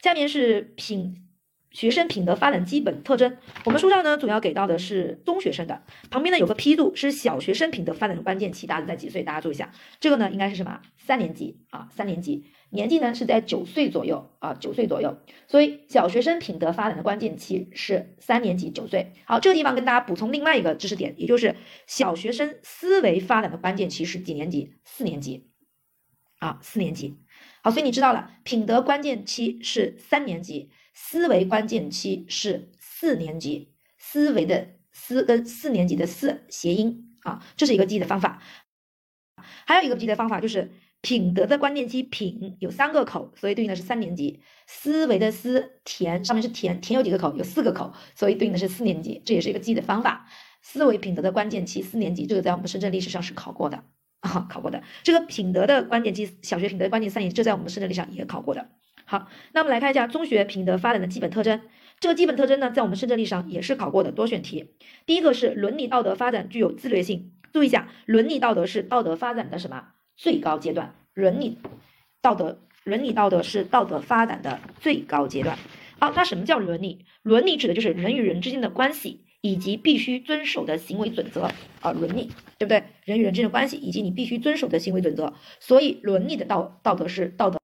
下面是品学生品德发展基本特征。我们书上呢主要给到的是中学生的，旁边呢有个批注是小学生品德发展的关键期，大家在几岁？大家注意一下，这个呢应该是什么？三年级啊，三年级。年纪呢是在九岁左右啊，九岁左右，所以小学生品德发展的关键期是三年级九岁。好，这个地方跟大家补充另外一个知识点，也就是小学生思维发展的关键期是几年级？四年级啊，四年级。好，所以你知道了，品德关键期是三年级，思维关键期是四年级，思维的思跟四年级的四谐音啊，这是一个记忆的方法。还有一个记忆的方法就是品德的关键期品有三个口，所以对应的是三年级。思维的思田上面是田，田有几个口？有四个口，所以对应的是四年级。这也是一个记忆的方法。思维品德的关键期四年级，这个在我们深圳历史上是考过的啊，考过的。这个品德的关键期，小学品德的关键三年，这在我们深圳历史上也考过的。好，那我们来看一下中学品德发展的基本特征。这个基本特征呢，在我们深圳历史上也是考过的多选题。第一个是伦理道德发展具有自律性。注意一下，伦理道德是道德发展的什么最高阶段？伦理道德，伦理道德是道德发展的最高阶段。好，那什么叫伦理？伦理指的就是人与人之间的关系，以及必须遵守的行为准则啊。伦理对不对？人与人之间的关系，以及你必须遵守的行为准则。所以，伦理的道道德是道德。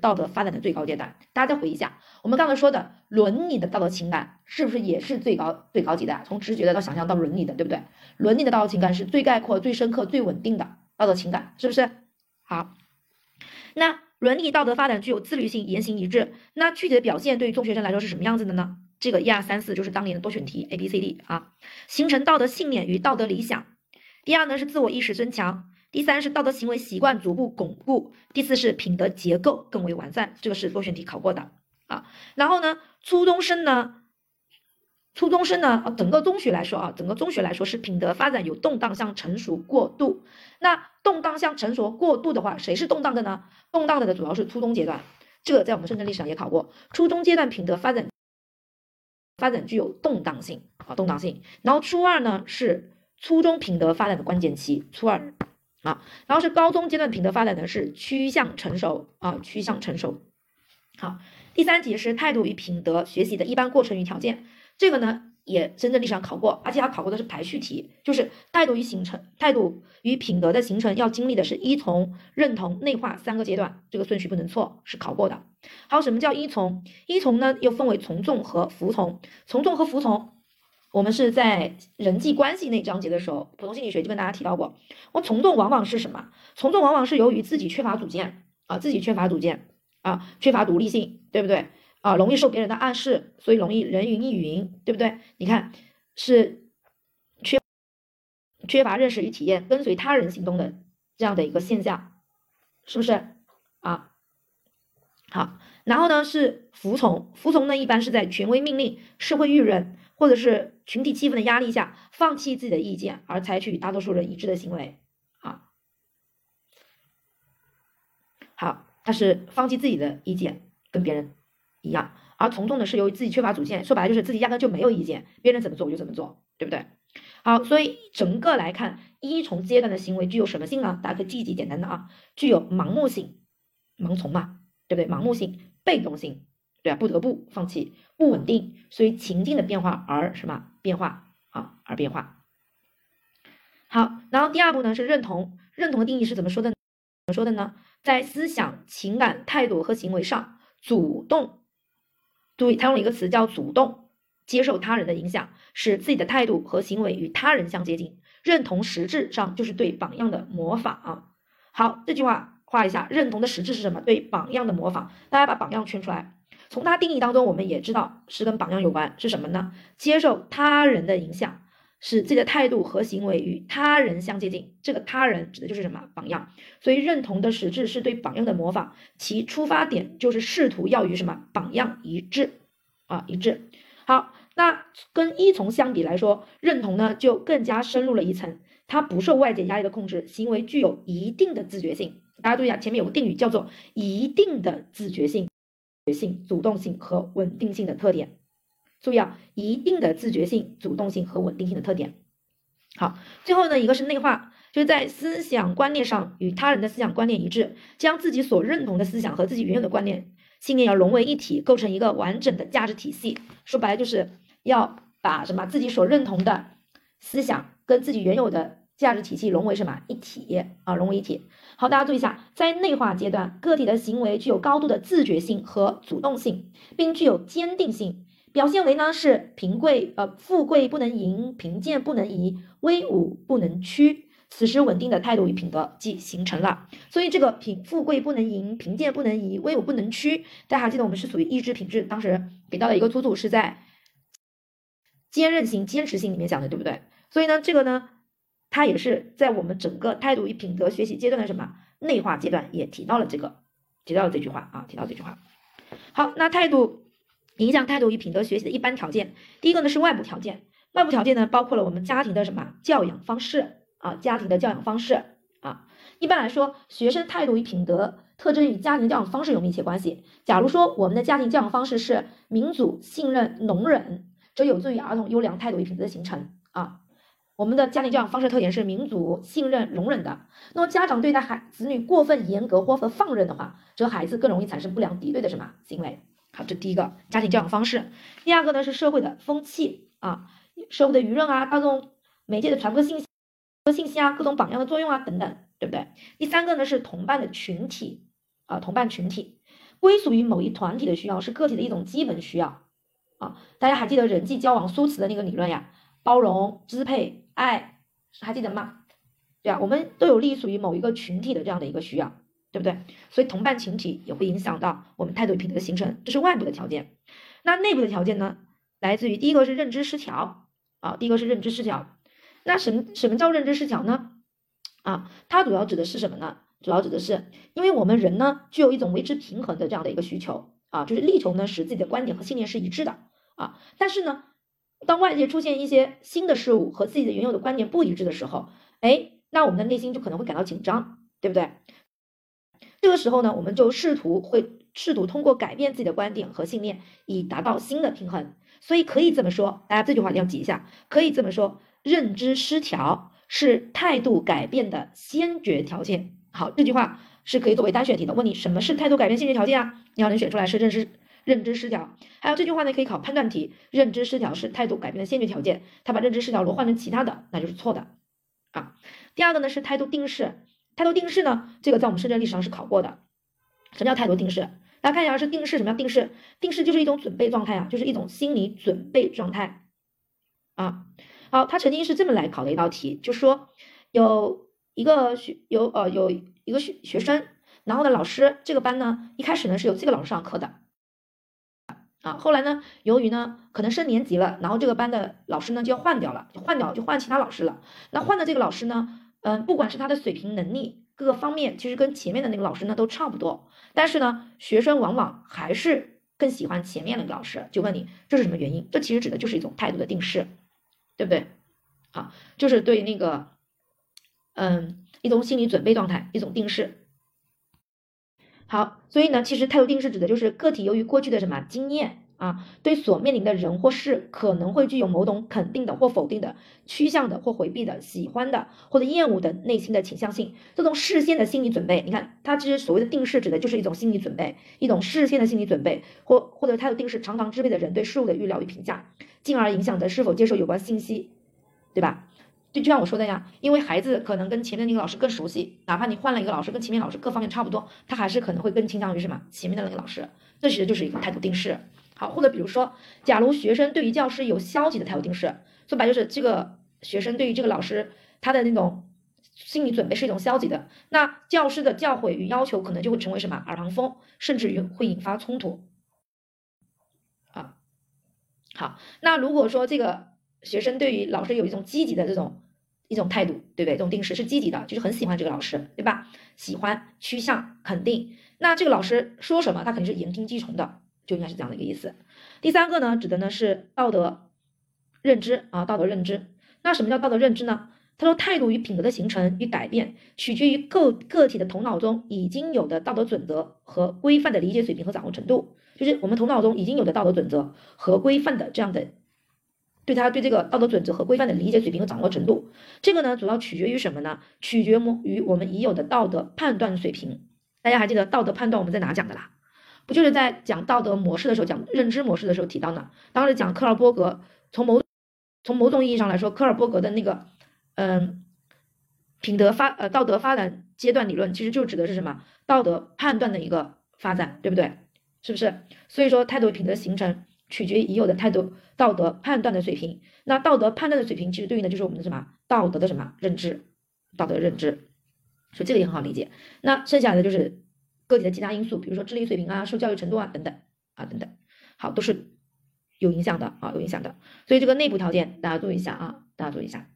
道德发展的最高阶段，大家再回忆一下，我们刚才说的伦理的道德情感是不是也是最高最高级的？从直觉的到想象到伦理的，对不对？伦理的道德情感是最概括、最深刻、最稳定的道德情感，是不是？好，那伦理道德发展具有自律性、言行一致。那具体的表现对于中学生来说是什么样子的呢？这个一二三四就是当年的多选题 A B C D 啊，形成道德信念与道德理想。第二呢是自我意识增强。第三是道德行为习惯逐步巩固，第四是品德结构更为完善，这个是多选题考过的啊。然后呢，初中生呢，初中生呢，啊，整个中学来说啊，整个中学来说是品德发展有动荡向成熟过渡。那动荡向成熟过渡的话，谁是动荡的呢？动荡的呢主要是初中阶段，这个在我们深圳历史上也考过。初中阶段品德发展发展具有动荡性啊，动荡性。然后初二呢是初中品德发展的关键期，初二。啊，然后是高中阶段品德发展呢是趋向成熟啊，趋向成熟。好，第三节是态度与品德学习的一般过程与条件，这个呢也深圳历史上考过，而且它考过的是排序题，就是态度与形成，态度与品德的形成要经历的是依从、认同、内化三个阶段，这个顺序不能错，是考过的。还有什么叫依从？依从呢又分为从众和服从，从众和服从。我们是在人际关系那章节的时候，普通心理学就跟大家提到过。我从众往往是什么？从众往往是由于自己缺乏主见啊，自己缺乏主见啊，缺乏独立性，对不对啊？容易受别人的暗示，所以容易人云亦云，对不对？你看，是缺缺乏认识与体验，跟随他人行动的这样的一个现象，是不是啊？好，然后呢是服从，服从呢一般是在权威命令、社会舆论。或者是群体气氛的压力下，放弃自己的意见而采取大多数人一致的行为，啊，好，他是放弃自己的意见，跟别人一样，而从众呢是由于自己缺乏主见，说白了就是自己压根就没有意见，别人怎么做我就怎么做，对不对？好，所以整个来看，依从阶段的行为具有什么性呢？大家可以记一记，简单的啊，具有盲目性，盲从嘛，对不对？盲目性、被动性。对啊，不得不放弃，不稳定，所以情境的变化而什么变化啊？而变化。好，然后第二步呢是认同，认同的定义是怎么说的？怎么说的呢？在思想、情感、态度和行为上主动，注意他用了一个词叫主动接受他人的影响，使自己的态度和行为与他人相接近。认同实质上就是对榜样的模仿。好，这句话画一下，认同的实质是什么？对榜样的模仿。大家把榜样圈出来。从它定义当中，我们也知道是跟榜样有关，是什么呢？接受他人的影响，使自己的态度和行为与他人相接近。这个他人指的就是什么？榜样。所以认同的实质是对榜样的模仿，其出发点就是试图要与什么榜样一致啊，一致。好，那跟依从相比来说，认同呢就更加深入了一层，它不受外界压力的控制，行为具有一定的自觉性。大家注意啊，前面有个定语叫做一定的自觉性。觉性、主动性和稳定性的特点，注意啊，一定的自觉性、主动性和稳定性的特点。好，最后呢，一个是内化，就是在思想观念上与他人的思想观念一致，将自己所认同的思想和自己原有的观念、信念要融为一体，构成一个完整的价值体系。说白了，就是要把什么自己所认同的思想跟自己原有的。价值体系融为什么一体啊？融为一体。好，大家注意一下，在内化阶段，个体的行为具有高度的自觉性和主动性，并具有坚定性，表现为呢是贫贵呃富贵不能淫，贫贱不能移，威武不能屈。此时稳定的态度与品德即形成了。所以这个贫富贵不能淫，贫贱不能移，威武不能屈，大家还记得我们是属于意志品质，当时给到的一个出处是在坚韧性、坚持性里面讲的，对不对？所以呢，这个呢。它也是在我们整个态度与品德学习阶段的什么内化阶段也提到了这个，提到了这句话啊，提到这句话。好，那态度影响态度与品德学习的一般条件，第一个呢是外部条件，外部条件呢包括了我们家庭的什么教养方式啊，家庭的教养方式啊。一般来说，学生态度与品德特征与家庭教养方式有密切关系。假如说我们的家庭教养方式是民主、信任、容忍，则有助于儿童优良态度与品德的形成啊。我们的家庭教养方式特点是民主、信任、容忍的。那么家长对待孩子女过分严格或者放任的话，则孩子更容易产生不良敌对的什么行为？好，这第一个家庭教养方式。第二个呢是社会的风气啊，社会的舆论啊，大众媒介的传播信息、信息啊，各种榜样的作用啊等等。对不对？第三个呢是同伴的群体啊，同伴群体归属于某一团体的需要是个体的一种基本需要啊。大家还记得人际交往苏词的那个理论呀？包容、支配、爱，还记得吗？对啊，我们都有隶属于某一个群体的这样的一个需要，对不对？所以同伴群体也会影响到我们态度与品德的形成，这是外部的条件。那内部的条件呢？来自于第一个是认知失调啊，第一个是认知失调。那什么什么叫认知失调呢？啊，它主要指的是什么呢？主要指的是，因为我们人呢，具有一种维持平衡的这样的一个需求啊，就是力求呢，使自己的观点和信念是一致的啊。但是呢，当外界出现一些新的事物和自己的原有的观点不一致的时候，哎，那我们的内心就可能会感到紧张，对不对？这个时候呢，我们就试图会试图通过改变自己的观点和信念，以达到新的平衡。所以可以这么说，大家这句话要记一下，可以这么说，认知失调。是态度改变的先决条件。好，这句话是可以作为单选题的。问你什么是态度改变先决条件啊？你要能选出来是认知认知失调。还有这句话呢，可以考判断题。认知失调是态度改变的先决条件。他把认知失调罗换成其他的，那就是错的啊。第二个呢是态度定势。态度定式呢，这个在我们深圳历史上是考过的。什么叫态度定式？大家看一下是定式，什么叫定式？定式就是一种准备状态啊，就是一种心理准备状态啊。好，他曾经是这么来考的一道题，就说有一个学有呃有一个学学生，然后呢老师这个班呢一开始呢是由这个老师上课的，啊，后来呢由于呢可能升年级了，然后这个班的老师呢就要换掉了，就换掉就换其他老师了。那换的这个老师呢，嗯，不管是他的水平能力各个方面，其实跟前面的那个老师呢都差不多，但是呢学生往往还是更喜欢前面那个老师。就问你这是什么原因？这其实指的就是一种态度的定势。对不对？好，就是对那个，嗯，一种心理准备状态，一种定势。好，所以呢，其实态度定势指的就是个体由于过去的什么经验。啊，对所面临的人或事可能会具有某种肯定的或否定的趋向的或回避的喜欢的或者厌恶的内心的倾向性，这种事先的心理准备，你看，它其实所谓的定势指的就是一种心理准备，一种事先的心理准备，或或者态度定势常常支配的人对事物的预料与评价，进而影响的是否接受有关信息，对吧？就就像我说的呀，因为孩子可能跟前面那个老师更熟悉，哪怕你换了一个老师，跟前面老师各方面差不多，他还是可能会更倾向于什么前面的那个老师，这其实就是一个态度定势。好，或者比如说，假如学生对于教师有消极的态度定势，说白就是这个学生对于这个老师他的那种心理准备是一种消极的，那教师的教诲与要求可能就会成为什么耳旁风，甚至于会引发冲突。啊，好，那如果说这个学生对于老师有一种积极的这种一种态度，对不对？这种定势是积极的，就是很喜欢这个老师，对吧？喜欢、趋向、肯定，那这个老师说什么，他肯定是言听计从的。就应该是这样的一个意思。第三个呢，指的呢是道德认知啊，道德认知。那什么叫道德认知呢？他说，态度与品格的形成与改变，取决于个个体的头脑中已经有的道德准则和规范的理解水平和掌握程度。就是我们头脑中已经有的道德准则和规范的这样的，对他对这个道德准则和规范的理解水平和掌握程度。这个呢，主要取决于什么呢？取决于我们已有的道德判断水平。大家还记得道德判断我们在哪讲的啦？不就是在讲道德模式的时候，讲认知模式的时候提到呢？当时讲科尔伯格，从某从某种意义上来说，科尔伯格的那个嗯品德发呃道德发展阶段理论，其实就指的是什么？道德判断的一个发展，对不对？是不是？所以说，态度品德形成取决于已有的态度道德判断的水平。那道德判断的水平，其实对应的就是我们的什么道德的什么认知？道德认知，所以这个也很好理解。那剩下的就是。个体的其他因素，比如说智力水平啊、受教育程度啊等等啊等等，好，都是有影响的啊，有影响的。所以这个内部条件大家注意一下啊，大家注意一下。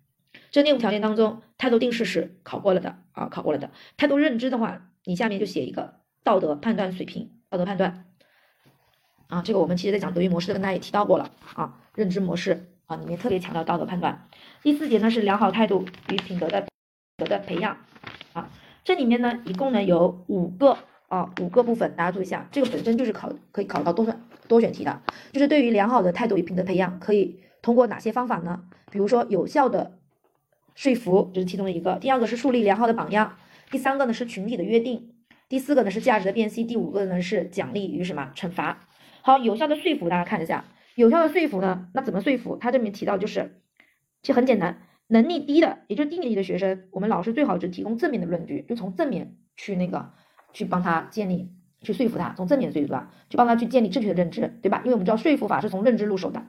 这内部条件当中，态度定势是考过了的啊，考过了的。态度认知的话，你下面就写一个道德判断水平，道德判断啊，这个我们其实在讲德育模式的跟大家也提到过了啊，认知模式啊里面特别强调道德判断。第四节呢是良好态度与品德的德的培养啊，这里面呢一共呢有五个啊五个部分，大家注意一下，这个本身就是考可以考到多选多选题的，就是对于良好的态度与品德培养，可以通过哪些方法呢？比如说有效的说服，这是其中的一个；第二个是树立良好的榜样；第三个呢是群体的约定；第四个呢是价值的辨析；第五个呢是奖励与什么惩罚。好，有效的说服，大家看一下，有效的说服呢，那怎么说服？他这里面提到就是，其实很简单，能力低的，也就是低年级的学生，我们老师最好只提供正面的论据，就从正面去那个去帮他建立，去说服他，从正面说服他，去帮他去建立正确的认知，对吧？因为我们知道说服法是从认知入手的。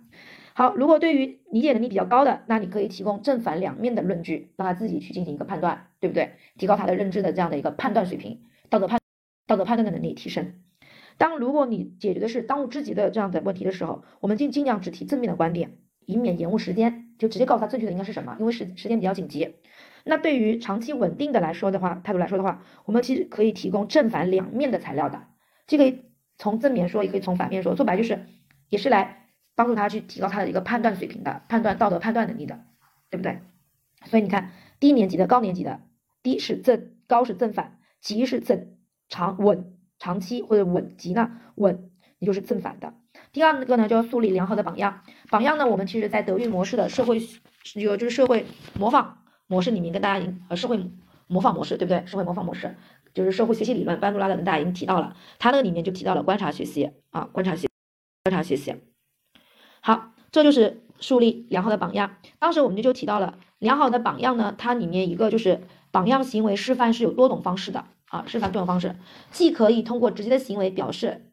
好，如果对于理解能力比较高的，那你可以提供正反两面的论据，让他自己去进行一个判断，对不对？提高他的认知的这样的一个判断水平，道德判道德判断的能力提升。当如果你解决的是当务之急的这样的问题的时候，我们尽尽量只提正面的观点，以免延误时间，就直接告诉他正确的应该是什么，因为时时间比较紧急。那对于长期稳定的来说的话，态度来说的话，我们其实可以提供正反两面的材料的，既可以从正面说，也可以从反面说，说白就是也是来。帮助他去提高他的一个判断水平的判断道德判断能力的，对不对？所以你看低年级的高年级的低是正，高是正反，极是正，长稳长期或者稳极呢稳，也就是正反的。第二个呢，就要树立良好的榜样。榜样呢，我们其实在德育模式的社会有就是社会模仿模式里面跟大家已经呃社会模仿模式对不对？社会模仿模式就是社会学习理论，班杜拉的跟大家已经提到了，他那个里面就提到了观察学习啊，观察学观察学习。好，这就是树立良好的榜样。当时我们就提到了良好的榜样呢，它里面一个就是榜样行为示范是有多种方式的啊，示范多种方式，既可以通过直接的行为表示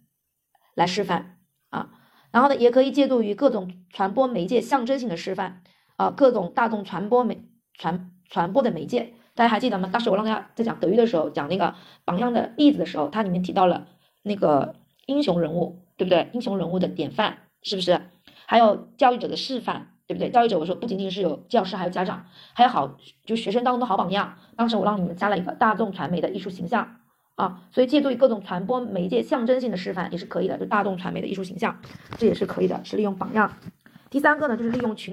来示范啊，然后呢，也可以借助于各种传播媒介象征性的示范啊，各种大众传播媒传传播的媒介，大家还记得吗？当时我让大家在讲德育的时候，讲那个榜样的例子的时候，它里面提到了那个英雄人物，对不对？英雄人物的典范是不是？还有教育者的示范，对不对？教育者，我说不仅仅是有教师，还有家长，还有好就学生当中的好榜样。当时我让你们加了一个大众传媒的艺术形象啊，所以借助于各种传播媒介象征性的示范也是可以的，就大众传媒的艺术形象，这也是可以的，是利用榜样。第三个呢，就是利用群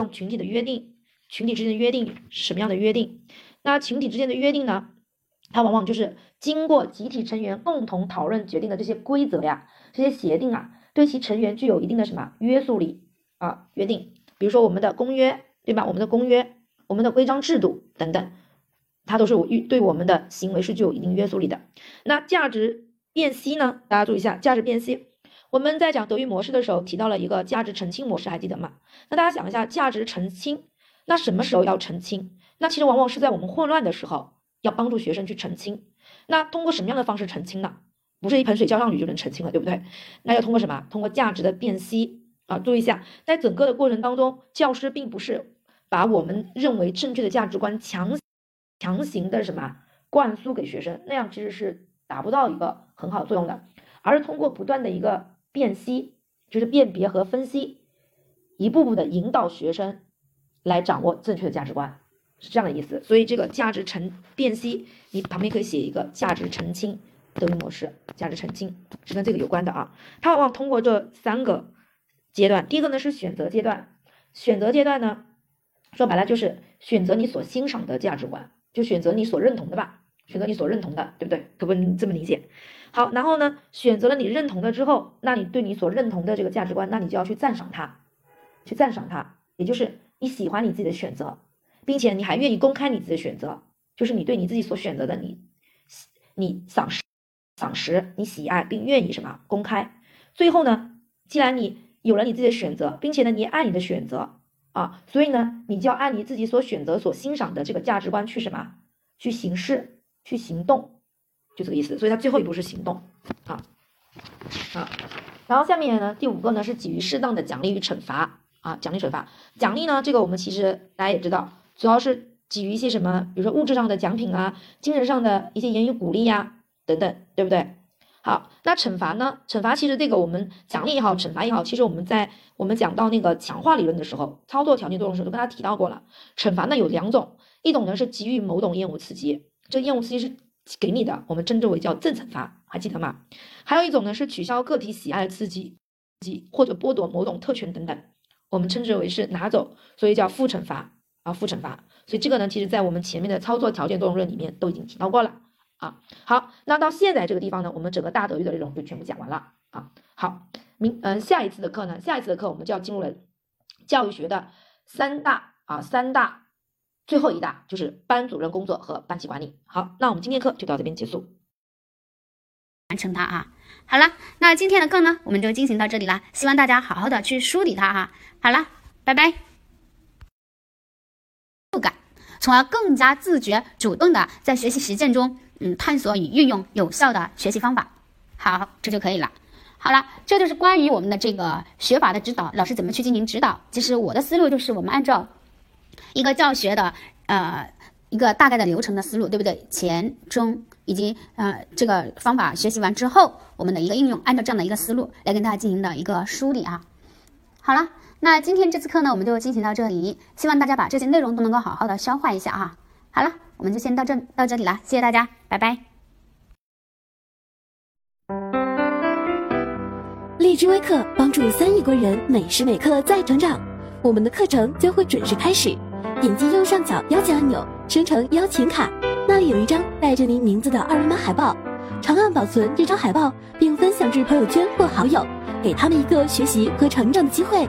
用群体的约定，群体之间的约定什么样的约定？那群体之间的约定呢，它往往就是经过集体成员共同讨论决定的这些规则呀，这些协定啊。对其成员具有一定的什么约束力啊？约定，比如说我们的公约，对吧？我们的公约、我们的规章制度等等，它都是我对我们的行为是具有一定约束力的。那价值辨析呢？大家注意一下，价值辨析，我们在讲德育模式的时候提到了一个价值澄清模式，还记得吗？那大家想一下，价值澄清，那什么时候要澄清？那其实往往是在我们混乱的时候，要帮助学生去澄清。那通过什么样的方式澄清呢？不是一盆水浇上去就能澄清了，对不对？那要通过什么？通过价值的辨析啊！注意一下，在整个的过程当中，教师并不是把我们认为正确的价值观强强行的什么灌输给学生，那样其实是达不到一个很好的作用的，而是通过不断的一个辨析，就是辨别和分析，一步步的引导学生来掌握正确的价值观，是这样的意思。所以这个价值澄辨析，你旁边可以写一个价值澄清。德育模式、价值澄清是跟这个有关的啊。它往往通过这三个阶段，第一个呢是选择阶段，选择阶段呢说白了就是选择你所欣赏的价值观，就选择你所认同的吧，选择你所认同的，对不对？可不能这么理解。好，然后呢，选择了你认同的之后，那你对你所认同的这个价值观，那你就要去赞赏它，去赞赏它，也就是你喜欢你自己的选择，并且你还愿意公开你自己的选择，就是你对你自己所选择的你，你赏识。赏识你喜爱并愿意什么公开？最后呢，既然你有了你自己的选择，并且呢，你也爱你的选择啊，所以呢，你就要按你自己所选择、所欣赏的这个价值观去什么去行事、去行动，就这个意思。所以它最后一步是行动啊啊。然后下面呢，第五个呢是给予适当的奖励与惩罚啊，奖励惩罚。奖励呢，这个我们其实大家也知道，主要是给予一些什么，比如说物质上的奖品啊，精神上的一些言语鼓励呀。等等，对不对？好，那惩罚呢？惩罚其实这个我们奖励也好，惩罚也好，其实我们在我们讲到那个强化理论的时候，操作条件作用的时候都跟大家提到过了。惩罚呢有两种，一种呢是给予某种厌恶刺激，这厌恶刺激是给你的，我们称之为叫正惩罚，还记得吗？还有一种呢是取消个体喜爱的刺激，或者剥夺某种特权等等，我们称之为是拿走，所以叫负惩罚啊，负惩罚。所以这个呢，其实在我们前面的操作条件作用论里面都已经提到过了。啊，好，那到现在这个地方呢，我们整个大德育的内容就全部讲完了啊。好，明嗯，下一次的课呢，下一次的课我们就要进入了教育学的三大啊，三大，最后一大就是班主任工作和班级管理。好，那我们今天课就到这边结束，完成它啊。好了，那今天的课呢，我们就进行到这里了，希望大家好好的去梳理它哈。好了，拜拜。不感，从而更加自觉、主动的在学习实践中。嗯，探索与运用有效的学习方法，好，这就可以了。好了，这就是关于我们的这个学法的指导，老师怎么去进行指导？其实我的思路就是我们按照一个教学的呃一个大概的流程的思路，对不对？前中以及呃这个方法学习完之后，我们的一个应用，按照这样的一个思路来跟大家进行的一个梳理啊。好了，那今天这次课呢，我们就进行到这里，希望大家把这些内容都能够好好的消化一下啊。好了。我们就先到这到这里了，谢谢大家，拜拜。荔枝微课帮助三亿国人每时每刻在成长，我们的课程将会准时开始。点击右上角邀请按钮，生成邀请卡，那里有一张带着您名字的二维码海报，长按保存这张海报，并分享至朋友圈或好友，给他们一个学习和成长的机会。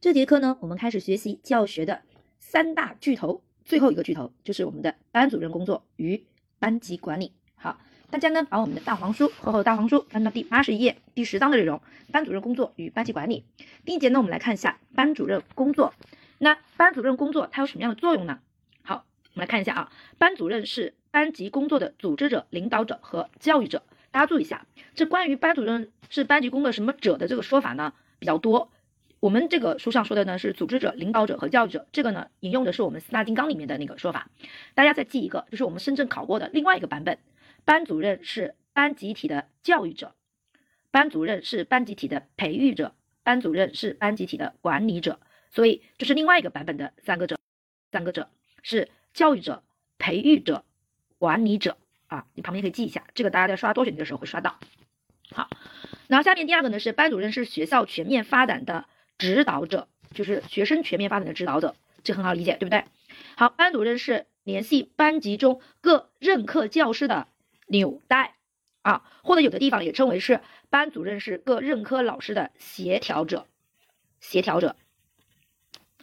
这节课呢，我们开始学习教学的。三大巨头，最后一个巨头就是我们的班主任工作与班级管理。好，大家呢把我们的大黄书厚厚大黄书翻到第八十页，第十章的内容，班主任工作与班级管理。第一节呢，我们来看一下班主任工作。那班主任工作它有什么样的作用呢？我们来看一下啊，班主任是班级工作的组织者、领导者和教育者。大家注意一下，这关于班主任是班级工作什么者的这个说法呢比较多。我们这个书上说的呢是组织者、领导者和教育者，这个呢引用的是我们四大金刚里面的那个说法。大家再记一个，就是我们深圳考过的另外一个版本，班主任是班集体的教育者，班主任是班集体的培育者，班主任是班集体的管理者。所以这是另外一个版本的三个者，三个者是教育者、培育者、管理者啊，你旁边可以记一下，这个大家在刷多选题的时候会刷到。好，然后下面第二个呢是班主任是学校全面发展的。指导者就是学生全面发展的指导者，这很好理解，对不对？好，班主任是联系班级中各任课教师的纽带啊，或者有的地方也称为是班主任是各任课老师的协调者，协调者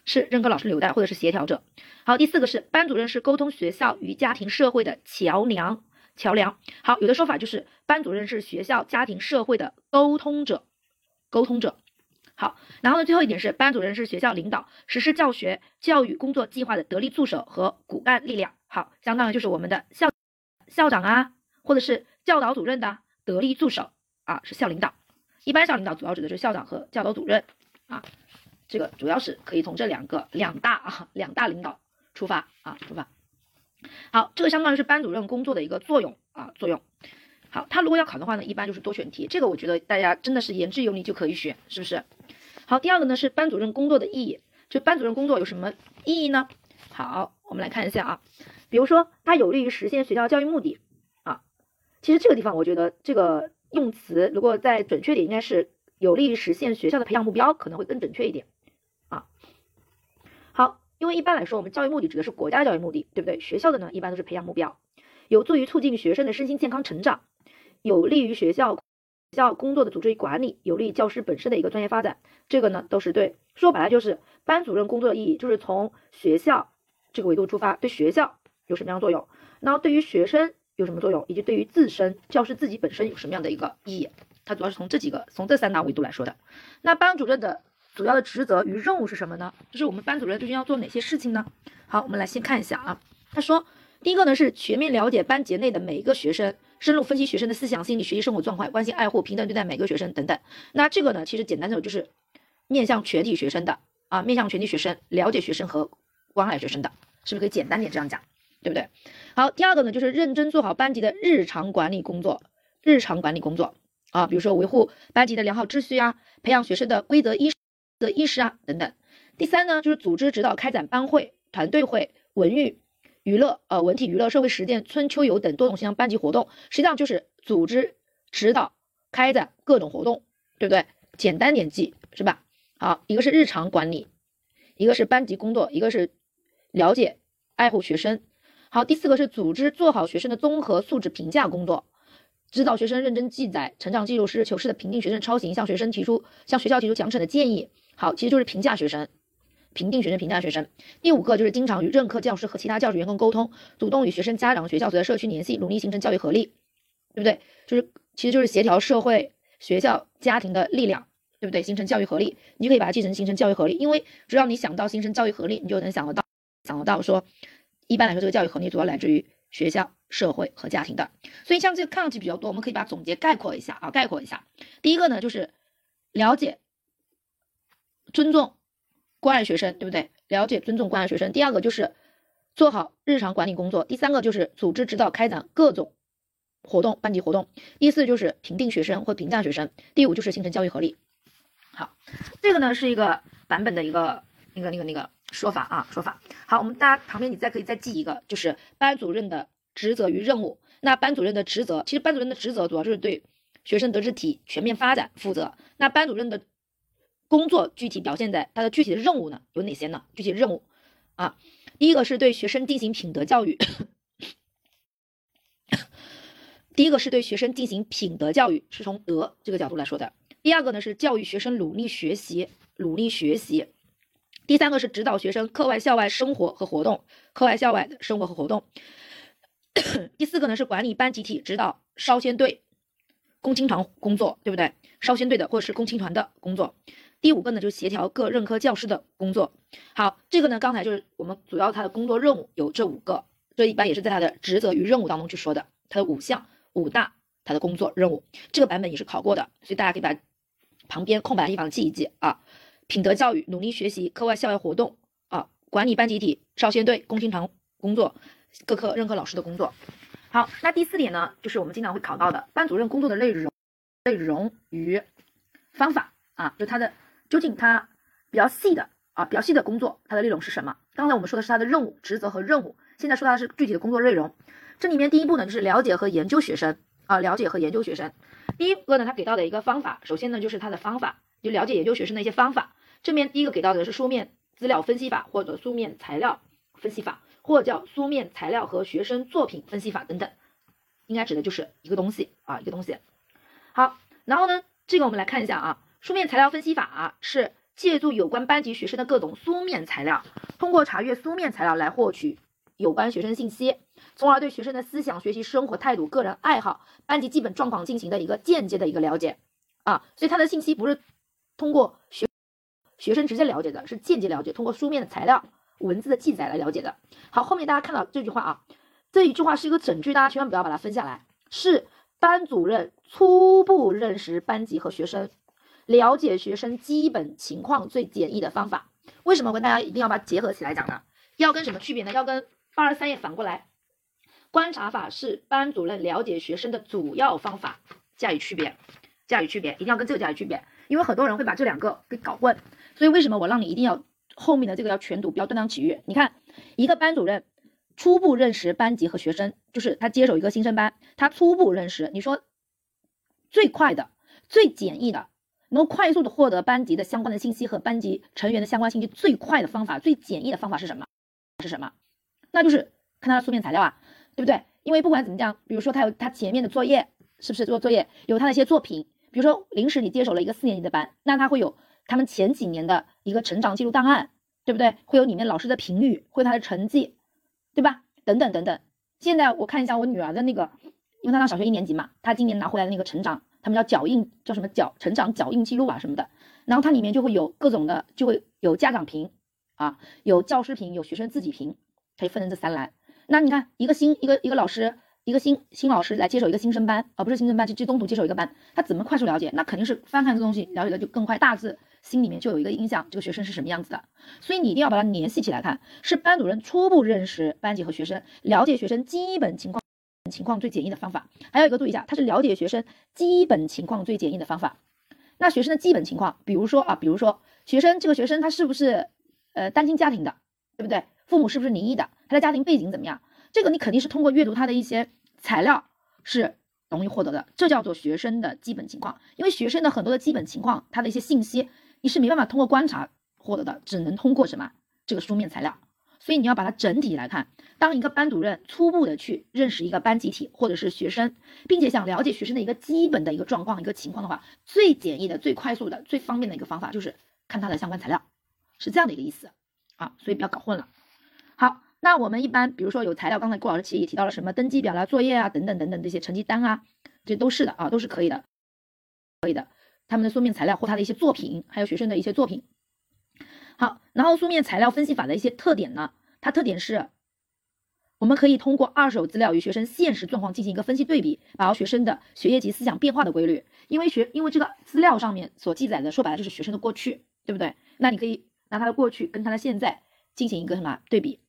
是任课老师纽带或者是协调者。好，第四个是班主任是沟通学校与家庭社会的桥梁，桥梁。好，有的说法就是班主任是学校家庭社会的沟通者，沟通者。好，然后呢，最后一点是班主任是学校领导实施教学教育工作计划的得力助手和骨干力量。好，相当于就是我们的校校长啊，或者是教导主任的得力助手啊，是校领导。一般校领导主要指的是校长和教导主任啊，这个主要是可以从这两个两大啊两大领导出发啊出发。好，这个相当于是班主任工作的一个作用啊作用。好，他如果要考的话呢，一般就是多选题，这个我觉得大家真的是言之有理就可以选，是不是？好，第二个呢是班主任工作的意义，就班主任工作有什么意义呢？好，我们来看一下啊，比如说它有利于实现学校教育目的啊，其实这个地方我觉得这个用词如果再准确点，应该是有利于实现学校的培养目标，可能会更准确一点。因为一般来说我们教育目的指的是国家教育目的，对不对？学校的呢一般都是培养目标，有助于促进学生的身心健康成长。有利于学校校工作的组织与管理，有利于教师本身的一个专业发展。这个呢都是对，说白了就是班主任工作的意义，就是从学校这个维度出发，对学校有什么样的作用，然后对于学生有什么作用，以及对于自身教师自己本身有什么样的一个意义，它主要是从这几个从这三大维度来说的。那班主任的主要的职责与任务是什么呢？就是我们班主任究竟要做哪些事情呢？好，我们来先看一下啊，他说第一个呢是全面了解班级内的每一个学生。深入分析学生的思想、心理、学习生活状况，关心、爱护、平等对待每个学生等等。那这个呢，其实简单的就是面向全体学生的啊，面向全体学生，了解学生和关爱学生的，是不是可以简单点这样讲？对不对？好，第二个呢，就是认真做好班级的日常管理工作，日常管理工作啊，比如说维护班级的良好秩序啊，培养学生的规则意识的意识啊等等。第三呢，就是组织指导开展班会、团队会、文娱、娱乐、呃文体娱乐、社会实践、春秋游等多种形象班级活动，实际上就是组织指导开展各种活动，对不对？简单点记是吧？好，一个是日常管理，一个是班级工作，一个是了解爱护学生。好，第四个是组织做好学生的综合素质评价工作，指导学生认真记载成长记录，实事求是的评定学生抄袭，向学生提出向学校提出奖惩的建议。好，其实就是评价学生。评定学生、评价学生。第五个就是经常与任课教师和其他教职员工沟通，主动与学生、家长、学校所在社区联系，努力形成教育合力，对不对？就是其实就是协调社会、学校、家庭的力量，对不对？形成教育合力，你就可以把它记成形成教育合力。因为只要你想到形成教育合力，你就能想得到想得到说，一般来说这个教育合力主要来自于学校、社会和家庭的。所以像这个看上去比较多，我们可以把总结概括一下啊，概括一下。第一个呢就是了解、尊重。关爱学生，对不对？了解、尊重、关爱学生。第二个就是做好日常管理工作。第三个就是组织指导开展各种活动，班级活动。第四就是评定学生或评价学生。第五就是形成教育合力。好，这个呢是一个版本的一个那个那个那个说法啊，说法。好，我们大家旁边你再可以再记一个，就是班主任的职责与任务。那班主任的职责，其实班主任的职责主要就是对学生德智体全面发展负责。那班主任的工作具体表现在它的具体的任务呢有哪些呢？具体任务啊，第一个是对学生进行品德教育，第一个是对学生进行品德教育，是从德这个角度来说的。第二个呢是教育学生努力学习，努力学习。第三个是指导学生课外校外生活和活动，课外校外的生活和活动。第四个呢是管理班集体，指导少先队、共青团工作，对不对？少先队的或者是共青团的工作。第五个呢，就是协调各任课教师的工作。好，这个呢，刚才就是我们主要他的工作任务有这五个，这一般也是在他的职责与任务当中去说的，他的五项五大他的工作任务，这个版本也是考过的，所以大家可以把旁边空白的地方记一记啊。品德教育、努力学习、课外校外活动啊，管理班集体、少先队、共青团工作、各科任课老师的工作。好，那第四点呢，就是我们经常会考到的班主任工作的内容、内容与方法啊，就他的。究竟他比较细的啊，比较细的工作，它的内容是什么？刚才我们说的是他的任务、职责和任务，现在说的是具体的工作内容。这里面第一步呢，就是了解和研究学生啊，了解和研究学生。第一个呢，他给到的一个方法，首先呢就是他的方法，就了解研究学生的一些方法。这边第一个给到的是书面资料分析法，或者书面材料分析法，或叫书面材料和学生作品分析法等等，应该指的就是一个东西啊，一个东西。好，然后呢，这个我们来看一下啊。书面材料分析法是借助有关班级学生的各种书面材料，通过查阅书面材料来获取有关学生信息，从而对学生的思想、学习、生活态度、个人爱好、班级基本状况进行的一个间接的一个了解啊。所以他的信息不是通过学学生直接了解的，是间接了解，通过书面的材料、文字的记载来了解的。好，后面大家看到这句话啊，这一句话是一个整句，大家千万不要把它分下来，是班主任初步认识班级和学生。了解学生基本情况最简易的方法，为什么我跟大家一定要把它结合起来讲呢？要跟什么区别呢？要跟八二三页反过来，观察法是班主任了解学生的主要方法，加以区别，加以区别，一定要跟这个加以区别，因为很多人会把这两个给搞混，所以为什么我让你一定要后面的这个要全读，不要断章取义？你看，一个班主任初步认识班级和学生，就是他接手一个新生班，他初步认识，你说最快的、最简易的。能快速的获得班级的相关的信息和班级成员的相关信息，最快的方法、最简易的方法是什么？是什么？那就是看他的书面材料啊，对不对？因为不管怎么讲，比如说他有他前面的作业，是不是做作业？有他的一些作品，比如说临时你接手了一个四年级的班，那他会有他们前几年的一个成长记录档案，对不对？会有里面老师的评语，会有他的成绩，对吧？等等等等。现在我看一下我女儿的那个，因为她上小学一年级嘛，她今年拿回来的那个成长。他们叫脚印，叫什么脚成长脚印记录啊什么的，然后它里面就会有各种的，就会有家长评啊，有教师评，有学生自己评，可以分成这三栏。那你看一个新一个一个老师，一个新新老师来接手一个新生班，而不是新生班，就就中途接手一个班，他怎么快速了解？那肯定是翻看这东西了解的就更快，大致心里面就有一个印象，这个学生是什么样子的。所以你一定要把它联系起来看，是班主任初步认识班级和学生，了解学生基本情况情况最简易的方法。还有一个注意一下，它是了解学生基本情况最简易的方法。那学生的基本情况，比如说啊，比如说学生这个学生他是不是呃单亲家庭的，对不对？父母是不是离异的？他的家庭背景怎么样？这个你肯定是通过阅读他的一些材料是。容易获得的，这叫做学生的基本情况。因为学生的很多的基本情况，他的一些信息，你是没办法通过观察获得的，只能通过什么这个书面材料。所以你要把它整体来看。当一个班主任初步的去认识一个班集体或者是学生，并且想了解学生的一个基本的一个状况、一个情况的话，最简易的、最快速的、最方便的一个方法就是看他的相关材料，是这样的一个意思啊。所以不要搞混了。好。那我们一般，比如说有材料，刚才顾老师其实也提到了什么登记表啦、作业啊等等等等这些成绩单啊，这都是的啊，都是可以的，可以的。他们的书面材料或他的一些作品，还有学生的一些作品。好，然后书面材料分析法的一些特点呢，它特点是，我们可以通过二手资料与学生现实状况进行一个分析对比，把握学生的学业及思想变化的规律。因为学，因为这个资料上面所记载的，说白了就是学生的过去，对不对？那你可以拿他的过去跟他的现在进行一个什么对比。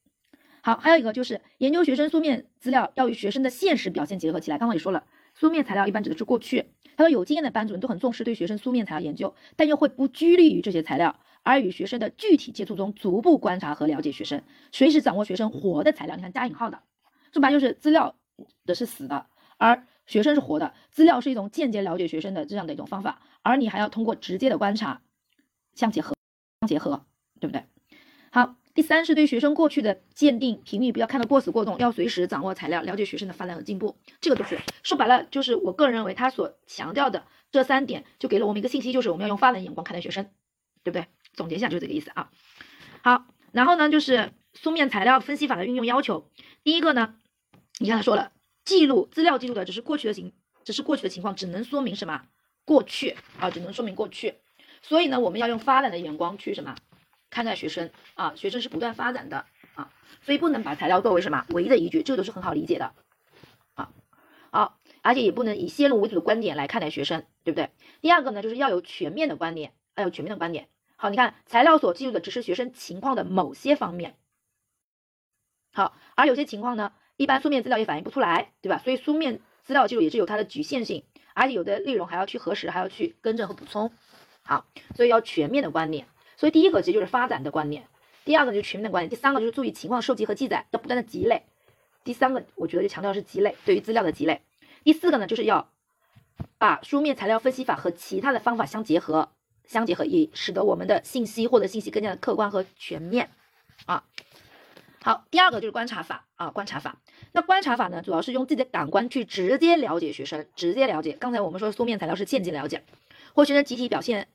好，还有一个就是研究学生书面资料要与学生的现实表现结合起来。刚刚也说了，书面材料一般指的是过去。他说，有经验的班主任都很重视对学生书面材料研究，但又会不拘泥于这些材料，而与学生的具体接触中逐步观察和了解学生，随时掌握学生活的材料。你看加引号的，说白就是资料的是死的，而学生是活的。资料是一种间接了解学生的这样的一种方法，而你还要通过直接的观察相结合，相结合，对不对？好。第三是对学生过去的鉴定频率，不要看得过死过动，要随时掌握材料，了解学生的发展和进步。这个都是说白了，就是我个人认为他所强调的这三点，就给了我们一个信息，就是我们要用发展眼光看待学生，对不对？总结一下就是这个意思啊。好，然后呢，就是书面材料分析法的运用要求。第一个呢，你看他说了，记录资料记录的只是过去的情，只是过去的情况，只能说明什么？过去啊，只能说明过去。所以呢，我们要用发展的眼光去什么？看待学生啊，学生是不断发展的啊，所以不能把材料作为什么唯一的依据，这个都是很好理解的啊。好，而且也不能以先入为主的观点来看待学生，对不对？第二个呢，就是要有全面的观点，要有全面的观点。好，你看材料所记录的只是学生情况的某些方面，好，而有些情况呢，一般书面资料也反映不出来，对吧？所以书面资料记录也是有它的局限性，而且有的内容还要去核实，还要去更正和补充。好，所以要全面的观点。所以第一个其实就是发展的观念，第二个就是全面的观念，第三个就是注意情况收集和记载，要不断的积累。第三个我觉得就强调是积累，对于资料的积累。第四个呢，就是要把书面材料分析法和其他的方法相结合，相结合以使得我们的信息获得信息更加的客观和全面啊。好，第二个就是观察法啊，观察法。那观察法呢，主要是用自己的感官去直接了解学生，直接了解。刚才我们说书面材料是间接了解，或学生集体表现。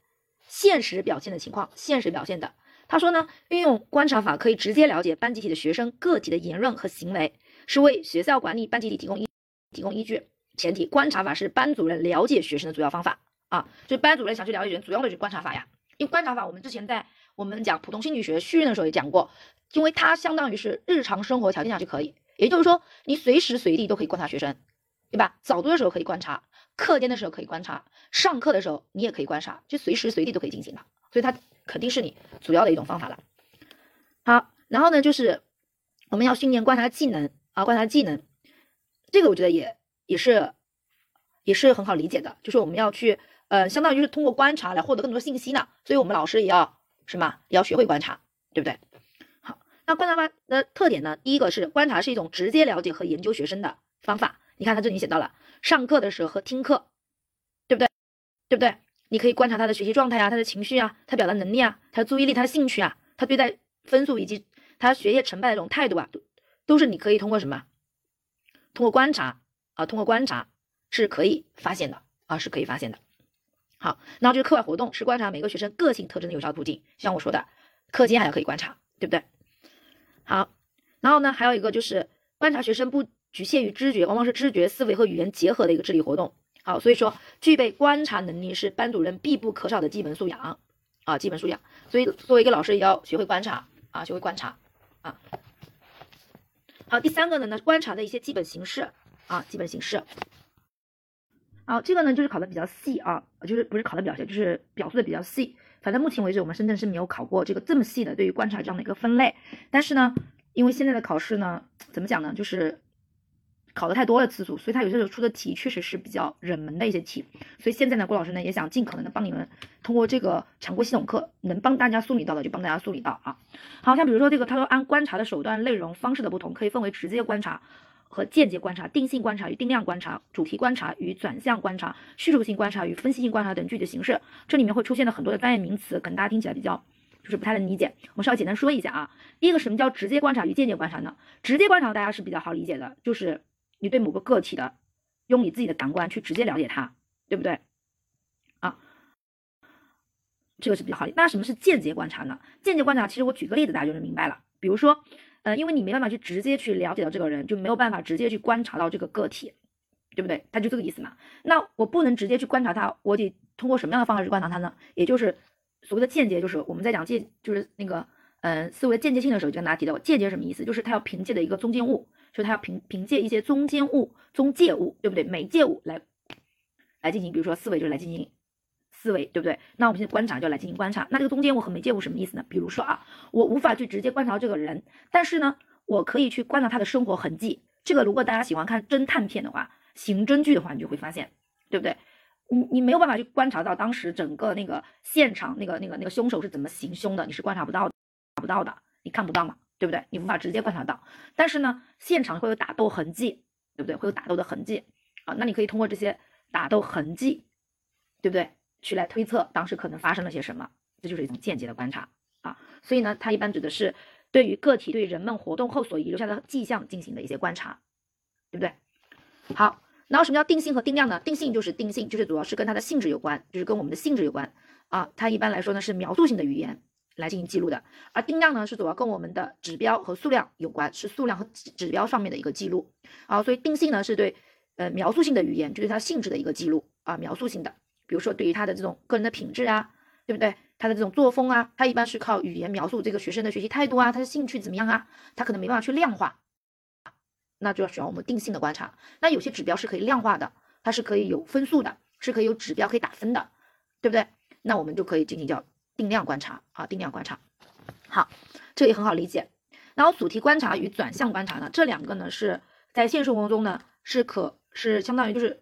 现实表现的情况，现实表现的，他说呢，运用观察法可以直接了解班集体的学生个体的言论和行为，是为学校管理班集体提供依提供依据。前提，观察法是班主任了解学生的主要方法啊，就班主任想去了解人，主要的就是观察法呀。因为观察法，我们之前在我们讲普通心理学序论的时候也讲过，因为它相当于是日常生活条件下就可以，也就是说，你随时随地都可以观察学生，对吧？早读的时候可以观察。课间的时候可以观察，上课的时候你也可以观察，就随时随地都可以进行的，所以它肯定是你主要的一种方法了。好，然后呢，就是我们要训练观察技能啊，观察技能，这个我觉得也也是也是很好理解的，就是我们要去呃，相当于是通过观察来获得更多信息呢，所以我们老师也要什么，也要学会观察，对不对？好，那观察法的特点呢，第一个是观察是一种直接了解和研究学生的方法。你看他这里写到了上课的时候和听课，对不对？对不对？你可以观察他的学习状态啊，他的情绪啊，他表达能力啊，他的注意力，他的兴趣啊，他对待分数以及他学业成败的这种态度啊，都都是你可以通过什么？通过观察啊，通过观察是可以发现的啊，是可以发现的。好，然后就是课外活动是观察每个学生个性特征的有效途径，像我说的，课间还要可以观察，对不对？好，然后呢，还有一个就是观察学生不。局限于知觉，往往是知觉、思维和语言结合的一个智力活动。好，所以说具备观察能力是班主任必不可少的基本素养啊，基本素养。所以作为一个老师，也要学会观察啊，学会观察啊。好，第三个呢，呢观察的一些基本形式啊，基本形式。好，这个呢就是考的比较细啊，就是不是考的比较细，就是表述的比较细。反正目前为止我们深圳是没有考过这个这么细的对于观察这样的一个分类。但是呢，因为现在的考试呢，怎么讲呢，就是考的太多的次数，所以他有些时候出的题确实是比较冷门的一些题。所以现在呢，郭老师呢也想尽可能的帮你们通过这个常规系统课，能帮大家梳理到的就帮大家梳理到啊。好像比如说这个，他说按观察的手段、内容、方式的不同，可以分为直接观察。和间接观察、定性观察与定量观察、主题观察与转向观察、叙述性观察与分析性观察等具体形式，这里面会出现的很多的专业名词，可能大家听起来比较就是不太能理解。我们稍微简单说一下啊。第一个，什么叫直接观察与间接观察呢？直接观察大家是比较好理解的，就是你对某个个体的用你自己的感官去直接了解它，对不对？啊，这个是比较好的。那什么是间接观察呢？间接观察，其实我举个例子大家就能明白了，比如说。呃，因为你没办法去直接去了解到这个人，就没有办法直接去观察到这个个体，对不对？他就这个意思嘛。那我不能直接去观察他，我得通过什么样的方式去观察他呢？也就是所谓的间接，就是我们在讲间，就是那个嗯思维间接性的时候，就跟大家提到，间接什么意思？就是他要凭借的一个中间物，就他要凭凭借一些中间物、中介物，对不对？媒介物来来进行，比如说思维就是来进行。思维对不对？那我们现在观察就来进行观察。那这个中间物和媒介物什么意思呢？比如说啊，我无法去直接观察这个人，但是呢，我可以去观察他的生活痕迹。这个如果大家喜欢看侦探片的话，刑侦剧的话，你就会发现，对不对？你你没有办法去观察到当时整个那个现场那个那个那个凶手是怎么行凶的，你是观察不到的不到的，你看不到嘛，对不对？你无法直接观察到。但是呢，现场会有打斗痕迹，对不对？会有打斗的痕迹啊，那你可以通过这些打斗痕迹，对不对？去来推测当时可能发生了些什么，这就是一种间接的观察啊。所以呢，它一般指的是对于个体对人们活动后所遗留下的迹象进行的一些观察，对不对？好，然后什么叫定性和定量呢？定性就是定性，就是主要是跟它的性质有关，就是跟我们的性质有关啊。它一般来说呢是描述性的语言来进行记录的，而定量呢是主要跟我们的指标和数量有关，是数量和指指标上面的一个记录啊。所以定性呢是对呃描述性的语言，就是它性质的一个记录啊，描述性的。比如说，对于他的这种个人的品质啊，对不对？他的这种作风啊，他一般是靠语言描述这个学生的学习态度啊，他的兴趣怎么样啊？他可能没办法去量化，那就要需要我们定性的观察。那有些指标是可以量化的，它是可以有分数的，是可以有指标可以打分的，对不对？那我们就可以进行叫定量观察啊，定量观察。好，这也很好理解。然后主题观察与转向观察呢，这两个呢是在现实生活中呢是可是相当于就是。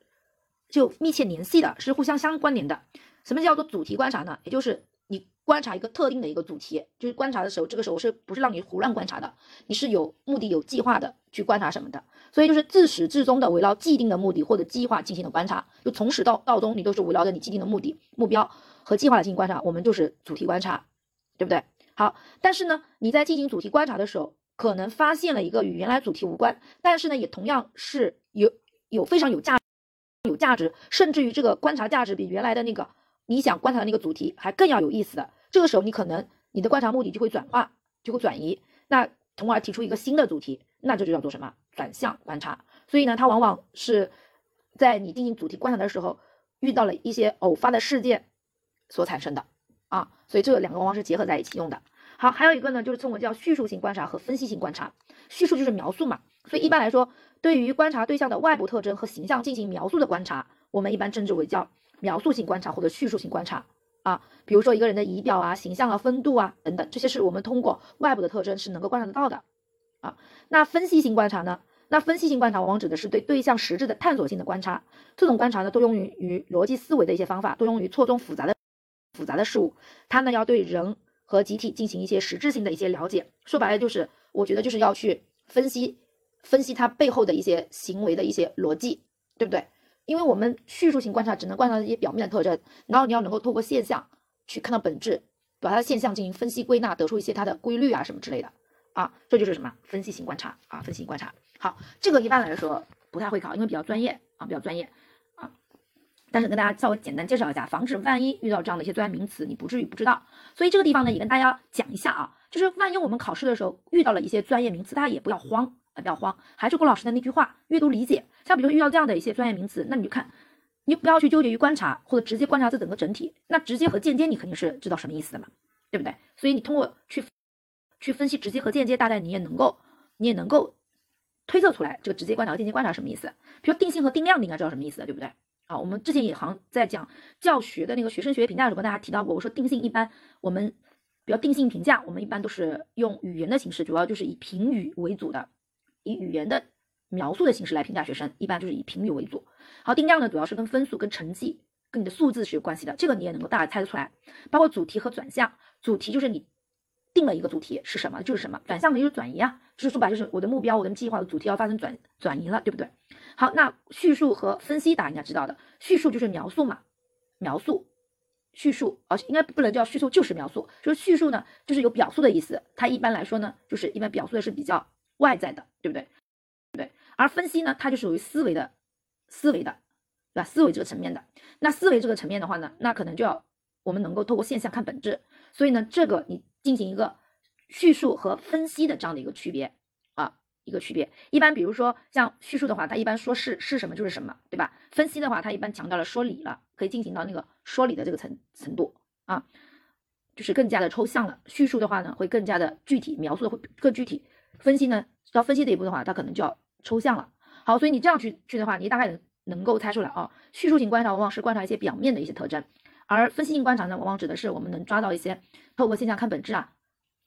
就密切联系的，是互相相关联的。什么叫做主题观察呢？也就是你观察一个特定的一个主题，就是观察的时候，这个时候是不是让你胡乱观察的？你是有目的、有计划的去观察什么的。所以就是自始至终的围绕既定的目的或者计划进行的观察，就从始到到终，你都是围绕着你既定的目的、目标和计划来进行观察。我们就是主题观察，对不对？好，但是呢，你在进行主题观察的时候，可能发现了一个与原来主题无关，但是呢，也同样是有有非常有价。有价值，甚至于这个观察价值比原来的那个你想观察的那个主题还更要有意思的。这个时候，你可能你的观察目的就会转化，就会转移，那从而提出一个新的主题，那这就叫做什么？转向观察。所以呢，它往往是在你进行主题观察的时候，遇到了一些偶发的事件所产生的啊。所以这两个往往是结合在一起用的。好，还有一个呢，就是称为叫叙述性观察和分析性观察。叙述就是描述嘛，所以一般来说。对于观察对象的外部特征和形象进行描述的观察，我们一般称之为叫描述性观察或者叙述性观察啊。比如说一个人的仪表啊、形象啊、风度啊等等，这些是我们通过外部的特征是能够观察得到的啊。那分析性观察呢？那分析性观察往往指的是对对象实质的探索性的观察，这种观察呢多用于于逻辑思维的一些方法，多用于错综复杂的复杂的事物。它呢要对人和集体进行一些实质性的一些了解。说白了就是，我觉得就是要去分析。分析它背后的一些行为的一些逻辑，对不对？因为我们叙述性观察只能观察一些表面的特征，然后你要能够透过现象去看到本质，把它的现象进行分析归纳，得出一些它的规律啊什么之类的啊，这就是什么分析型观察啊，分析型观察。好，这个一般来说不太会考，因为比较专业啊，比较专业。但是跟大家稍微简单介绍一下，防止万一遇到这样的一些专业名词，你不至于不知道。所以这个地方呢，也跟大家讲一下啊，就是万一我们考试的时候遇到了一些专业名词，大家也不要慌啊。不要慌，还是郭老师的那句话，阅读理解。像比如遇到这样的一些专业名词，那你就看，你不要去纠结于观察，或者直接观察这整个整体。那直接和间接，你肯定是知道什么意思的嘛，对不对？所以你通过去去分析直接和间接，大概你也能够，你也能够推测出来这个直接观察和间接观察什么意思。比如定性和定量，你应该知道什么意思，对不对？啊，我们之前也好像在讲教学的那个学生学业评价的时候跟大家提到过，我说定性一般我们比较定性评价，我们一般都是用语言的形式，主要就是以评语为主的，以语言的描述的形式来评价学生，一般就是以评语为主。好，定量呢主要是跟分数、跟成绩、跟你的数字是有关系的，这个你也能够大概猜得出来。包括主题和转向，主题就是你定了一个主题是什么就是什么，转向的就是转移啊，就是说白就是我的目标、我的计划的主题要发生转转移了，对不对？好，那叙述和分析大家应该知道的，叙述就是描述嘛，描述，叙述，而应该不能叫叙述，就是描述，就是叙述呢，就是有表述的意思。它一般来说呢，就是一般表述的是比较外在的，对不对？对。而分析呢，它就属于思维的，思维的，对吧？思维这个层面的。那思维这个层面的话呢，那可能就要我们能够透过现象看本质。所以呢，这个你进行一个叙述和分析的这样的一个区别啊。一个区别，一般比如说像叙述的话，它一般说是是什么就是什么，对吧？分析的话，它一般强调了说理了，可以进行到那个说理的这个层程度啊，就是更加的抽象了。叙述的话呢，会更加的具体，描述的会更具体。分析呢，到分析这一步的话，它可能就要抽象了。好，所以你这样去去的话，你大概能能够猜出来啊。叙述性观察往往是观察一些表面的一些特征，而分析性观察呢，往往指的是我们能抓到一些透过现象看本质啊，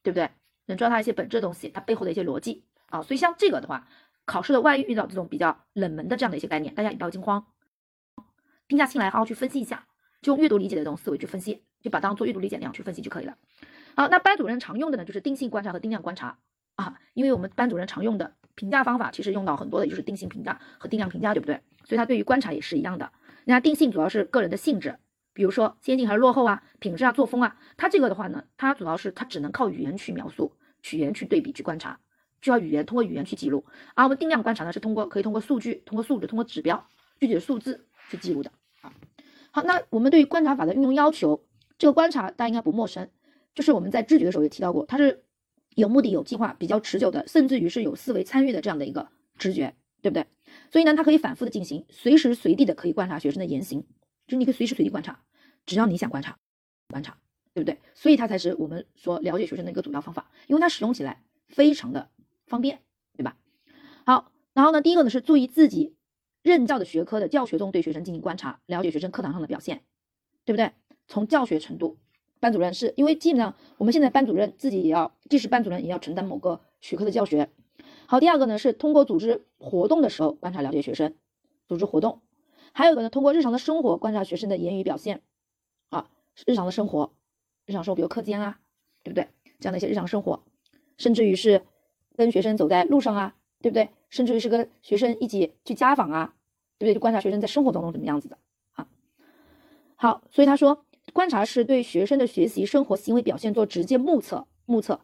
对不对？能抓到一些本质的东西，它背后的一些逻辑。啊，所以像这个的话，考试的万一遇到这种比较冷门的这样的一些概念，大家也不要惊慌，静下心来好好去分析一下，就用阅读理解的这种思维去分析，就把当做阅读理解那样去分析就可以了。好，那班主任常用的呢，就是定性观察和定量观察啊，因为我们班主任常用的评价方法，其实用到很多的就是定性评价和定量评价，对不对？所以他对于观察也是一样的。那定性主要是个人的性质，比如说先进还是落后啊，品质啊，作风啊，他这个的话呢，他主要是他只能靠语言去描述，语言去对比去观察。需要语言通过语言去记录，而我们定量观察呢是通过可以通过数据、通过数值、通过指标、具体的数字去记录的啊。好，那我们对于观察法的运用要求，这个观察大家应该不陌生，就是我们在知觉的时候也提到过，它是有目的、有计划、比较持久的，甚至于是有思维参与的这样的一个知觉，对不对？所以呢，它可以反复的进行，随时随地的可以观察学生的言行，就是你可以随时随地观察，只要你想观察，观察，对不对？所以它才是我们说了解学生的一个主要方法，因为它使用起来非常的。方便，对吧？好，然后呢，第一个呢是注意自己任教的学科的教学中对学生进行观察，了解学生课堂上的表现，对不对？从教学程度，班主任是因为基本上我们现在班主任自己也要，即使班主任也要承担某个学科的教学。好，第二个呢是通过组织活动的时候观察了解学生，组织活动，还有一个呢通过日常的生活观察学生的言语表现，啊，日常的生活，日常生活比如课间啊，对不对？这样的一些日常生活，甚至于是。跟学生走在路上啊，对不对？甚至于是跟学生一起去家访啊，对不对？就观察学生在生活当中怎么样子的啊。好，所以他说，观察是对学生的学习、生活、行为表现做直接目测、目测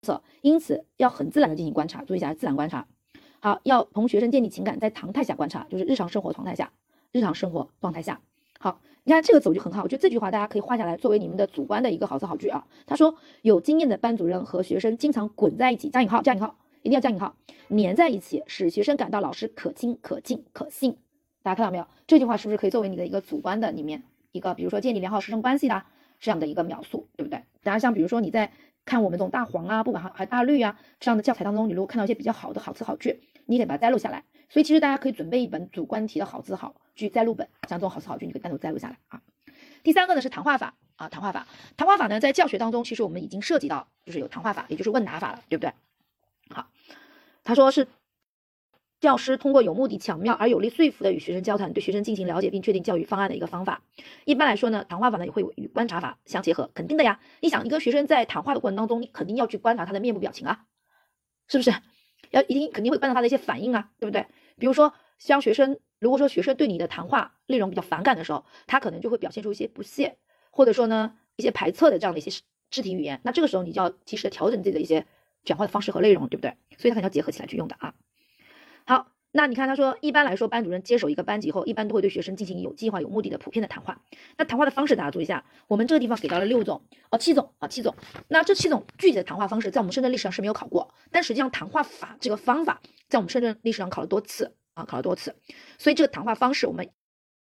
测，因此要很自然的进行观察。注意一下，自然观察。好，要同学生建立情感，在常态下观察，就是日常生活状态下，日常生活状态下。好，你看这个走就很好，我觉得这句话大家可以画下来，作为你们的主观的一个好词好句啊。他说，有经验的班主任和学生经常滚在一起，加引号，加引号，一定要加引号，粘在一起，使学生感到老师可亲、可敬、可信。大家看到没有？这句话是不是可以作为你的一个主观的里面一个，比如说建立良好师生关系的这样的一个描述，对不对？大家像比如说你在看我们这种大黄啊，不管还还大绿啊这样的教材当中，你如果看到一些比较好的好词好句，你得把它摘录下来。所以其实大家可以准备一本主观题的好字好句摘录本，像这种好词好句，你可以单独摘录下来啊。第三个呢是谈话法啊，谈话法，谈话法呢在教学当中，其实我们已经涉及到，就是有谈话法，也就是问答法了，对不对？好，他说是教师通过有目的、巧妙而有力说服的与学生交谈，对学生进行了解并确定教育方案的一个方法。一般来说呢，谈话法呢也会与观察法相结合，肯定的呀。你想一个学生在谈话的过程当中，你肯定要去观察他的面部表情啊，是不是？要一定肯定会观察他的一些反应啊，对不对？比如说，像学生，如果说学生对你的谈话内容比较反感的时候，他可能就会表现出一些不屑，或者说呢一些排斥的这样的一些肢体语言。那这个时候你就要及时的调整自己的一些讲话的方式和内容，对不对？所以他肯定要结合起来去用的啊。好。那你看，他说，一般来说，班主任接手一个班级以后，一般都会对学生进行有计划、有目的的普遍的谈话。那谈话的方式，大家注意一下，我们这个地方给到了六种，哦，七种啊，七种。那这七种具体的谈话方式，在我们深圳历史上是没有考过，但实际上谈话法这个方法，在我们深圳历史上考了多次啊，考了多次。所以这个谈话方式，我们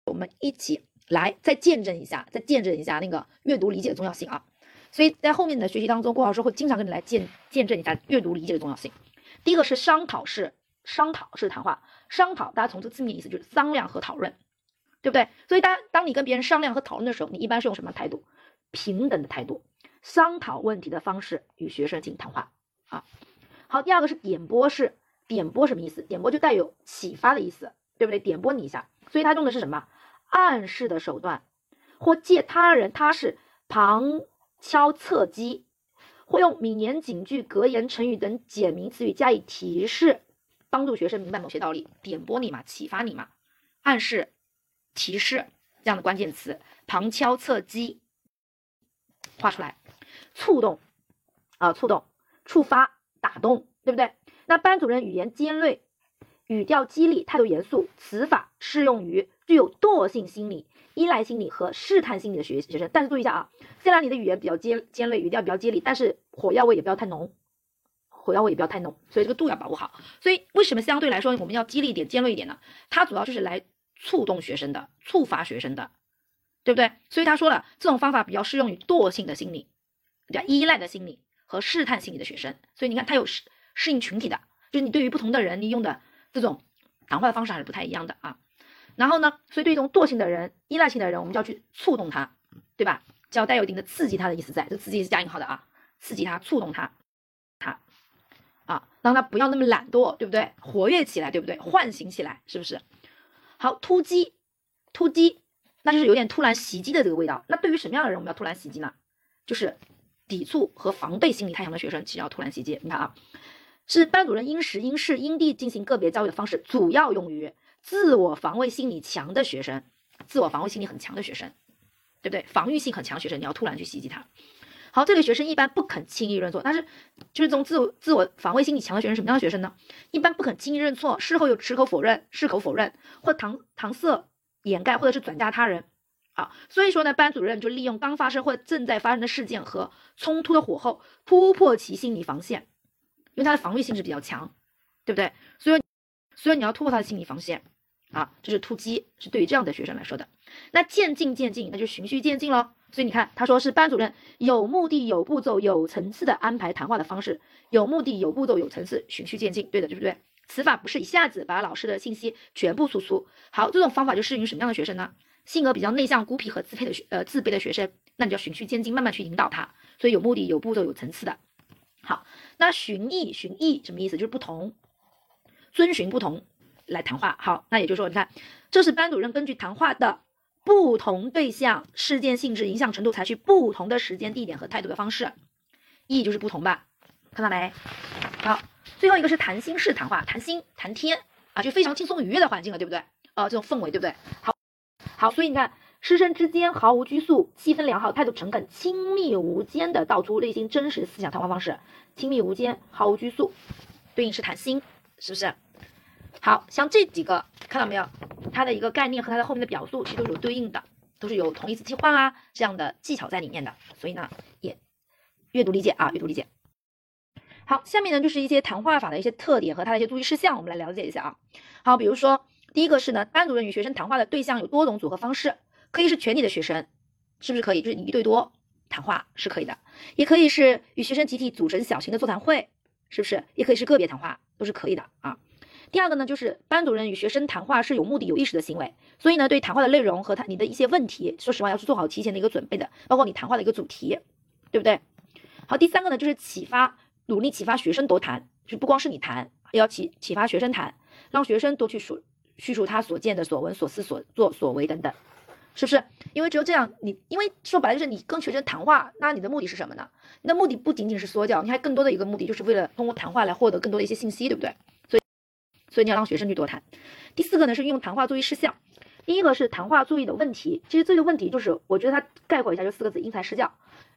我们一起来再见证一下，再见证一下那个阅读理解的重要性啊。所以在后面的学习当中，郭老师会经常跟你来见见证一下阅读理解的重要性。第一个是商讨式。商讨式谈话，商讨，大家从这字面意思就是商量和讨论，对不对？所以当当你跟别人商量和讨论的时候，你一般是用什么态度？平等的态度，商讨问题的方式与学生进行谈话啊。好，第二个是点拨式，点拨什么意思？点拨就带有启发的意思，对不对？点拨你一下，所以他用的是什么？暗示的手段，或借他人他是旁敲侧击，会用名言警句、格言成语等简明词语加以提示，帮助学生明白某些道理，点拨你嘛，启发你嘛，暗示。提示这样的关键词，旁敲侧击，画出来，触动啊，触动，触发，打动，对不对？那班主任语言尖锐，语调激励，态度严肃，此法适用于具有惰性心理、依赖心理和试探心理的学学生。但是注意一下啊，虽然你的语言比较尖尖锐，语调比较激励，但是火药味也不要太浓，火药味也不要太浓，所以这个度要把握好。所以为什么相对来说我们要激励一点、尖锐一点呢？它主要就是来。触动学生的，触发学生的，对不对？所以他说了，这种方法比较适用于惰性的心理、比较依赖的心理和试探心理的学生。所以你看，他有适适应群体的，就是你对于不同的人，你用的这种谈话的方式还是不太一样的啊。然后呢，所以对于这种惰性的人、依赖性的人，我们就要去触动他，对吧？就要带有一定的刺激他的意思在，这刺激是加引号的啊，刺激他、触动，他啊，让他不要那么懒惰，对不对？活跃起来，对不对？唤醒起来，是不是？好，突击，突击，那就是有点突然袭击的这个味道。那对于什么样的人我们要突然袭击呢？就是抵触和防备心理太强的学生，其实要突然袭击。你看啊，是班主任因时因事因地进行个别教育的方式，主要用于自我防卫心理强的学生，自我防卫心理很强的学生，对不对？防御性很强学生，你要突然去袭击他。好，这类学生一般不肯轻易认错，但是就是这种自我自我防卫心理强的学生，什么样的学生呢？一般不肯轻易认错，事后又矢口否认，矢口否认或搪搪塞掩盖，或者是转嫁他人。好，所以说呢，班主任就利用刚发生或正在发生的事件和冲突的火候，突破其心理防线，因为他的防御性质比较强，对不对？所以，所以你要突破他的心理防线。啊，这是突击，是对于这样的学生来说的。那渐进渐进，那就循序渐进喽。所以你看，他说是班主任有目的、有步骤、有层次的安排谈话的方式，有目的、有步骤、有层次，循序渐进，对的，对不对？此法不是一下子把老师的信息全部输出。好，这种方法就适用于什么样的学生呢？性格比较内向、孤僻和自卑的学，呃，自卑的学生，那你就要循序渐进，慢慢去引导他。所以有目的、有步骤、有层次的。好，那循义，循义什么意思？就是不同，遵循不同。来谈话，好，那也就是说，你看，这是班主任根据谈话的不同对象、事件性质、影响程度，采取不同的时间、地点和态度的方式，意义就是不同吧？看到没？好，最后一个是谈心式谈话，谈心谈天啊，就非常轻松愉悦的环境了，对不对？呃，这种氛围，对不对？好，好，所以你看，师生之间毫无拘束，气氛良好，态度诚恳，亲密无间的道出内心真实思想谈话方式，亲密无间，毫无拘束，对应是谈心，是不是？好像这几个看到没有？它的一个概念和它的后面的表述其实都是有对应的，都是有同义词替换啊这样的技巧在里面的。所以呢，也阅读理解啊，阅读理解。好，下面呢就是一些谈话法的一些特点和它的一些注意事项，我们来了解一下啊。好，比如说第一个是呢，班主任与学生谈话的对象有多种组合方式，可以是全体的学生，是不是可以？就是一对多谈话是可以的，也可以是与学生集体组成小型的座谈会，是不是？也可以是个别谈话，都是可以的啊。第二个呢，就是班主任与学生谈话是有目的、有意识的行为，所以呢，对谈话的内容和他你的一些问题，说实话，要是做好提前的一个准备的，包括你谈话的一个主题，对不对？好，第三个呢，就是启发，努力启发学生多谈，就不光是你谈，要启启发学生谈，让学生多去说叙述他所见的、所闻、所思、所作、所为等等，是不是？因为只有这样，你因为说白了就是你跟学生谈话，那你的目的是什么呢？你的目的不仅仅是说教，你还更多的一个目的就是为了通过谈话来获得更多的一些信息，对不对？所以你要让学生去多谈。第四个呢是运用谈话注意事项。第一个是谈话注意的问题，其实这个问题就是我觉得它概括一下就四个字：因材施教。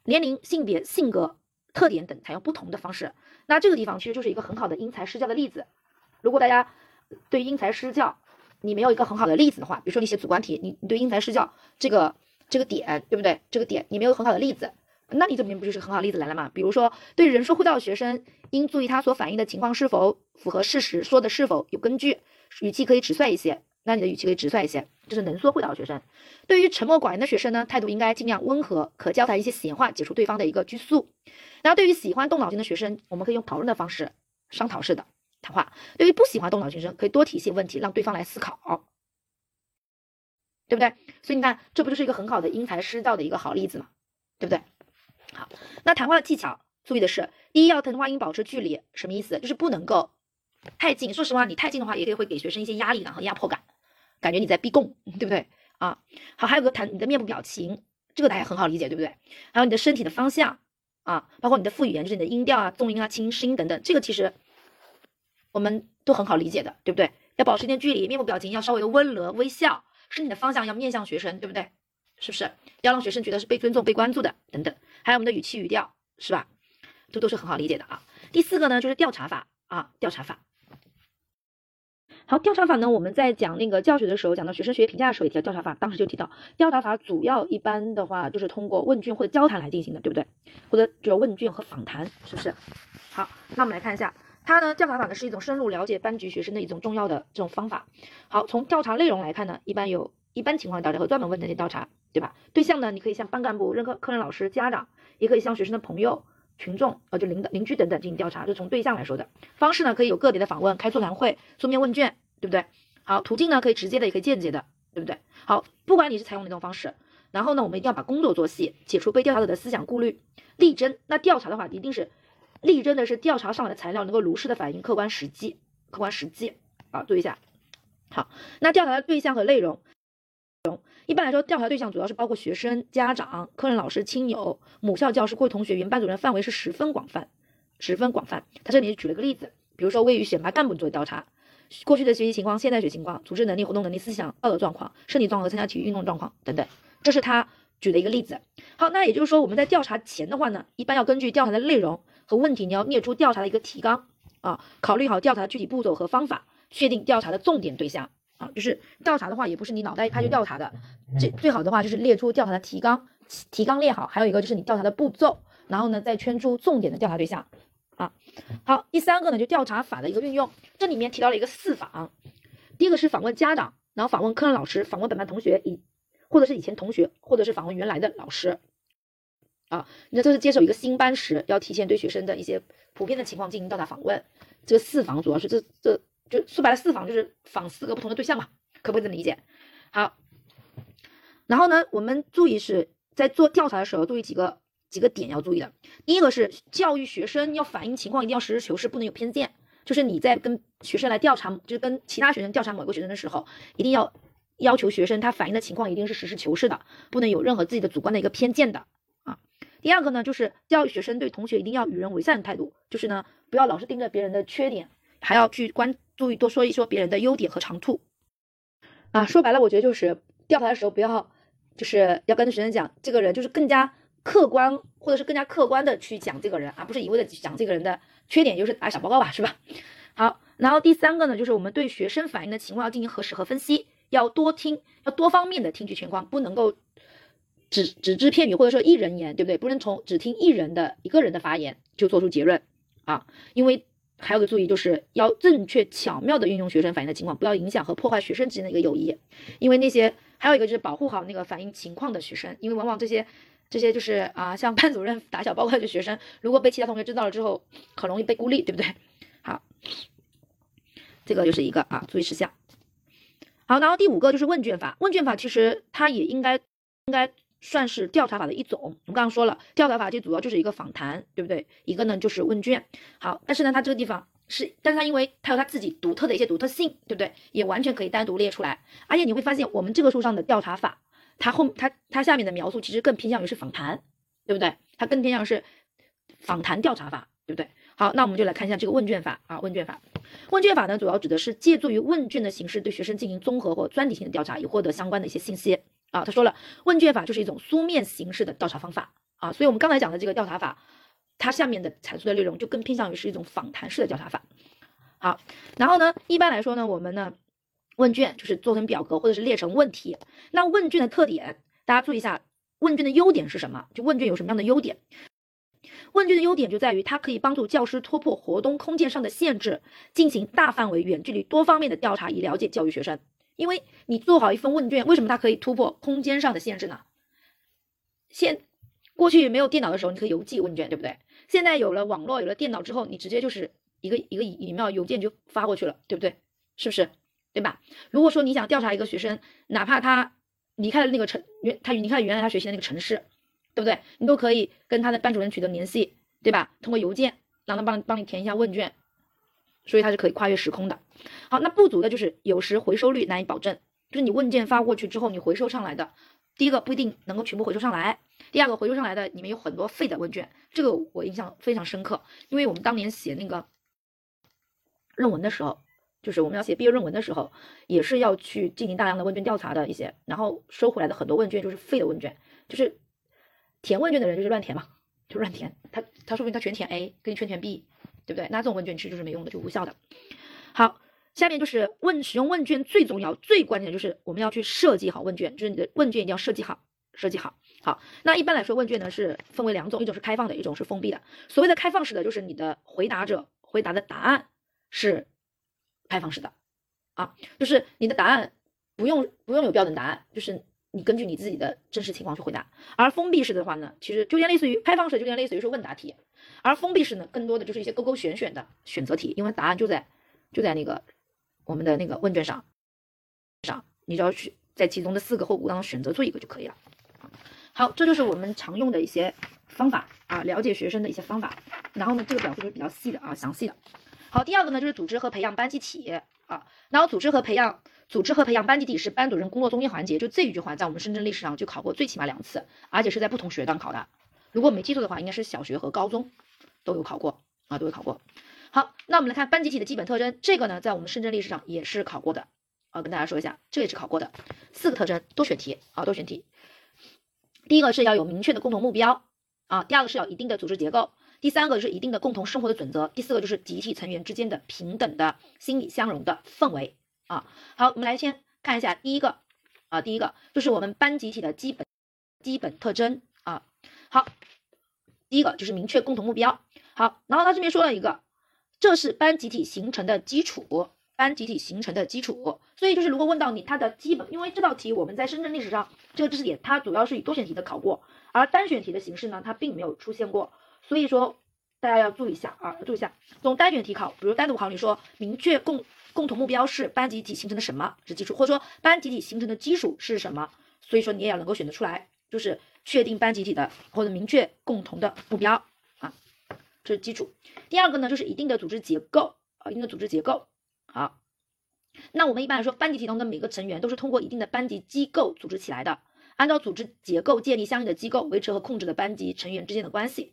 年龄、性别、性格特点等采用不同的方式。那这个地方其实就是一个很好的因材施教的例子。如果大家对因材施教你没有一个很好的例子的话，比如说你写主观题，你你对因材施教这个这个点对不对？这个点你没有很好的例子。那你这边不就是很好例子来了吗？比如说，对人说会道的学生，应注意他所反映的情况是否符合事实，说的是否有根据，语气可以直率一些。那你的语气可以直率一些，这是能说会道的学生。对于沉默寡言的学生呢，态度应该尽量温和，可交谈一些闲话，解除对方的一个拘束。然后对于喜欢动脑筋的学生，我们可以用讨论的方式，商讨式的谈话。对于不喜欢动脑筋的学生，可以多提一些问题，让对方来思考。对不对？所以你看，这不就是一个很好的因材施教的一个好例子嘛，对不对？好，那谈话的技巧，注意的是，第一要谈话音保持距离，什么意思？就是不能够太近。说实话，你太近的话，也可以会给学生一些压力感和压迫感，感觉你在逼供，对不对？啊，好，还有个谈你的面部表情，这个大家很好理解，对不对？还有你的身体的方向啊，包括你的副语言，就是你的音调啊、重音啊、轻音声音等等，这个其实我们都很好理解的，对不对？要保持一定距离，面部表情要稍微的温和微笑，身体的方向要面向学生，对不对？是不是要让学生觉得是被尊重、被关注的？等等，还有我们的语气语调，是吧？这都是很好理解的啊。第四个呢，就是调查法啊，调查法。好，调查法呢，我们在讲那个教学的时候，讲到学生学习评价的时候也提到调查法，当时就提到调查法主要一般的话就是通过问卷或者交谈来进行的，对不对？或者就是问卷和访谈，是不是？好，那我们来看一下，它呢调查法呢是一种深入了解班级学生的一种重要的这种方法。好，从调查内容来看呢，一般有一般情况调查和专门问题的调查，对吧？对象呢，你可以向班干部、任课科任老师、家长，也可以向学生的朋友。群众，呃，就邻的邻居等等进行调查，就从对象来说的方式呢，可以有个别的访问、开座谈会、书面问卷，对不对？好，途径呢可以直接的，也可以间接的，对不对？好，不管你是采用哪种方式，然后呢，我们一定要把工作做细，解除被调查者的思想顾虑，力争。那调查的话，一定是力争的是调查上来的材料能够如实的反映客观实际，客观实际。啊，注意一下。好，那调查的对象和内容。一般来说，调查对象主要是包括学生、家长、科任老师、亲友、母校教师、各位同学、原班主任，范围是十分广泛，十分广泛。他这里举了个例子，比如说位于选拔干部做调查，过去的学习情况、现在学习情况、组织能力、活动能力、思想道德状况、身体状况和参加体育运动状况等等，这是他举的一个例子。好，那也就是说，我们在调查前的话呢，一般要根据调查的内容和问题，你要列出调查的一个提纲啊，考虑好调查的具体步骤和方法，确定调查的重点对象。啊，就是调查的话，也不是你脑袋一拍就调查的，这最好的话就是列出调查的提纲，提纲列好，还有一个就是你调查的步骤，然后呢再圈出重点的调查对象。啊，好，第三个呢就调查法的一个运用，这里面提到了一个四访，第一个是访问家长，然后访问科任老师，访问本班同学，以或者是以前同学，或者是访问原来的老师。啊，那这是接手一个新班时，要提前对学生的一些普遍的情况进行调查访问。这个四访主要是这这。就说白了，四访就是访四个不同的对象嘛，可不可以这么理解？好，然后呢，我们注意是在做调查的时候，注意几个几个点要注意的。第一个是教育学生要反映情况，一定要实事求是，不能有偏见。就是你在跟学生来调查，就是跟其他学生调查某个学生的时候，一定要要求学生他反映的情况一定是实事求是的，不能有任何自己的主观的一个偏见的啊。第二个呢，就是教育学生对同学一定要与人为善的态度，就是呢，不要老是盯着别人的缺点，还要去关。注意多说一说别人的优点和长处，啊，说白了，我觉得就是调查的时候不要，就是要跟学生讲这个人就是更加客观，或者是更加客观的去讲这个人，而不是一味的讲这个人的缺点，就是打小报告吧，是吧？好，然后第三个呢，就是我们对学生反映的情况要进行核实和分析，要多听，要多方面的听取情况，不能够只只知片语或者说一人言，对不对？不能从只听一人的一个人的发言就做出结论啊，因为。还有个注意，就是要正确巧妙的运用学生反映的情况，不要影响和破坏学生之间的一个友谊。因为那些还有一个就是保护好那个反映情况的学生，因为往往这些这些就是啊，像班主任打小报告的学生，如果被其他同学知道了之后，很容易被孤立，对不对？好，这个就是一个啊注意事项。好，然后第五个就是问卷法，问卷法其实它也应该应该。算是调查法的一种。我们刚刚说了，调查法就主要就是一个访谈，对不对？一个呢就是问卷。好，但是呢，它这个地方是，但是它因为它有它自己独特的一些独特性，对不对？也完全可以单独列出来。而且你会发现，我们这个书上的调查法，它后它它下面的描述其实更偏向于是访谈，对不对？它更偏向是访谈调查法，对不对？好，那我们就来看一下这个问卷法啊。问卷法，问卷法呢，主要指的是借助于问卷的形式，对学生进行综合或专题性的调查，以获得相关的一些信息。啊，他说了，问卷法就是一种书面形式的调查方法啊，所以我们刚才讲的这个调查法，它下面的阐述的内容就更偏向于是一种访谈式的调查法。好，然后呢，一般来说呢，我们呢问卷就是做成表格或者是列成问题。那问卷的特点，大家注意一下，问卷的优点是什么？就问卷有什么样的优点？问卷的优点就在于它可以帮助教师突破活动空间上的限制，进行大范围、远距离、多方面的调查，以了解教育学生。因为你做好一份问卷，为什么它可以突破空间上的限制呢？现过去没有电脑的时候，你可以邮寄问卷，对不对？现在有了网络，有了电脑之后，你直接就是一个一个 email 邮件就发过去了，对不对？是不是？对吧？如果说你想调查一个学生，哪怕他离开了那个城原他离开原来他学习的那个城市，对不对？你都可以跟他的班主任取得联系，对吧？通过邮件让他帮帮你填一下问卷，所以它是可以跨越时空的。好，那不足的就是有时回收率难以保证，就是你问卷发过去之后，你回收上来的，第一个不一定能够全部回收上来，第二个回收上来的里面有很多废的问卷，这个我印象非常深刻，因为我们当年写那个论文的时候。就是我们要写毕业论文的时候，也是要去进行大量的问卷调查的一些，然后收回来的很多问卷就是废的问卷，就是填问卷的人就是乱填嘛，就乱填，他他说不定他全填 A，给你全填 B，对不对？那这种问卷其实就是没用的，就无效的。好，下面就是问使用问卷最重要、最关键的就是我们要去设计好问卷，就是你的问卷一定要设计好，设计好。好，那一般来说问卷呢是分为两种，一种是开放的，一种是封闭的。所谓的开放式的就是你的回答者回答的答案是。开放式的，啊，就是你的答案不用不用有标准答案，就是你根据你自己的真实情况去回答。而封闭式的话呢，其实就有点类似于开放式，就有点类似于说问答题，而封闭式呢，更多的就是一些勾勾选选的选择题，因为答案就在就在那个我们的那个问卷上上，你只要去在其中的四个或五当中选择做一个就可以了。好，这就是我们常用的一些方法啊，了解学生的一些方法。然后呢，这个表述就是比较细的啊，详细的。好，第二个呢就是组织和培养班集体啊，然后组织和培养，组织和培养班集体是班主任工作中心环节。就这一句话，在我们深圳历史上就考过最起码两次，而且是在不同学段考的。如果没记错的话，应该是小学和高中都有考过啊，都有考过。好，那我们来看班集体的基本特征，这个呢在我们深圳历史上也是考过的啊，跟大家说一下，这也是考过的。四个特征，多选题啊，多选题。第一个是要有明确的共同目标啊，第二个是要一定的组织结构。第三个是一定的共同生活的准则，第四个就是集体成员之间的平等的心理相容的氛围啊。好，我们来先看一下第一个啊，第一个就是我们班集体的基本基本特征啊。好，第一个就是明确共同目标。好，然后他这边说了一个，这是班集体形成的基础，班集体形成的基础。所以就是如果问到你它的基本，因为这道题我们在深圳历史上这个知识点它主要是以多选题的考过，而单选题的形式呢，它并没有出现过。所以说，大家要注意一下啊，注意一下。从单选题考，比如单独考，你说明确共共同目标是班集体形成的什么是基础，或者说班集体形成的基础是什么？所以说你也要能够选得出来，就是确定班集体的或者明确共同的目标啊，这是基础。第二个呢，就是一定的组织结构啊，一定的组织结构。好，那我们一般来说，班集体中的每个成员都是通过一定的班级机构组织起来的，按照组织结构建立相应的机构，维持和控制的班级成员之间的关系。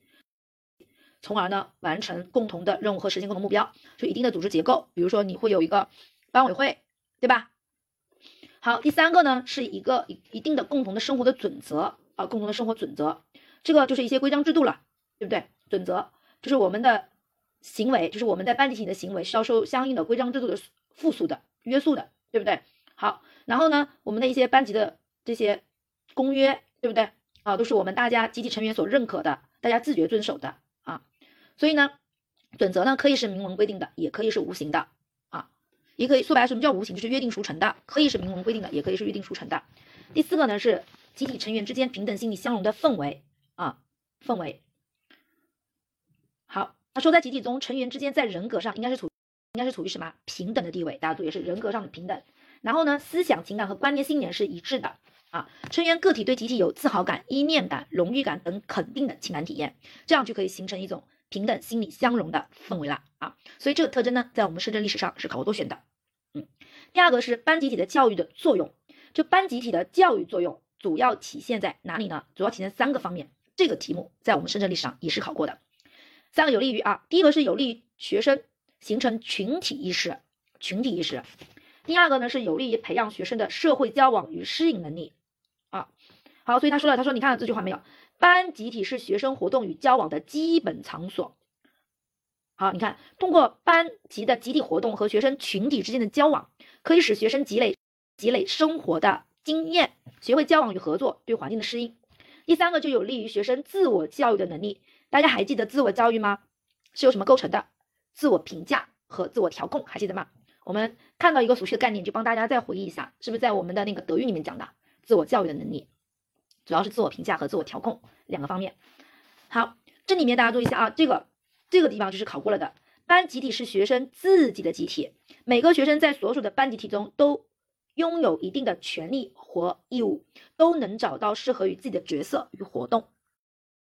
从而呢，完成共同的任务和实现共同目标，就一定的组织结构，比如说你会有一个班委会，对吧？好，第三个呢，是一个一一定的共同的生活的准则啊，共同的生活准则，这个就是一些规章制度了，对不对？准则就是我们的行为，就是我们在班集体的行为是要受相应的规章制度的附属的约束的，对不对？好，然后呢，我们的一些班级的这些公约，对不对？啊，都是我们大家集体成员所认可的，大家自觉遵守的。所以呢，准则呢可以是明文规定的，也可以是无形的啊，也可以说白了什么叫无形，就是约定俗成的，可以是明文规定的，也可以是约定俗成的。第四个呢是集体成员之间平等心理相容的氛围啊，氛围。好，他说在集体中成员之间在人格上应该是处应该是处于什么平等的地位，大家注意是人格上的平等。然后呢，思想情感和观念信念是一致的啊，成员个体对集体有自豪感、依恋感、荣誉感等肯定的情感体验，这样就可以形成一种。平等心理相容的氛围了啊，所以这个特征呢，在我们深圳历史上是考过多选的。嗯，第二个是班集体的教育的作用，就班集体的教育作用主要体现在哪里呢？主要体现三个方面。这个题目在我们深圳历史上也是考过的。三个有利于啊，第一个是有利于学生形成群体意识，群体意识。第二个呢是有利于培养学生的社会交往与适应能力啊。好，所以他说了，他说你看到这句话没有？班集体是学生活动与交往的基本场所。好，你看，通过班级的集体活动和学生群体之间的交往，可以使学生积累积累生活的经验，学会交往与合作，对环境的适应。第三个就有利于学生自我教育的能力。大家还记得自我教育吗？是由什么构成的？自我评价和自我调控，还记得吗？我们看到一个熟悉的概念，就帮大家再回忆一下，是不是在我们的那个德育里面讲的自我教育的能力？主要是自我评价和自我调控两个方面。好，这里面大家注意一下啊，这个这个地方就是考过了的。班集体是学生自己的集体，每个学生在所属的班集体中都拥有一定的权利和义务，都能找到适合于自己的角色与活动。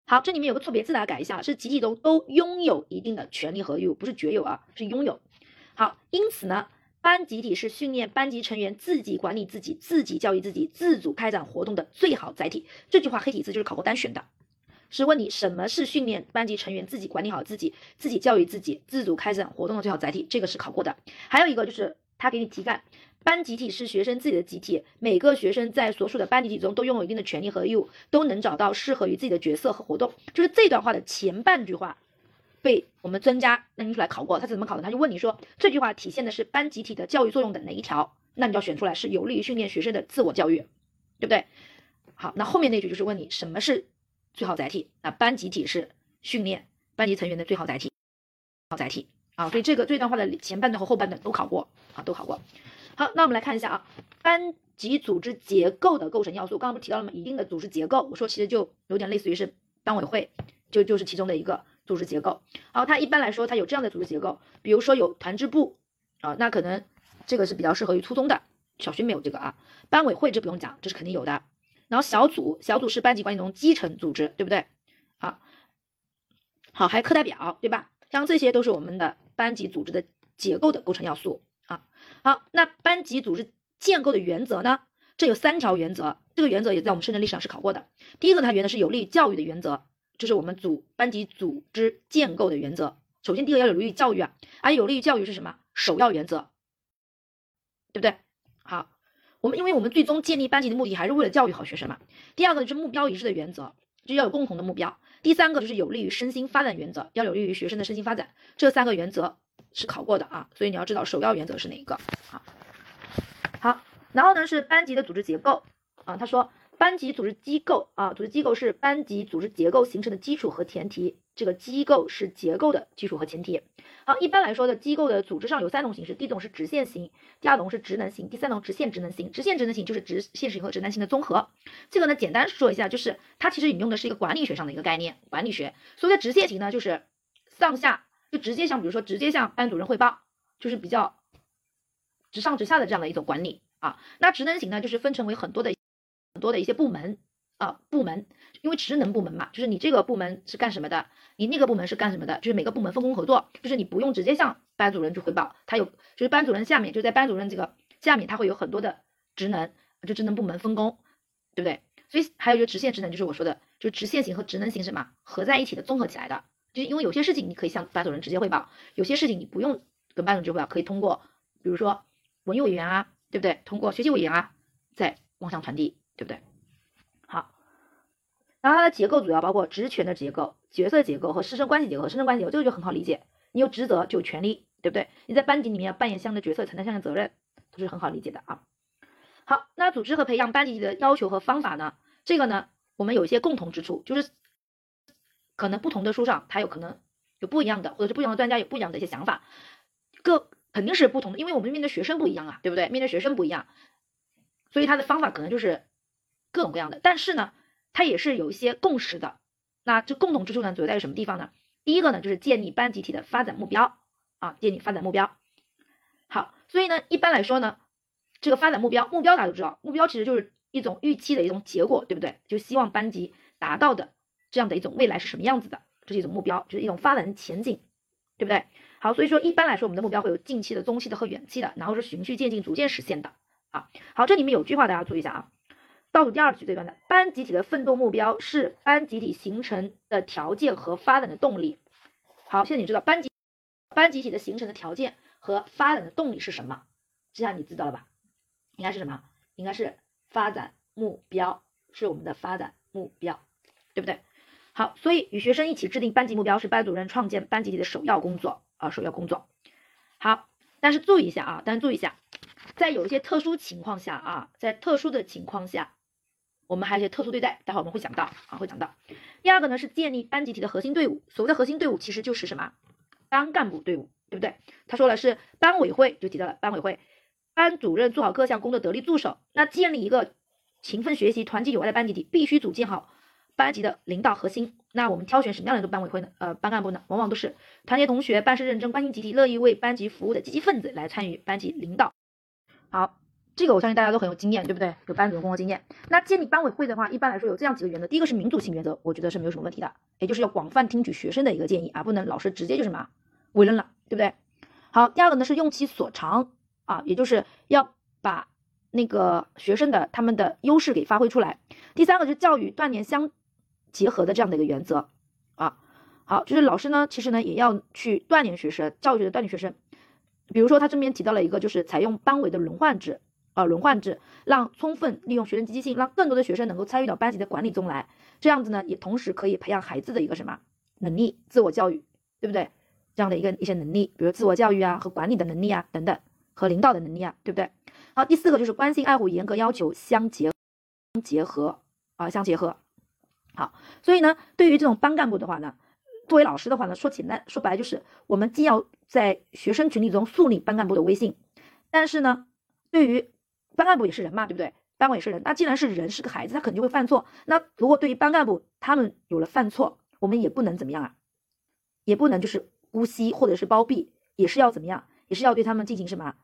好，这里面有个错别字，大家改一下，是集体中都拥有一定的权利和义务，不是绝有啊，是拥有。好，因此呢，班集体是训练班级成员自己管理自己、自己教育自己、自主开展活动的最好载体。这句话黑体字就是考过单选的，是问你什么是训练班级成员自己管理好自己、自己教育自己、自主开展活动的最好载体，这个是考过的。还有一个就是他给你题干。班集体是学生自己的集体，每个学生在所属的班集体中都拥有一定的权利和义务，都能找到适合于自己的角色和活动。就是这段话的前半句话，被我们专家拎出来考过。他是怎么考的？他就问你说这句话体现的是班集体的教育作用的哪一条？那你就要选出来是有利于训练学生的自我教育，对不对？好，那后面那句就是问你什么是最好载体？那班集体是训练班级成员的最好载体，好载体啊。所以这个这段话的前半段和后半段都考过啊，都考过。好，那我们来看一下啊，班级组织结构的构成要素，刚刚不提到了吗？一定的组织结构，我说其实就有点类似于是班委会，就就是其中的一个组织结构。好，它一般来说它有这样的组织结构，比如说有团支部啊，那可能这个是比较适合于初中的，小学没有这个啊。班委会这不用讲，这是肯定有的。然后小组，小组是班级管理中基层组织，对不对？好，好，还有课代表，对吧？像这些都是我们的班级组织的结构的构成要素啊。好，那班级组织建构的原则呢？这有三条原则，这个原则也在我们深圳历史上是考过的。第一个，它原则是有利于教育的原则，这是我们组班级组织建构的原则。首先，第一个要有利于教育啊，而有利于教育是什么？首要原则，对不对？好，我们因为我们最终建立班级的目的还是为了教育好学生嘛。第二个就是目标一致的原则，就要有共同的目标。第三个就是有利于身心发展原则，要有利于学生的身心发展。这三个原则。是考过的啊，所以你要知道首要原则是哪一个啊？好，然后呢是班级的组织结构啊，他说班级组织机构啊，组织机构是班级组织结构形成的基础和前提，这个机构是结构的基础和前提。好，一般来说的机构的组织上有三种形式，第一种是直线型，第二种是职能型，第三种直线职能型。直线职能型就是直线型和职能型的综合。这个呢简单说一下，就是它其实引用的是一个管理学上的一个概念，管理学。所谓的直线型呢，就是上下。就直接向，比如说直接向班主任汇报，就是比较直上直下的这样的一种管理啊。那职能型呢，就是分成为很多的很多的一些部门啊，部门，因为职能部门嘛，就是你这个部门是干什么的，你那个部门是干什么的，就是每个部门分工合作，就是你不用直接向班主任去汇报，他有就是班主任下面就在班主任这个下面，他会有很多的职能，就职能部门分工，对不对？所以还有就直线职能，就是我说的，就是直线型和职能型什么合在一起的，综合起来的。就是因为有些事情你可以向班主任直接汇报，有些事情你不用跟班主任汇报，可以通过，比如说文艺委员啊，对不对？通过学习委员啊，再往上传递，对不对？好，然后它的结构主要包括职权的结构、角色结构和师生关系结构。师生关系结构这个就很好理解，你有职责就有权利，对不对？你在班级里面要扮演相应的角色，承担相应的责任，都是很好理解的啊。好，那组织和培养班级的要求和方法呢？这个呢，我们有一些共同之处，就是。可能不同的书上，它有可能有不一样的，或者是不一样的专家有不一样的一些想法，各肯定是不同的，因为我们面对学生不一样啊，对不对？面对学生不一样，所以他的方法可能就是各种各样的。但是呢，它也是有一些共识的。那这共同之处呢，主要在于什么地方呢？第一个呢，就是建立班集体的发展目标啊，建立发展目标。好，所以呢，一般来说呢，这个发展目标，目标大家都知道，目标其实就是一种预期的一种结果，对不对？就希望班级达到的。这样的一种未来是什么样子的？这是一种目标，就是一种发展前景，对不对？好，所以说一般来说，我们的目标会有近期的、中期的和远期的，然后是循序渐进、逐渐实现的啊。好，这里面有句话大家注意一下啊，倒数第二句这段的班集体的奋斗目标是班集体形成的条件和发展的动力。好，现在你知道班级班集体的形成的条件和发展的动力是什么？这下你知道了吧？应该是什么？应该是发展目标，是我们的发展目标，对不对？好，所以与学生一起制定班级目标是班主任创建班集体的首要工作啊，首要工作。好，但是注意一下啊，但是注意一下，在有一些特殊情况下啊，在特殊的情况下，我们还有一些特殊对待，待会我们会讲到啊，会讲到。第二个呢是建立班集体的核心队伍，所谓的核心队伍其实就是什么？班干部队伍，对不对？他说了是班委会，就提到了班委会，班主任做好各项工作得力助手。那建立一个勤奋学习、团结友爱的班集体，必须组建好。班级的领导核心，那我们挑选什么样的一个班委会呢？呃，班干部呢，往往都是团结同学、办事认真、关心集体、乐意为班级服务的积极分子来参与班级领导。好，这个我相信大家都很有经验，对不对？有班主任工作经验。那建立班委会的话，一般来说有这样几个原则，第一个是民主性原则，我觉得是没有什么问题的，也就是要广泛听取学生的一个建议啊，不能老师直接就什么委任了，对不对？好，第二个呢是用其所长啊，也就是要把那个学生的他们的优势给发挥出来。第三个就是教育锻炼相结合的这样的一个原则啊。好，就是老师呢，其实呢也要去锻炼学生，教育学的锻炼学生。比如说他这边提到了一个，就是采用班委的轮换制。呃，轮换制让充分利用学生积极性，让更多的学生能够参与到班级的管理中来。这样子呢，也同时可以培养孩子的一个什么能力？自我教育，对不对？这样的一个一些能力，比如自我教育啊和管理的能力啊等等，和领导的能力啊，对不对？好，第四个就是关心爱护、严格要求相结相结合啊，相结合。好，所以呢，对于这种班干部的话呢，作为老师的话呢，说简单说白就是我们既要在学生群体中树立班干部的威信，但是呢，对于班干部也是人嘛，对不对？班委也是人，那既然是人，是个孩子，他肯定会犯错。那如果对于班干部他们有了犯错，我们也不能怎么样啊？也不能就是姑息或者是包庇，也是要怎么样？也是要对他们进行什么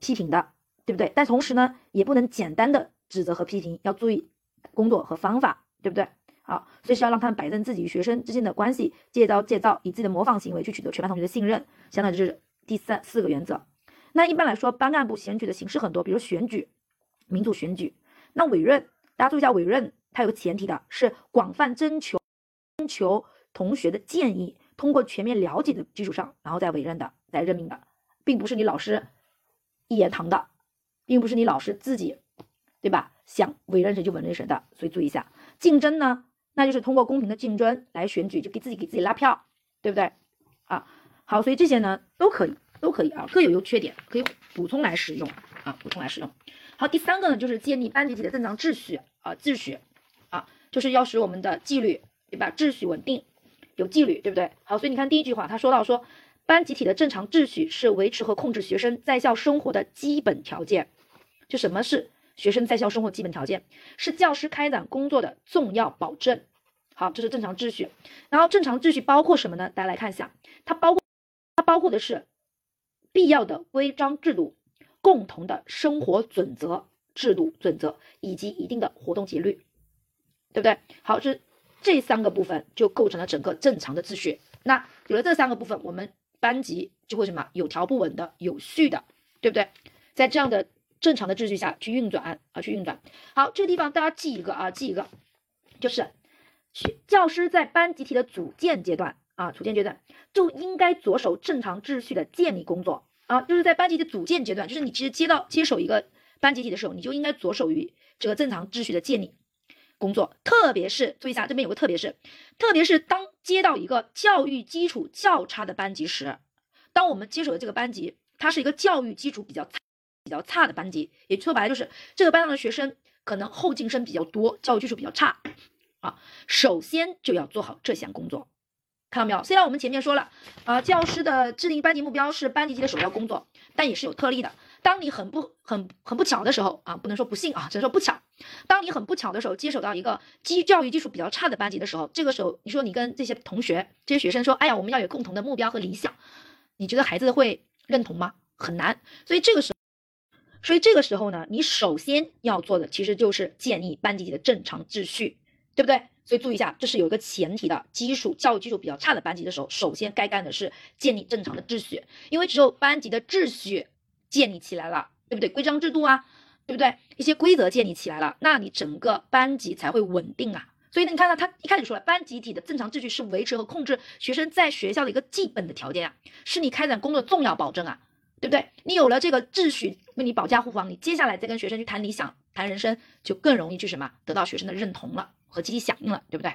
批评的，对不对？但同时呢，也不能简单的指责和批评，要注意工作和方法，对不对？好，所以是要让他们摆正自己与学生之间的关系，借招借造，以自己的模仿行为去取得全班同学的信任。相当于这是第三四个原则。那一般来说，班干部选举的形式很多，比如选举、民主选举。那委任，大家注意一下，委任它有个前提的，是广泛征求征求同学的建议，通过全面了解的基础上，然后再委任的，再任命的，并不是你老师一言堂的，并不是你老师自己，对吧？想委任谁就委任谁的。所以注意一下，竞争呢，那就是通过公平的竞争来选举，就给自己给自己拉票，对不对？啊，好，所以这些呢都可以。都可以啊，各有优缺点，可以补充来使用啊，补充来使用。好，第三个呢，就是建立班集体的正常秩序啊，秩序啊，就是要使我们的纪律，对吧？秩序稳定，有纪律，对不对？好，所以你看第一句话，他说到说，班集体的正常秩序是维持和控制学生在校生活的基本条件。就什么是学生在校生活基本条件？是教师开展工作的重要保证。好，这是正常秩序。然后正常秩序包括什么呢？大家来看一下，它包括它包括的是。必要的规章制度、共同的生活准则、制度准则以及一定的活动节律，对不对？好，这这三个部分就构成了整个正常的秩序。那有了这三个部分，我们班级就会什么有条不紊的、有序的，对不对？在这样的正常的秩序下去运转啊，去运转。好，这个地方大家记一个啊，记一个，就是学教师在班集体的组建阶段。啊，组建阶段就应该着手正常秩序的建立工作啊，就是在班级的组建阶段，就是你其实接到接手一个班集体的时候，你就应该着手于这个正常秩序的建立工作，特别是注意一下，这边有个特别是，特别是当接到一个教育基础较差的班级时，当我们接手的这个班级，它是一个教育基础比较比较差的班级，也说白了就是这个班上的学生可能后进生比较多，教育基础比较差啊，首先就要做好这项工作。看到没有？虽然我们前面说了，啊，教师的制定班级目标是班级级的首要工作，但也是有特例的。当你很不很很不巧的时候啊，不能说不幸啊，只能说不巧。当你很不巧的时候，接手到一个基教育基础比较差的班级的时候，这个时候你说你跟这些同学、这些学生说，哎呀，我们要有共同的目标和理想，你觉得孩子会认同吗？很难。所以这个时候，所以这个时候呢，你首先要做的其实就是建立班级级的正常秩序，对不对？所以注意一下，这是有一个前提的，基础教育基础比较差的班级的时候，首先该干的是建立正常的秩序，因为只有班级的秩序建立起来了，对不对？规章制度啊，对不对？一些规则建立起来了，那你整个班级才会稳定啊。所以呢你看到他一开始说了，班集体的正常秩序是维持和控制学生在学校的一个基本的条件啊，是你开展工作重要保证啊，对不对？你有了这个秩序为你保驾护航，你接下来再跟学生去谈理想、谈人生，就更容易去什么得到学生的认同了。和积极响应了，对不对？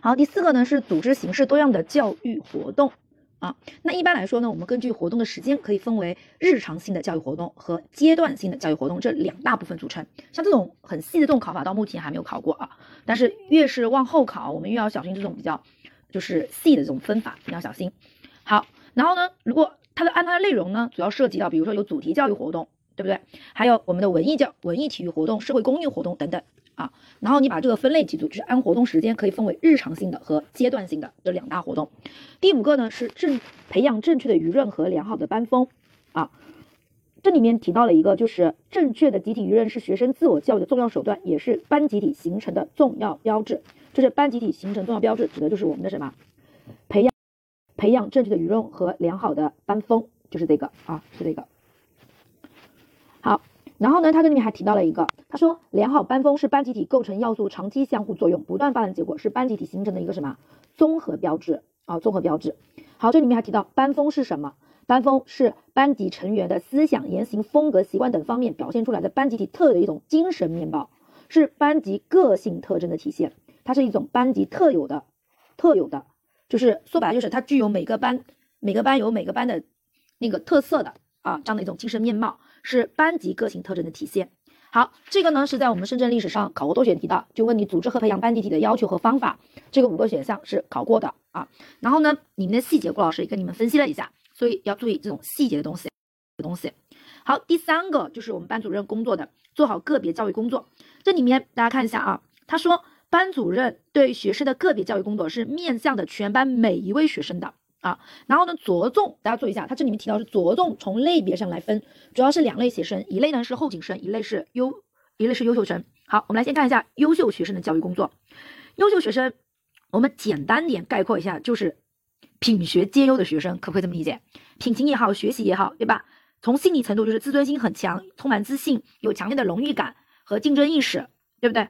好，第四个呢是组织形式多样的教育活动啊。那一般来说呢，我们根据活动的时间可以分为日常性的教育活动和阶段性的教育活动这两大部分组成。像这种很细的这种考法，到目前还没有考过啊。但是越是往后考，我们越要小心这种比较就是细的这种分法，一定要小心。好，然后呢，如果它的安排的内容呢，主要涉及到，比如说有主题教育活动，对不对？还有我们的文艺教、文艺体育活动、社会公益活动等等。啊，然后你把这个分类记住，就是按活动时间可以分为日常性的和阶段性的这两大活动。第五个呢是正培养正确的舆论和良好的班风啊，这里面提到了一个，就是正确的集体舆论是学生自我教育的重要手段，也是班集体形成的重要标志。就是班集体形成重要标志，指的就是我们的什么？培养培养正确的舆论和良好的班风，就是这个啊，是这个。好，然后呢，他这里面还提到了一个，他说良好班风是班集体构成要素长期相互作用、不断发展结果，是班集体形成的一个什么综合标志啊？综合标志。好，这里面还提到班风是什么？班风是班级成员的思想、言行、风格、习惯等方面表现出来的班集体特有的一种精神面貌，是班级个性特征的体现。它是一种班级特有的、特有的，就是说白了就是它具有每个班、每个班有每个班的那个特色的啊，这样的一种精神面貌，是班级个性特征的体现。好，这个呢是在我们深圳历史上考过多选题的，就问你组织和培养班集体的要求和方法，这个五个选项是考过的啊。然后呢，里面的细节郭老师也跟你们分析了一下，所以要注意这种细节的东西。东西。好，第三个就是我们班主任工作的，做好个别教育工作。这里面大家看一下啊，他说。班主任对学生的个别教育工作是面向的全班每一位学生的啊，然后呢，着重大家注意一下，它这里面提到是着重从类别上来分，主要是两类学生，一类呢是后进生，一类是优，一类是优秀生。好，我们来先看一下优秀学生的教育工作。优秀学生，我们简单点概括一下，就是品学兼优的学生，可不可以这么理解？品行也好，学习也好，对吧？从心理程度就是自尊心很强，充满自信，有强烈的荣誉感和竞争意识，对不对？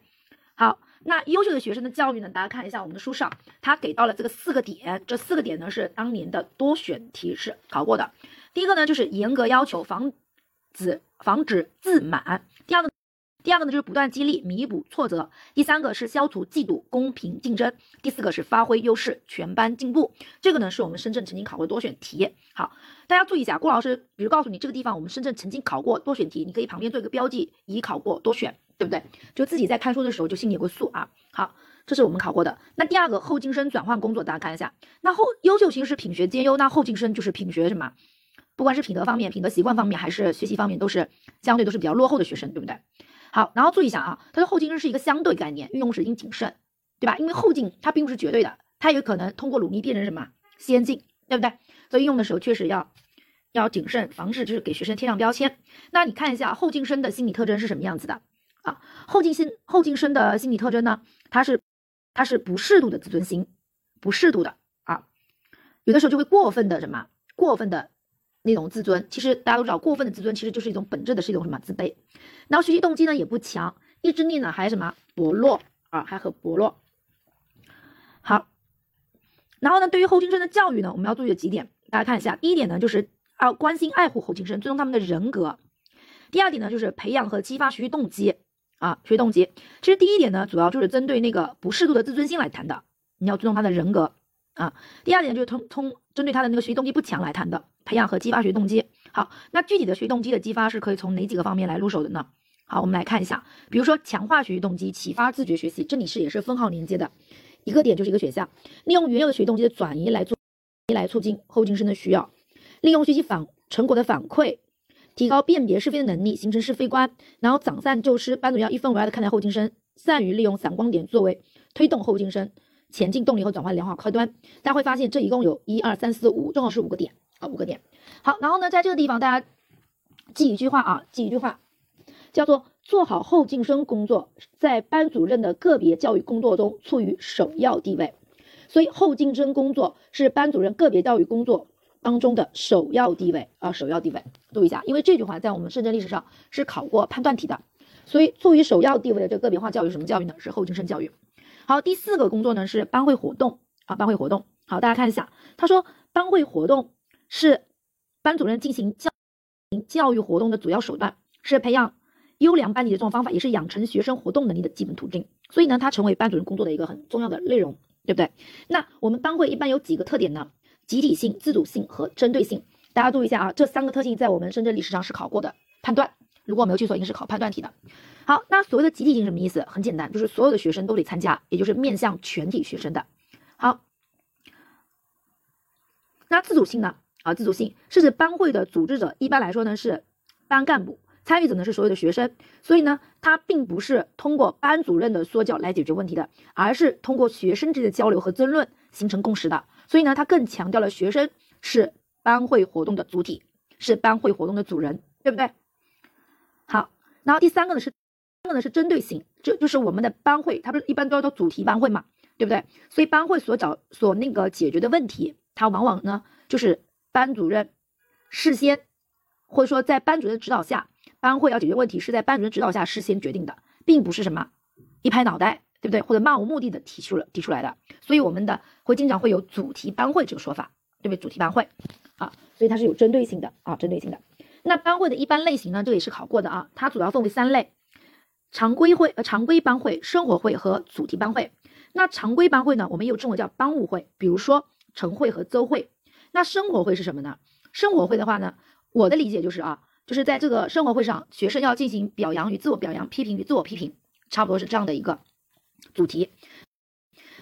好。那优秀的学生的教育呢？大家看一下我们的书上，他给到了这个四个点，这四个点呢是当年的多选题是考过的。第一个呢就是严格要求，防止防止自满；第二个，第二个呢就是不断激励，弥补挫折；第三个是消除嫉妒，公平竞争；第四个是发挥优势，全班进步。这个呢是我们深圳曾经考过多选题。好，大家注意一下，郭老师，比如告诉你这个地方我们深圳曾经考过多选题，你可以旁边做一个标记，已考过多选。对不对？就自己在看书的时候就心里有个数啊。好，这是我们考过的。那第二个后进生转换工作，大家看一下。那后优秀型是品学兼优，那后进生就是品学什么？不管是品德方面、品德习惯方面，还是学习方面，都是相对都是比较落后的学生，对不对？好，然后注意一下啊，它的后进生是一个相对概念，运用时应谨慎，对吧？因为后进它并不是绝对的，它有可能通过努力变成什么先进，对不对？所以用的时候确实要要谨慎，防止就是给学生贴上标签。那你看一下后进生的心理特征是什么样子的？啊，后进心后进生的心理特征呢，他是他是不适度的自尊心，不适度的啊，有的时候就会过分的什么，过分的那种自尊。其实大家都知道，过分的自尊其实就是一种本质的是一种什么自卑。然后学习动机呢也不强，意志力呢还什么薄弱啊，还很薄弱。好，然后呢，对于后进生的教育呢，我们要注意的几点，大家看一下。第一点呢，就是要关心爱护后进生，尊重他们的人格。第二点呢，就是培养和激发学习动机。啊，学习动机，其实第一点呢，主要就是针对那个不适度的自尊心来谈的，你要尊重他的人格啊。第二点就是通通针对他的那个学习动机不强来谈的，培养和激发学习动机。好，那具体的学习动机的激发是可以从哪几个方面来入手的呢？好，我们来看一下，比如说强化学习动机，启发自觉学习，这里是也是分号连接的一个点，就是一个选项，利用原有的学习动机的转移来做，来促进后进生的需要，利用学习反成果的反馈。提高辨别是非的能力，形成是非观，然后长散就失。班主任要一分为二的看待后进生，善于利用闪光点作为推动后进生前进动力和转换良好开端。大家会发现，这一共有一二三四五，正好是五个点啊，五个点。好，然后呢，在这个地方大家记一句话啊，记一句话，叫做做好后进生工作，在班主任的个别教育工作中处于首要地位。所以后进生工作是班主任个别教育工作。当中的首要地位啊，首要地位，注意一下，因为这句话在我们深圳历史上是考过判断题的，所以处于首要地位的这个个别化教育什么教育呢？是后进生教育。好，第四个工作呢是班会活动啊，班会活动。好，大家看一下，他说班会活动是班主任进行教教育活动的主要手段，是培养优良班级的这种方法，也是养成学生活动能力的基本途径。所以呢，它成为班主任工作的一个很重要的内容，对不对？那我们班会一般有几个特点呢？集体性、自主性和针对性，大家注意一下啊，这三个特性在我们深圳历史上是考过的判断。如果我没有记错，应该是考判断题的。好，那所谓的集体性什么意思？很简单，就是所有的学生都得参加，也就是面向全体学生的。好，那自主性呢？啊，自主性是指班会的组织者，一般来说呢是班干部，参与者呢是所有的学生，所以呢，它并不是通过班主任的说教来解决问题的，而是通过学生之间的交流和争论形成共识的。所以呢，他更强调了学生是班会活动的主体，是班会活动的主人，对不对？好，然后第三个呢是，三个呢是针对性，这就是我们的班会，它不是一般都要做主题班会嘛，对不对？所以班会所找所那个解决的问题，它往往呢就是班主任事先或者说在班主任指导下，班会要解决问题是在班主任指导下事先决定的，并不是什么一拍脑袋，对不对？或者漫无目的的提出了提出来的，所以我们的会经常会有主题班会这个说法，对不对？主题班会啊，所以它是有针对性的啊，针对性的。那班会的一般类型呢，这个也是考过的啊，它主要分为三类：常规会、呃常规班会、生活会和主题班会。那常规班会呢，我们又称为叫班务会，比如说晨会和周会。那生活会是什么呢？生活会的话呢，我的理解就是啊，就是在这个生活会上，学生要进行表扬与自我表扬、批评与自我批评，差不多是这样的一个主题。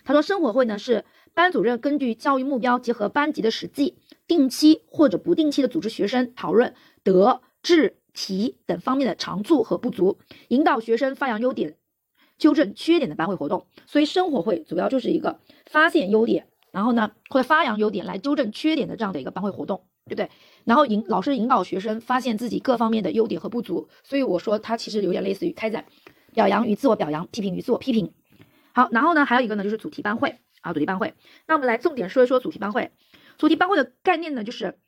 他说，生活会呢是班主任根据教育目标，结合班级的实际，定期或者不定期的组织学生讨论德、智、体等方面的长处和不足，引导学生发扬优点，纠正缺点的班会活动。所以生活会主要就是一个发现优点，然后呢或者发扬优点来纠正缺点的这样的一个班会活动，对不对？然后引老师引导学生发现自己各方面的优点和不足。所以我说它其实有点类似于开展表扬与自我表扬、批评与自我批评。好，然后呢，还有一个呢，就是主题班会啊，主题班会。那我们来重点说一说主题班会。主题班会的概念呢，就是，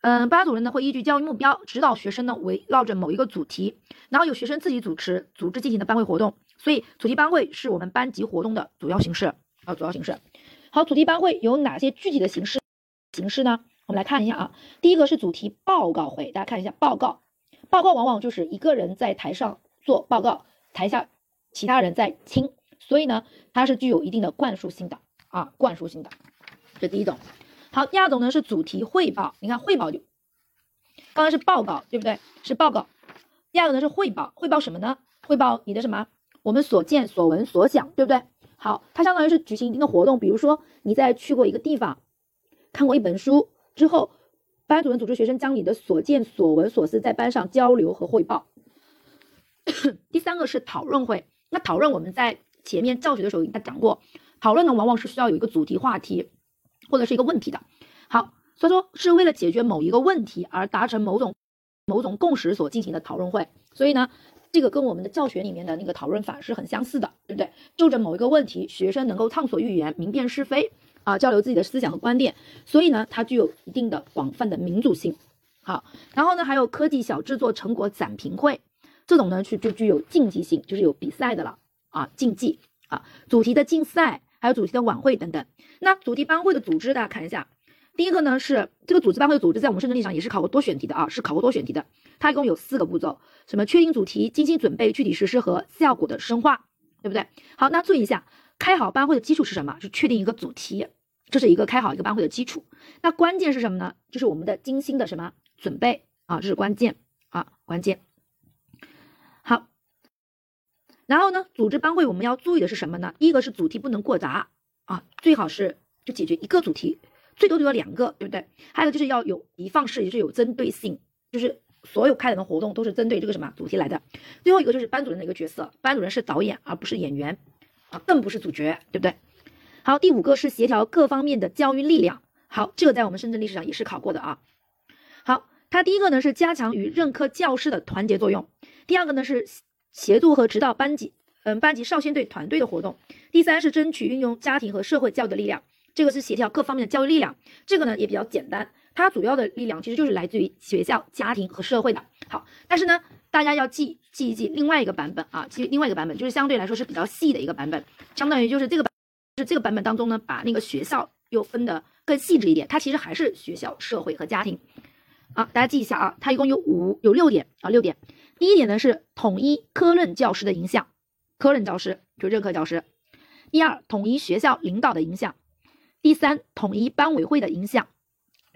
嗯，班主任呢会依据教育目标，指导学生呢围绕着某一个主题，然后由学生自己主持组织进行的班会活动。所以，主题班会是我们班级活动的主要形式啊，主要形式。好，主题班会有哪些具体的形式形式呢？我们来看一下啊，第一个是主题报告会，大家看一下报告。报告往往就是一个人在台上做报告，台下其他人在听。所以呢，它是具有一定的灌输性的啊，灌输性的，这第一种。好，第二种呢是主题汇报。你看汇报就，刚刚是报告，对不对？是报告。第二个呢是汇报，汇报什么呢？汇报你的什么？我们所见所闻所想，对不对？好，它相当于是举行一定的活动，比如说你在去过一个地方，看过一本书之后，班主任组织学生将你的所见所闻所思在班上交流和汇报。第三个是讨论会，那讨论我们在前面教学的时候应该讲过，讨论呢往往是需要有一个主题话题或者是一个问题的。好，所以说是为了解决某一个问题而达成某种某种共识所进行的讨论会。所以呢，这个跟我们的教学里面的那个讨论法是很相似的，对不对？就着某一个问题，学生能够畅所欲言，明辨是非啊，交流自己的思想和观点。所以呢，它具有一定的广泛的民主性。好，然后呢，还有科技小制作成果展评会，这种呢是就具有竞技性，就是有比赛的了。啊，竞技啊，主题的竞赛，还有主题的晚会等等。那主题班会的组织，大家看一下。第一个呢是这个组织班会的组织，在我们深圳历史上也是考过多选题的啊，是考过多选题的。它一共有四个步骤：什么确定主题、精心准备、具体实施和效果的深化，对不对？好，那注意一下，开好班会的基础是什么？是确定一个主题，这是一个开好一个班会的基础。那关键是什么呢？就是我们的精心的什么准备啊，这是关键啊，关键。好。然后呢，组织班会我们要注意的是什么呢？第一个是主题不能过杂啊，最好是就解决一个主题，最多就要两个，对不对？还有就是要有一放式，也是有针对性，就是所有开展的活动都是针对这个什么主题来的。最后一个就是班主任的一个角色，班主任是导演而不是演员啊，更不是主角，对不对？好，第五个是协调各方面的教育力量。好，这个在我们深圳历史上也是考过的啊。好，它第一个呢是加强与任课教师的团结作用，第二个呢是。协助和指导班级，嗯，班级少先队团队的活动。第三是争取运用家庭和社会教育的力量，这个是协调各方面的教育力量。这个呢也比较简单，它主要的力量其实就是来自于学校、家庭和社会的。好，但是呢，大家要记记一记另外一个版本啊，记另外一个版本就是相对来说是比较细的一个版本，相当于就是这个版，是这个版本当中呢，把那个学校又分得更细致一点。它其实还是学校、社会和家庭。啊，大家记一下啊，它一共有五有六点啊，六点。第一点呢是统一科任教师的影响，科任教师就任课教师。第二，统一学校领导的影响。第三，统一班委会的影响。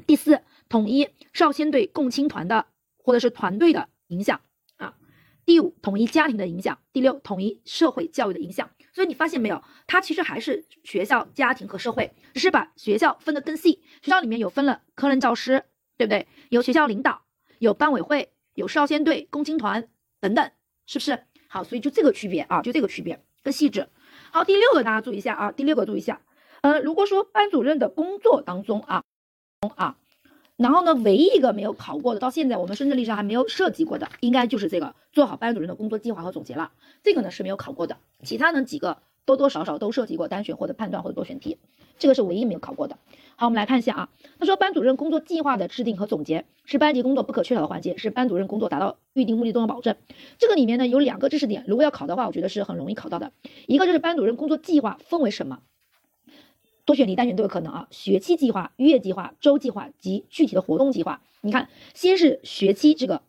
第四，统一少先队共青团的或者是团队的影响啊。第五，统一家庭的影响。第六，统一社会教育的影响。所以你发现没有，它其实还是学校、家庭和社会，只是把学校分得更细。学校里面有分了科任教师，对不对？有学校领导，有班委会。有少先队、共青团等等，是不是？好，所以就这个区别啊，就这个区别更细致。好，第六个大家注意一下啊，第六个注意一下。呃，如果说班主任的工作当中啊，啊，然后呢，唯一一个没有考过的，到现在我们深圳历史上还没有涉及过的，应该就是这个做好班主任的工作计划和总结了。这个呢是没有考过的，其他呢几个多多少少都涉及过单选或者判断或者多选题，这个是唯一没有考过的。好，我们来看一下啊，他说班主任工作计划的制定和总结是班级工作不可缺少的环节，是班主任工作达到预定目的都能保证。这个里面呢有两个知识点，如果要考的话，我觉得是很容易考到的。一个就是班主任工作计划分为什么？多选题、单选都有可能啊。学期计划、月计划、周计划及具体的活动计划。你看，先是学期这个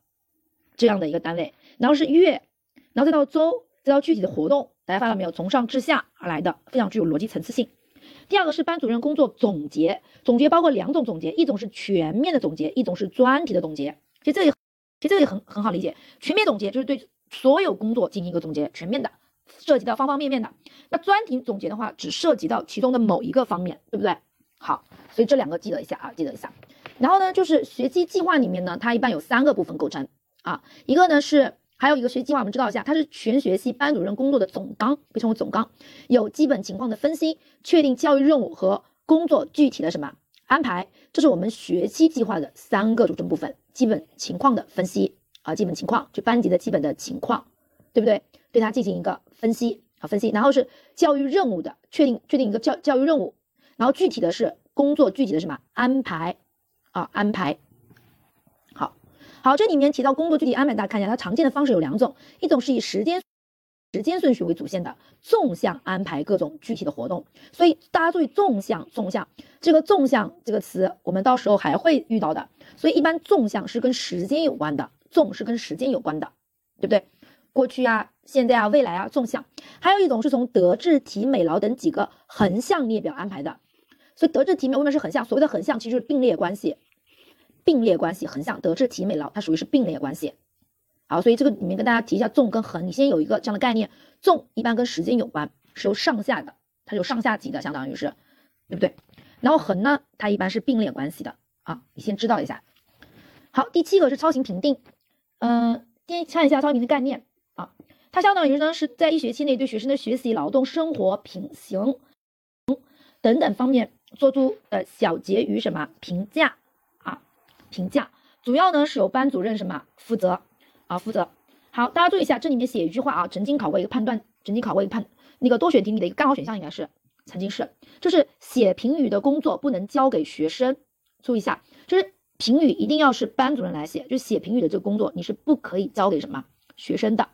这样的一个单位，然后是月，然后再到周，再到具体的活动。大家发现没有？从上至下而来的，非常具有逻辑层次性。第二个是班主任工作总结，总结包括两种总结，一种是全面的总结，一种是专题的总结。其实这个，其实这个也很很好理解。全面总结就是对所有工作进行一个总结，全面的。涉及到方方面面的，那专题总结的话，只涉及到其中的某一个方面，对不对？好，所以这两个记得一下啊，记得一下。然后呢，就是学期计划里面呢，它一般有三个部分构成啊，一个呢是还有一个学期计划，我们知道一下，它是全学期班主任工作的总纲，被称为总纲，有基本情况的分析，确定教育任务和工作具体的什么安排，这是我们学期计划的三个组成部分，基本情况的分析啊，基本情况就班级的基本的情况，对不对？对它进行一个分析啊，分析，然后是教育任务的确定，确定一个教教育任务，然后具体的是工作具体的什么安排啊，安排。好，这里面提到工作具体安排，大家看一下，它常见的方式有两种，一种是以时间时间顺序为主线的纵向安排各种具体的活动，所以大家注意纵向纵向这个纵向这个词，我们到时候还会遇到的，所以一般纵向是跟时间有关的，纵是跟时间有关的，对不对？过去啊，现在啊，未来啊，纵向，还有一种是从德智体美劳等几个横向列表安排的。所以德智体美为什么是横向？所谓的横向其实是并列关系，并列关系，横向德智体美劳它属于是并列关系。好，所以这个里面跟大家提一下纵跟横，你先有一个这样的概念。纵一般跟时间有关，是由上下的，它有上下级的，相当于是，对不对？然后横呢，它一般是并列关系的啊，你先知道一下。好，第七个是操行评定，嗯，先看一下操行评定概念。啊，它相当于呢是在一学期内对学生的学习、劳动、生活、品行等等方面做出的小结与什么评价？评价主要呢是由班主任什么负责啊？负责。好，大家注意一下，这里面写一句话啊，曾经考过一个判断，曾经考过一个判那个多选题里的一个干扰选项应该是曾经是，就是写评语的工作不能交给学生。注意一下，就是评语一定要是班主任来写，就写评语的这个工作你是不可以交给什么学生的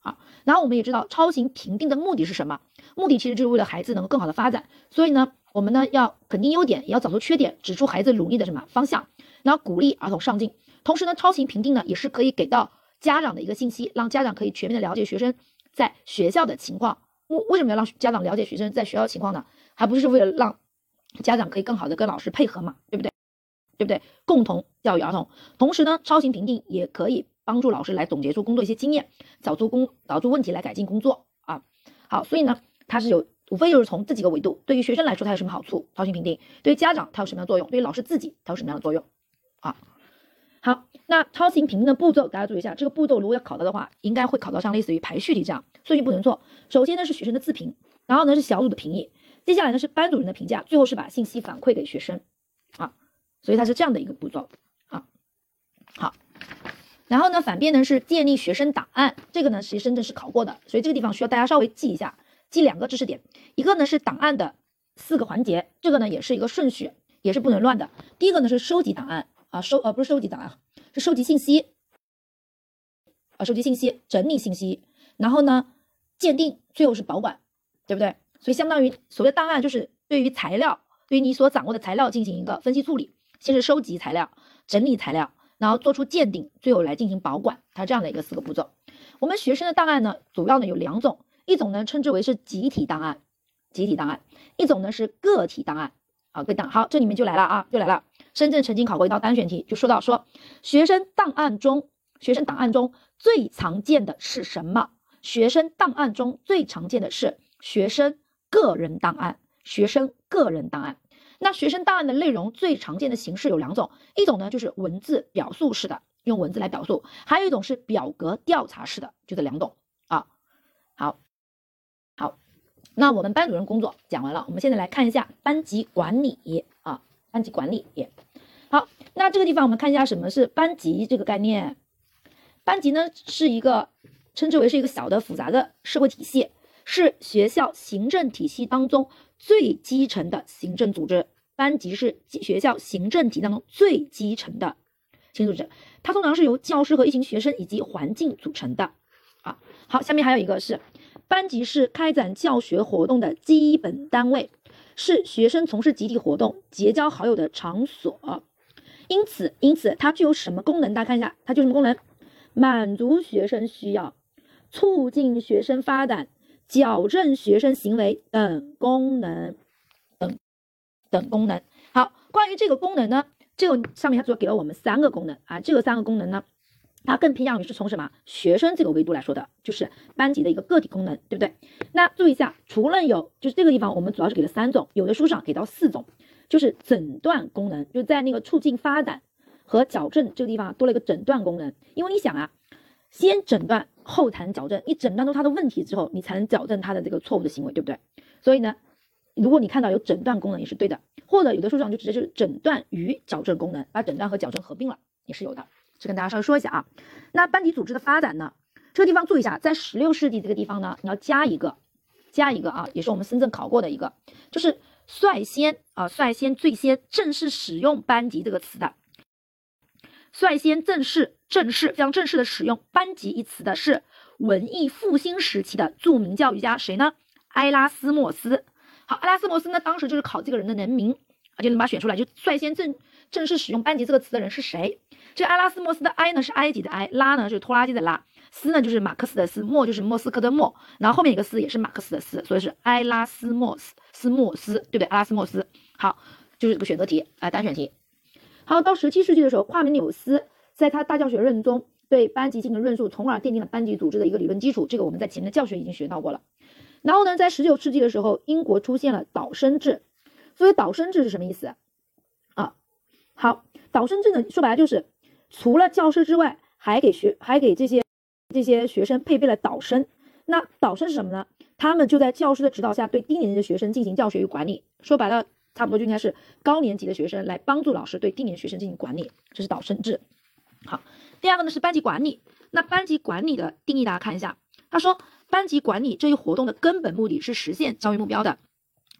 啊。然后我们也知道，超行评定的目的是什么？目的其实就是为了孩子能够更好的发展。所以呢，我们呢要肯定优点，也要找出缺点，指出孩子努力的什么方向，然后鼓励儿童上进。同时呢，超行评定呢也是可以给到家长的一个信息，让家长可以全面的了解学生在学校的情况。为为什么要让家长了解学生在学校情况呢？还不是为了让家长可以更好的跟老师配合嘛，对不对？对不对？共同教育儿童。同时呢，超行评定也可以。帮助老师来总结出工作一些经验，找出工找出问题来改进工作啊。好，所以呢，它是有无非就是从这几个维度，对于学生来说它有什么好处？超行评定对于家长它有什么样的作用？对于老师自己它有什么样的作用？啊，好，那超行评定的步骤大家注意一下，这个步骤如果要考到的话，应该会考到像类似于排序题这样，顺序不能错。首先呢是学生的自评，然后呢是小组的评议，接下来呢是班主任的评价，最后是把信息反馈给学生啊。所以它是这样的一个步骤啊。好。然后呢，反面呢是建立学生档案，这个呢其实深圳是考过的，所以这个地方需要大家稍微记一下，记两个知识点，一个呢是档案的四个环节，这个呢也是一个顺序，也是不能乱的。第一个呢是收集档案啊，收呃不是收集档案，是收集信息啊，收集信息，整理信息，然后呢鉴定，最后是保管，对不对？所以相当于所谓档案就是对于材料，对于你所掌握的材料进行一个分析处理，先是收集材料，整理材料。然后做出鉴定，最后来进行保管，它这样的一个四个步骤。我们学生的档案呢，主要呢有两种，一种呢称之为是集体档案，集体档案；一种呢是个体档案。啊，个档好，这里面就来了啊，就来了。深圳曾经考过一道单选题，就说到说学生档案中，学生档案中最常见的是什么？学生档案中最常见的是学生个人档案，学生个人档案。那学生档案的内容最常见的形式有两种，一种呢就是文字表述式的，用文字来表述；还有一种是表格调查式的，就这两种啊。好，好，那我们班主任工作讲完了，我们现在来看一下班级管理啊，班级管理。好，那这个地方我们看一下什么是班级这个概念。班级呢是一个称之为是一个小的复杂的社会体系，是学校行政体系当中最基层的行政组织。班级是学校行政体当中最基层的行政组织，它通常是由教师和一群学生以及环境组成的。啊，好，下面还有一个是班级是开展教学活动的基本单位，是学生从事集体活动、结交好友的场所。因此，因此它具有什么功能？大家看一下，它具有什么功能？满足学生需要，促进学生发展，矫正学生行为等功能，等等功能。好，关于这个功能呢，这个上面它主要给了我们三个功能啊，这个三个功能呢。它更偏向于是从什么学生这个维度来说的，就是班级的一个个体功能，对不对？那注意一下，除了有就是这个地方，我们主要是给了三种，有的书上给到四种，就是诊断功能，就在那个促进发展和矫正这个地方多了一个诊断功能。因为你想啊，先诊断后谈矫正，你诊断出他的问题之后，你才能矫正他的这个错误的行为，对不对？所以呢，如果你看到有诊断功能也是对的，或者有的书上就直接就是诊断与矫正功能，把诊断和矫正合并了也是有的。是跟大家稍微说一下啊，那班级组织的发展呢，这个地方注意一下，在十六世纪这个地方呢，你要加一个，加一个啊，也是我们深圳考过的一个，就是率先啊，率先最先正式使用班级这个词的，率先正式正式非常正式的使用班级一词的是文艺复兴时期的著名教育家谁呢？埃拉斯莫斯。好，埃拉斯莫斯呢，当时就是考这个人的人名，啊，就能把它选出来，就率先正正式使用班级这个词的人是谁？这埃拉斯莫斯的埃呢是埃及的埃，拉呢是拖拉机的拉，斯呢就是马克思的斯，莫就是莫斯科的莫，然后后面一个斯也是马克思的斯，所以是埃拉斯莫斯斯莫斯，对不对？阿拉斯莫斯，好，就是这个选择题啊，单选题。好，到十七世纪的时候，夸美纽斯在他大教学论中对班级进行论述，从而奠定了班级组织的一个理论基础。这个我们在前面的教学已经学到过了。然后呢，在十九世纪的时候，英国出现了导生制。所以导生制是什么意思？好，导生制呢，说白了就是。除了教师之外，还给学还给这些这些学生配备了导生。那导生是什么呢？他们就在教师的指导下，对低年级的学生进行教学与管理。说白了，差不多就应该是高年级的学生来帮助老师对低年级学生进行管理，这是导生制。好，第二个呢是班级管理。那班级管理的定义，大家看一下。他说，班级管理这一活动的根本目的是实现教育目标的。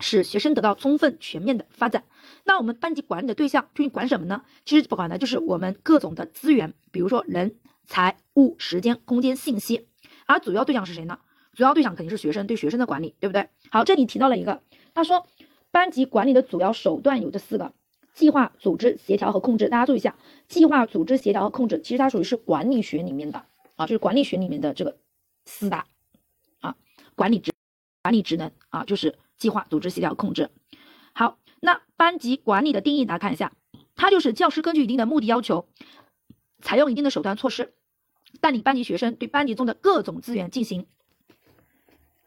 使学生得到充分全面的发展。那我们班级管理的对象究竟管什么呢？其实不管的就是我们各种的资源，比如说人、财、物、时间、空间、信息。而主要对象是谁呢？主要对象肯定是学生，对学生的管理，对不对？好，这里提到了一个，他说班级管理的主要手段有这四个：计划、组织、协调和控制。大家注意一下，计划、组织、协调和控制，其实它属于是管理学里面的啊，就是管理学里面的这个四大啊，管理职管理职能啊，就是。计划、组织、协调、控制。好，那班级管理的定义，大家看一下，它就是教师根据一定的目的要求，采用一定的手段措施，带领班级学生对班级中的各种资源进行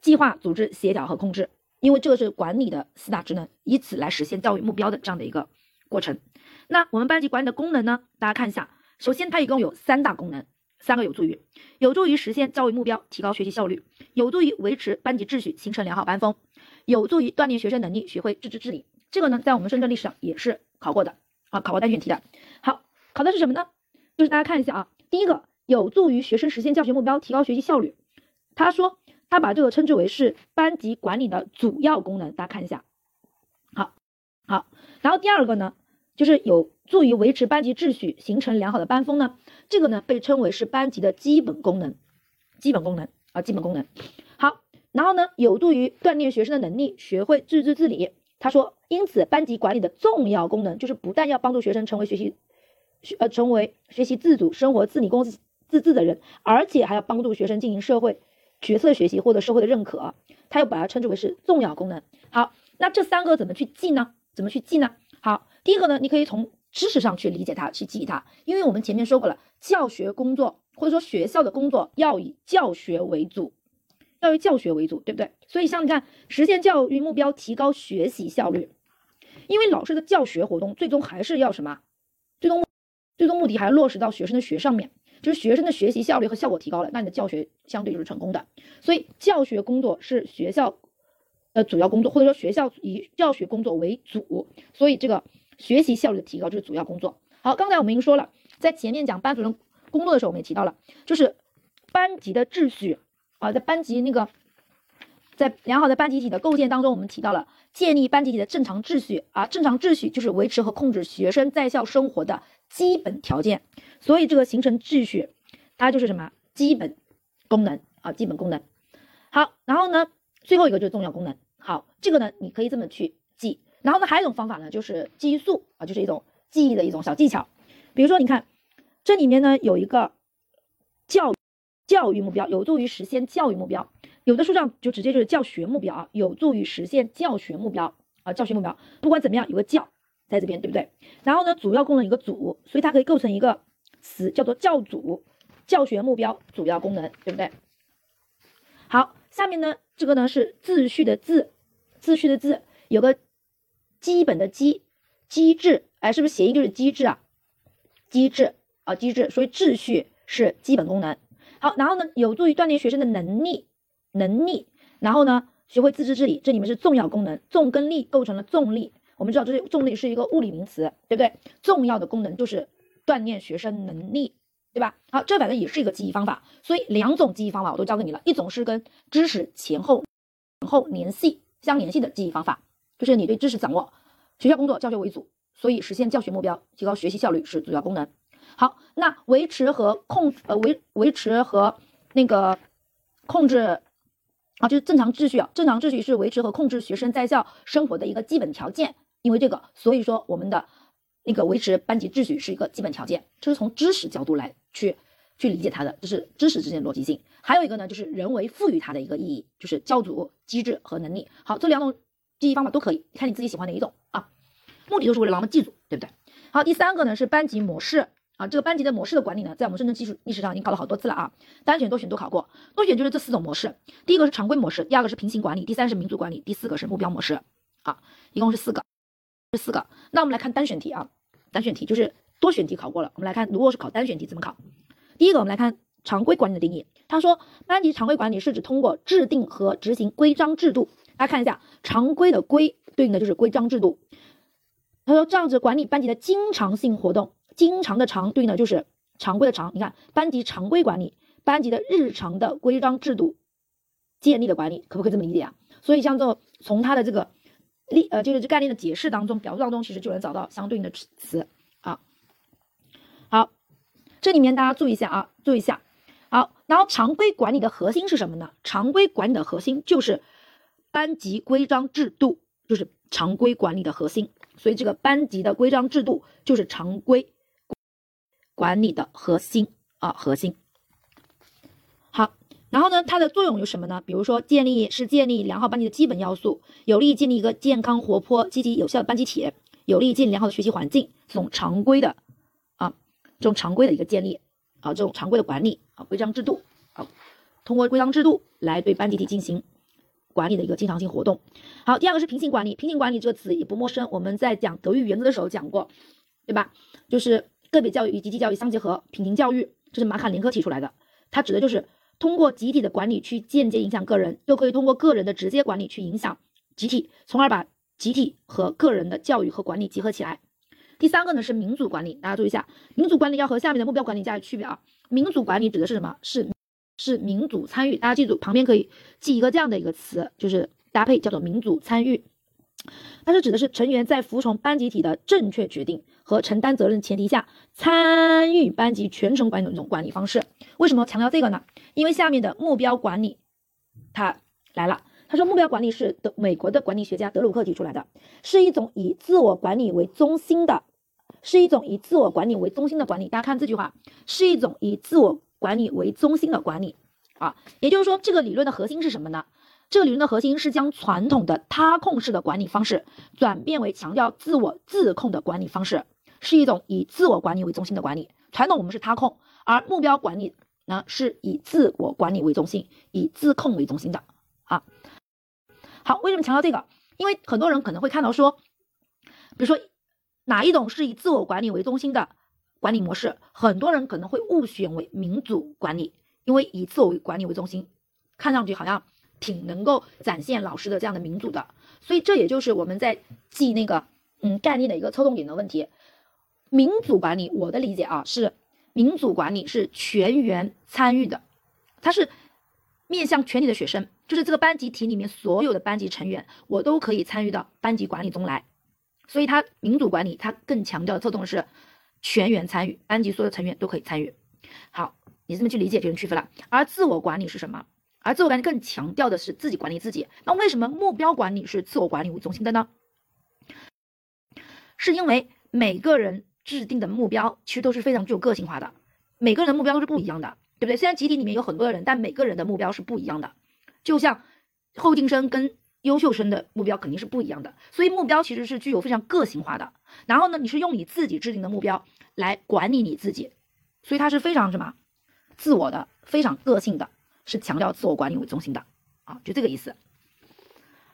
计划、组织、协调和控制。因为这个是管理的四大职能，以此来实现教育目标的这样的一个过程。那我们班级管理的功能呢？大家看一下，首先它一共有三大功能。三个有助于，有助于实现教育目标，提高学习效率；有助于维持班级秩序，形成良好班风；有助于锻炼学生能力，学会自治治理。这个呢，在我们深圳历史上也是考过的啊，考过单选题的。好，考的是什么呢？就是大家看一下啊，第一个有助于学生实现教学目标，提高学习效率。他说他把这个称之为是班级管理的主要功能。大家看一下，好，好。然后第二个呢，就是有助于维持班级秩序，形成良好的班风呢。这个呢被称为是班级的基本功能，基本功能啊，基本功能。好，然后呢有助于锻炼学生的能力，学会自治自理。他说，因此班级管理的重要功能就是不但要帮助学生成为学习学呃成为学习自主、生活自理、公自自治的人，而且还要帮助学生进行社会角色学习，获得社会的认可。他又把它称之为是重要功能。好，那这三个怎么去记呢？怎么去记呢？好，第一个呢，你可以从知识上去理解它，去记忆它，因为我们前面说过了。教学工作或者说学校的工作要以教学为主，要以教学为主，对不对？所以像你看，实现教育目标，提高学习效率，因为老师的教学活动最终还是要什么？最终最终目的还要落实到学生的学上面，就是学生的学习效率和效果提高了，那你的教学相对就是成功的。所以教学工作是学校的主要工作，或者说学校以教学工作为主，所以这个。学习效率的提高，这是主要工作。好，刚才我们已经说了，在前面讲班主任工作的时候，我们也提到了，就是班级的秩序啊，在班级那个在良好的班集体的构建当中，我们提到了建立班集体的正常秩序啊，正常秩序就是维持和控制学生在校生活的基本条件，所以这个形成秩序，它就是什么基本功能啊，基本功能。好，然后呢，最后一个就是重要功能。好，这个呢，你可以这么去记。然后呢，还有一种方法呢，就是记忆术啊，就是一种记忆的一种小技巧。比如说，你看这里面呢有一个教教育目标，有助于实现教育目标。有的书上就直接就是教学目标啊，有助于实现教学目标啊，教学目标。不管怎么样，有个教在这边，对不对？然后呢，主要功能一个主，所以它可以构成一个词，叫做教主，教学目标主要功能，对不对？好，下面呢，这个呢是秩序的秩，秩序的秩有个。基本的机机制，哎，是不是谐音就是机制啊？机制啊，机制，所以秩序是基本功能。好，然后呢，有助于锻炼学生的能力，能力，然后呢，学会自知之理，这里面是重要功能。重跟力构成了重力，我们知道这是重力是一个物理名词，对不对？重要的功能就是锻炼学生能力，对吧？好，这反正也是一个记忆方法，所以两种记忆方法我都教给你了，一种是跟知识前后后联系相联系的记忆方法。就是你对知识掌握，学校工作教学为主，所以实现教学目标，提高学习效率是主要功能。好，那维持和控呃维维持和那个控制啊，就是正常秩序啊，正常秩序是维持和控制学生在校生活的一个基本条件。因为这个，所以说我们的那个维持班级秩序是一个基本条件，这是从知识角度来去去理解它的，这是知识之间的逻辑性。还有一个呢，就是人为赋予它的一个意义，就是教组机制和能力。好，这两种。记忆方法都可以，看你自己喜欢哪一种啊，目的就是为了让我们记住，对不对？好，第三个呢是班级模式啊，这个班级的模式的管理呢，在我们深圳技术历史上已经考了好多次了啊，单选、多选都考过，多选就是这四种模式，第一个是常规模式，第二个是平行管理，第三是民主管理，第四个是目标模式啊，一共是四个，是四个。那我们来看单选题啊，单选题就是多选题考过了，我们来看如果是考单选题怎么考。第一个我们来看常规管理的定义，他说班级常规管理是指通过制定和执行规章制度。大家看一下，常规的规对应的就是规章制度。他说这样子管理班级的经常性活动，经常的常对应的就是常规的常。你看班级常规管理，班级的日常的规章制度建立的管理，可不可以这么理解啊？所以像这从它的这个例呃就是这概念的解释当中，表述当中，其实就能找到相对应的词啊。好，这里面大家注意一下啊，注意一下。好，然后常规管理的核心是什么呢？常规管理的核心就是。班级规章制度就是常规管理的核心，所以这个班级的规章制度就是常规管理的核心啊，核心。好，然后呢，它的作用有什么呢？比如说，建立是建立良好班级的基本要素，有利于建立一个健康、活泼、积极、有效的班集体，有利于建立良好的学习环境。这种常规的啊，这种常规的一个建立啊，这种常规的管理啊，规章制度啊，通过规章制度来对班集体进行。管理的一个经常性活动。好，第二个是平行管理。平行管理这个词也不陌生，我们在讲德育原则的时候讲过，对吧？就是个别教育与集体教育相结合，平行教育，这是马卡连科提出来的。它指的就是通过集体的管理去间接影响个人，又可以通过个人的直接管理去影响集体，从而把集体和个人的教育和管理结合起来。第三个呢是民主管理，大家注意一下，民主管理要和下面的目标管理加以区别啊。民主管理指的是什么？是。是民主参与，大家记住旁边可以记一个这样的一个词，就是搭配叫做民主参与。它是指的是成员在服从班集体的正确决定和承担责任前提下，参与班级全程管理的一种管理方式。为什么强调这个呢？因为下面的目标管理，它来了。他说目标管理是德美国的管理学家德鲁克提出来的，是一种以自我管理为中心的，是一种以自我管理为中心的管理。大家看这句话，是一种以自我。管理为中心的管理啊，也就是说，这个理论的核心是什么呢？这个理论的核心是将传统的他控式的管理方式转变为强调自我自控的管理方式，是一种以自我管理为中心的管理。传统我们是他控，而目标管理呢是以自我管理为中心，以自控为中心的啊。好，为什么强调这个？因为很多人可能会看到说，比如说哪一种是以自我管理为中心的？管理模式，很多人可能会误选为民主管理，因为以自我管理为中心，看上去好像挺能够展现老师的这样的民主的，所以这也就是我们在记那个嗯概念的一个侧重点的问题。民主管理，我的理解啊是民主管理是全员参与的，它是面向全体的学生，就是这个班级体里面所有的班级成员，我都可以参与到班级管理中来。所以它民主管理，它更强调的侧重是全员参与，班级所有成员都可以参与。好，你这么去理解就能区分了。而自我管理是什么？而自我管理更强调的是自己管理自己。那为什么目标管理是自我管理为中心的呢？是因为每个人制定的目标其实都是非常具有个性化的，每个人的目标都是不一样的，对不对？虽然集体里面有很多的人，但每个人的目标是不一样的。就像后进生跟优秀生的目标肯定是不一样的，所以目标其实是具有非常个性化的。然后呢，你是用你自己制定的目标来管理你自己，所以它是非常什么自我的，非常个性的，是强调自我管理为中心的啊，就这个意思。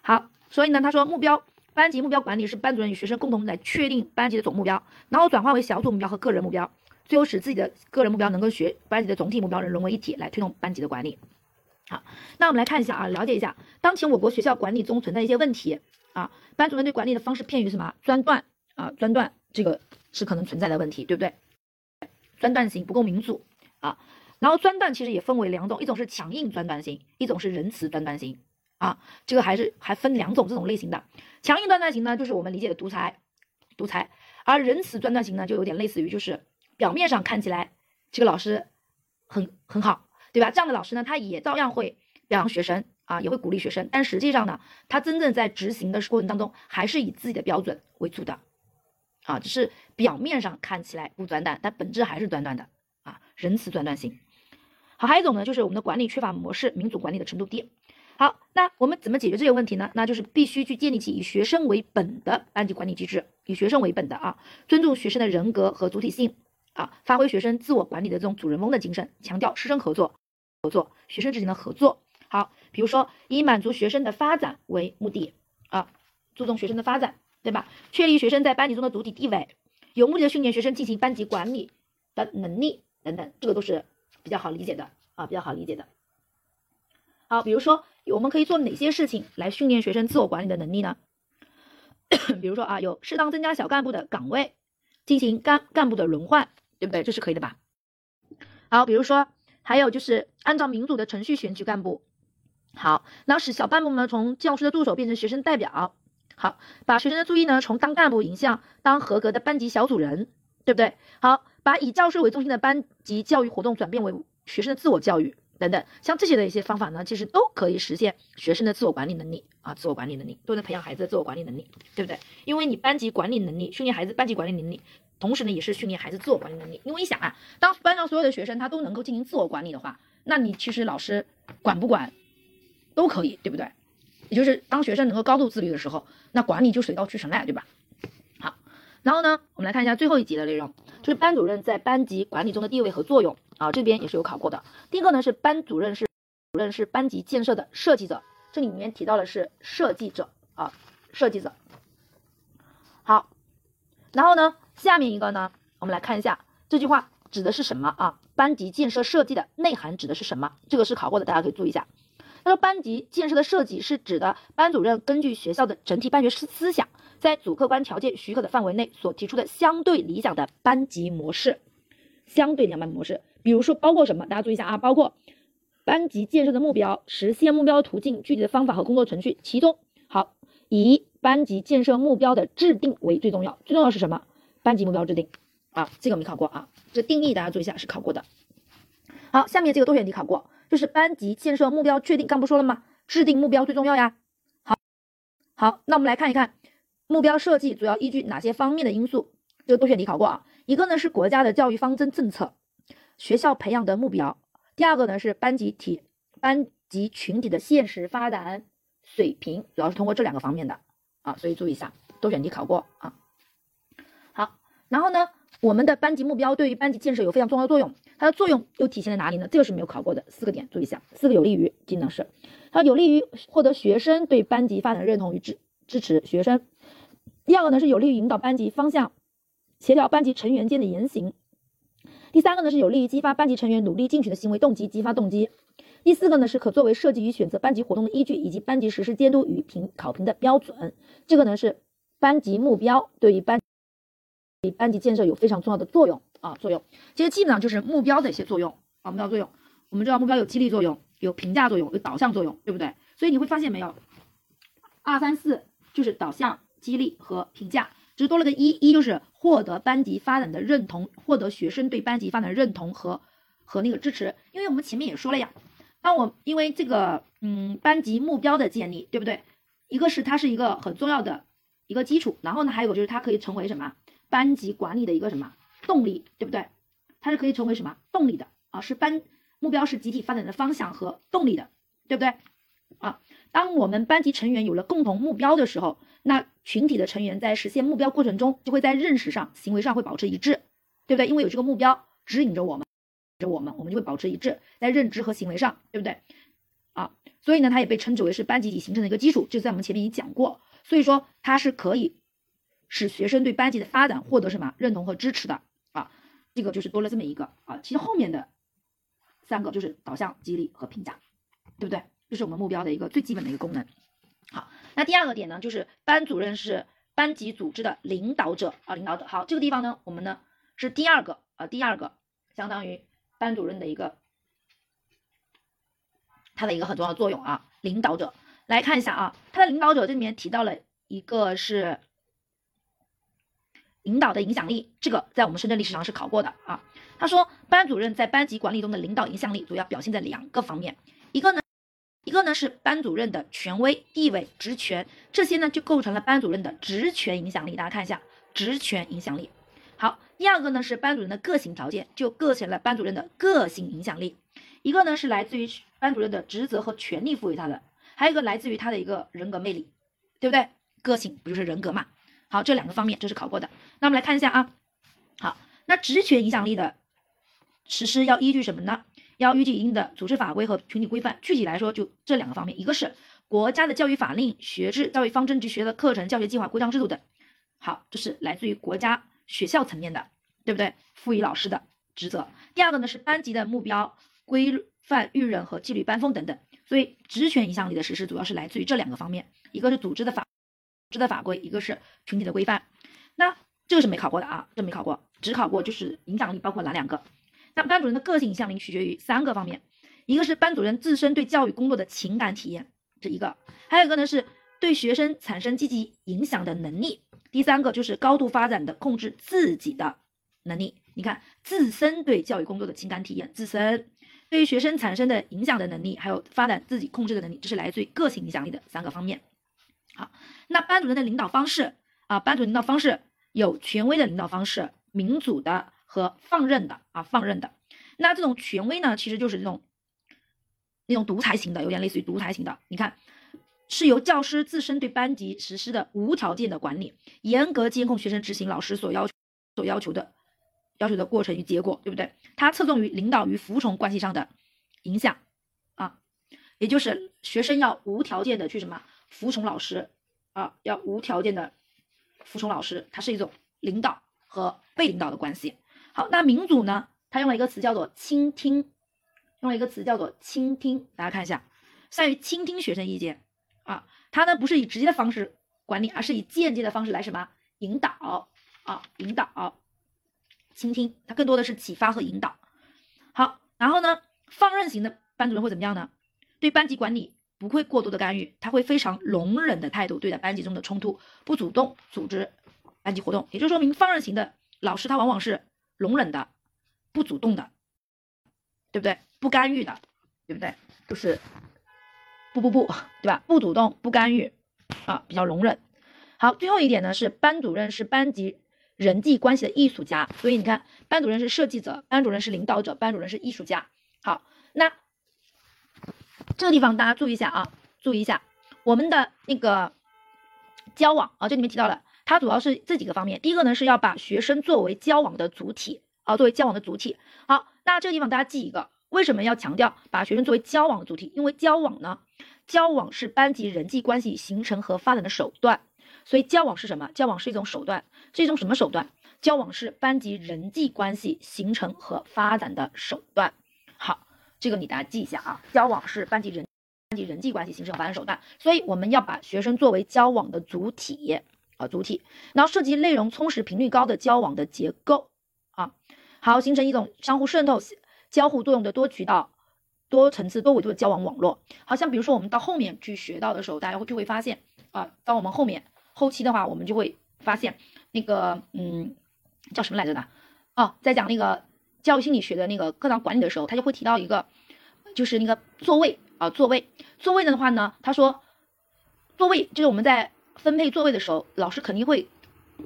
好，所以呢，他说目标班级目标管理是班主任与学生共同来确定班级的总目标，然后转化为小组目标和个人目标，最后使自己的个人目标能够学班级的总体目标融为一体，来推动班级的管理。好，那我们来看一下啊，了解一下当前我国学校管理中存在一些问题啊。班主任对管理的方式偏于什么专断啊？专断这个是可能存在的问题，对不对？专断型不够民主啊。然后专断其实也分为两种，一种是强硬专断型，一种是仁慈专断型啊。这个还是还分两种这种类型的。强硬专断型呢，就是我们理解的独裁，独裁；而仁慈专断型呢，就有点类似于就是表面上看起来这个老师很很好。对吧？这样的老师呢，他也照样会表扬学生啊，也会鼓励学生，但实际上呢，他真正在执行的过程当中，还是以自己的标准为主的，啊，只是表面上看起来不专断，但本质还是专断的啊，仁慈专断型。好，还有一种呢，就是我们的管理缺乏模式，民主管理的程度低。好，那我们怎么解决这个问题呢？那就是必须去建立起以学生为本的班级管理机制，以学生为本的啊，尊重学生的人格和主体性啊，发挥学生自我管理的这种主人翁的精神，强调师生合作。合作，学生之间的合作，好，比如说以满足学生的发展为目的啊，注重学生的发展，对吧？确立学生在班级中的主体地位，有目的的训练学生进行班级管理的能力等等，这个都是比较好理解的啊，比较好理解的。好，比如说我们可以做哪些事情来训练学生自我管理的能力呢？比如说啊，有适当增加小干部的岗位，进行干干部的轮换，对不对？这是可以的吧？好，比如说。还有就是按照民主的程序选举干部，好，然后使小干部呢从教师的助手变成学生代表，好，把学生的注意呢从当干部引向当合格的班级小组人，对不对？好，把以教师为中心的班级教育活动转变为学生的自我教育等等，像这些的一些方法呢，其实都可以实现学生的自我管理能力啊，自我管理能力都能培养孩子的自我管理能力，对不对？因为你班级管理能力训练孩子班级管理能力。同时呢，也是训练孩子自我管理能力。因为你想啊，当班上所有的学生他都能够进行自我管理的话，那你其实老师管不管都可以，对不对？也就是当学生能够高度自律的时候，那管理就水到渠成了，对吧？好，然后呢，我们来看一下最后一节的内容，就是班主任在班级管理中的地位和作用啊，这边也是有考过的。第一个呢是班主任是主任是班级建设的设计者，这里面提到的是设计者啊，设计者。好，然后呢？下面一个呢，我们来看一下这句话指的是什么啊？班级建设设计的内涵指的是什么？这个是考过的，大家可以注意一下。他说，班级建设的设计是指的班主任根据学校的整体办学思思想，在主客观条件许可的范围内所提出的相对理想的班级模式。相对理想班级模式，比如说包括什么？大家注意一下啊，包括班级建设的目标、实现目标途径、具体的方法和工作程序。其中，好，以班级建设目标的制定为最重要。最重要是什么？班级目标制定啊，这个没考过啊，这定义大家注意一下是考过的。好，下面这个多选题考过，就是班级建设目标确定，刚不说了吗？制定目标最重要呀。好，好，那我们来看一看目标设计主要依据哪些方面的因素？这个多选题考过啊。一个呢是国家的教育方针政策，学校培养的目标。第二个呢是班级体班级群体的现实发展水平，主要是通过这两个方面的啊，所以注意一下，多选题考过啊。然后呢，我们的班级目标对于班级建设有非常重要的作用，它的作用又体现在哪里呢？这个是没有考过的四个点，注意一下，四个有利于技能是，它有利于获得学生对班级发展的认同与支支持学生。第二个呢是有利于引导班级方向，协调班级成员间的言行。第三个呢是有利于激发班级成员努力进取的行为动机，激发动机。第四个呢是可作为设计与选择班级活动的依据，以及班级实施监督与评考评的标准。这个呢是班级目标对于班班级建设有非常重要的作用啊作用。其实基本上就是目标的一些作用啊目标作用。我们知道目标有激励作用、有评价作用、有导向作用，对不对？所以你会发现没有，二三四就是导向、激励和评价，只是多了个一，一就是获得班级发展的认同，获得学生对班级发展的认同和和那个支持。因为我们前面也说了呀，当我因为这个嗯班级目标的建立，对不对？一个是它是一个很重要的一个基础，然后呢还有就是它可以成为什么班级管理的一个什么动力，对不对？它是可以成为什么动力的啊？是班。目标是集体发展的方向和动力的，对不对？啊，当我们班级成员有了共同目标的时候，那群体的成员在实现目标过程中，就会在认识上、行为上会保持一致，对不对？因为有这个目标指引着我们，着我们，我们就会保持一致，在认知和行为上，对不对？啊，所以呢，它也被称之为是班集体形成的一个基础，就在我们前面已讲过，所以说它是可以使学生对班级的发展获得什么认同和支持的啊，这个就是多了这么一个啊，其实后面的。三个就是导向、激励和评价，对不对？这是我们目标的一个最基本的一个功能。好，那第二个点呢，就是班主任是班级组织的领导者啊，领导者。好，这个地方呢，我们呢是第二个啊，第二个相当于班主任的一个他的一个很重要的作用啊，领导者。来看一下啊，他的领导者这里面提到了一个是领导的影响力，这个在我们深圳历史上是考过的啊。他说，班主任在班级管理中的领导影响力主要表现在两个方面，一个呢，一个呢是班主任的权威地位、职权，这些呢就构成了班主任的职权影响力。大家看一下，职权影响力。好，第二个呢是班主任的个性条件，就构成了班主任的个性影响力。一个呢是来自于班主任的职责和权利赋予他的，还有一个来自于他的一个人格魅力，对不对？个性不就是人格嘛？好，这两个方面这是考过的。那我们来看一下啊，好，那职权影响力的。实施要依据什么呢？要依据一定的组织法规和群体规范。具体来说，就这两个方面，一个是国家的教育法令、学制、教育方针及学的课程、教学计划、规章制度等。好，这是来自于国家学校层面的，对不对？赋予老师的职责。第二个呢是班级的目标、规范、育人和纪律班风等等。所以职权影响力的实施主要是来自于这两个方面，一个是组织的法、组织的法规，一个是群体的规范。那这个是没考过的啊，这没考过，只考过就是影响力包括哪两个？那班主任的个性影响力取决于三个方面，一个是班主任自身对教育工作的情感体验，这一个；还有一个呢是对学生产生积极影响的能力；第三个就是高度发展的控制自己的能力。你看，自身对教育工作的情感体验，自身对于学生产生的影响的能力，还有发展自己控制的能力，这是来自于个性影响力的三个方面。好，那班主任的领导方式啊，班主任领导方式有权威的领导方式，民主的。和放任的啊，放任的，那这种权威呢，其实就是这种那种独裁型的，有点类似于独裁型的。你看，是由教师自身对班级实施的无条件的管理，严格监控学生执行老师所要求所要求的要求的过程与结果，对不对？它侧重于领导与服从关系上的影响啊，也就是学生要无条件的去什么服从老师啊，要无条件的服从老师，它是一种领导和被领导的关系。好，那民主呢？他用了一个词叫做倾听，用了一个词叫做倾听。大家看一下，善于倾听学生意见啊。他呢不是以直接的方式管理，而是以间接的方式来什么引导啊？引导、倾听，他更多的是启发和引导。好，然后呢，放任型的班主任会怎么样呢？对班级管理不会过多的干预，他会非常容忍的态度对待班级中的冲突，不主动组织班级活动。也就说明放任型的老师，他往往是。容忍的，不主动的，对不对？不干预的，对不对？就是不不不，对吧？不主动，不干预，啊，比较容忍。好，最后一点呢是班主任是班级人际关系的艺术家，所以你看，班主任是设计者，班主任是领导者，班主任是艺术家。好，那这个地方大家注意一下啊，注意一下我们的那个交往啊，这里面提到了。它主要是这几个方面，第一个呢是要把学生作为交往的主体啊，作为交往的主体。好，那这个地方大家记一个，为什么要强调把学生作为交往的主体？因为交往呢，交往是班级人际关系形成和发展的手段。所以交往是什么？交往是一种手段，是一种什么手段？交往是班级人际关系形成和发展的手段。好，这个你大家记一下啊，交往是班级人班级人际关系形成和发展手段。所以我们要把学生作为交往的主体。啊主体，然后涉及内容充实、频率高的交往的结构啊，好，形成一种相互渗透、交互作用的多渠道、多层次、多维度的交往网络。好像比如说我们到后面去学到的时候，大家会就会发现啊，当我们后面后期的话，我们就会发现那个嗯叫什么来着的哦，在讲那个教育心理学的那个课堂管理的时候，他就会提到一个就是那个座位啊座位座位的话呢，他说座位就是我们在分配座位的时候，老师肯定会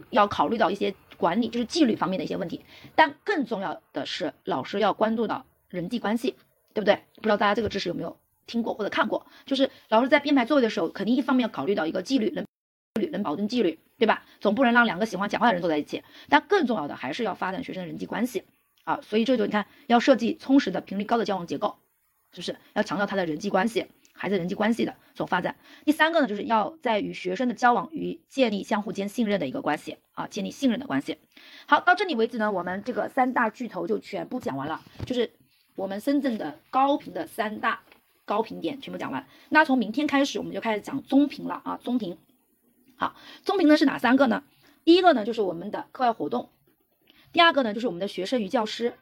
要考虑到一些管理，就是纪律方面的一些问题。但更重要的是，老师要关注到人际关系，对不对？不知道大家这个知识有没有听过或者看过？就是老师在编排座位的时候，肯定一方面要考虑到一个纪律，能律能保证纪律，对吧？总不能让两个喜欢讲话的人坐在一起。但更重要的还是要发展学生的人际关系啊。所以这就你看，要设计充实的、频率高的交往结构，是不是？要强调他的人际关系。孩子人际关系的所发展，第三个呢，就是要在与学生的交往与建立相互间信任的一个关系啊，建立信任的关系。好，到这里为止呢，我们这个三大巨头就全部讲完了，就是我们深圳的高频的三大高频点全部讲完。那从明天开始，我们就开始讲中频了啊，中频。好，中频呢是哪三个呢？第一个呢就是我们的课外活动，第二个呢就是我们的学生与教师，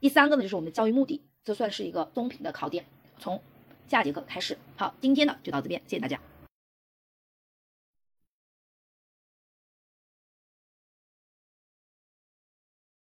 第三个呢就是我们的教育目的，这算是一个中频的考点。从下节课开始，好，今天呢就到这边，谢谢大家。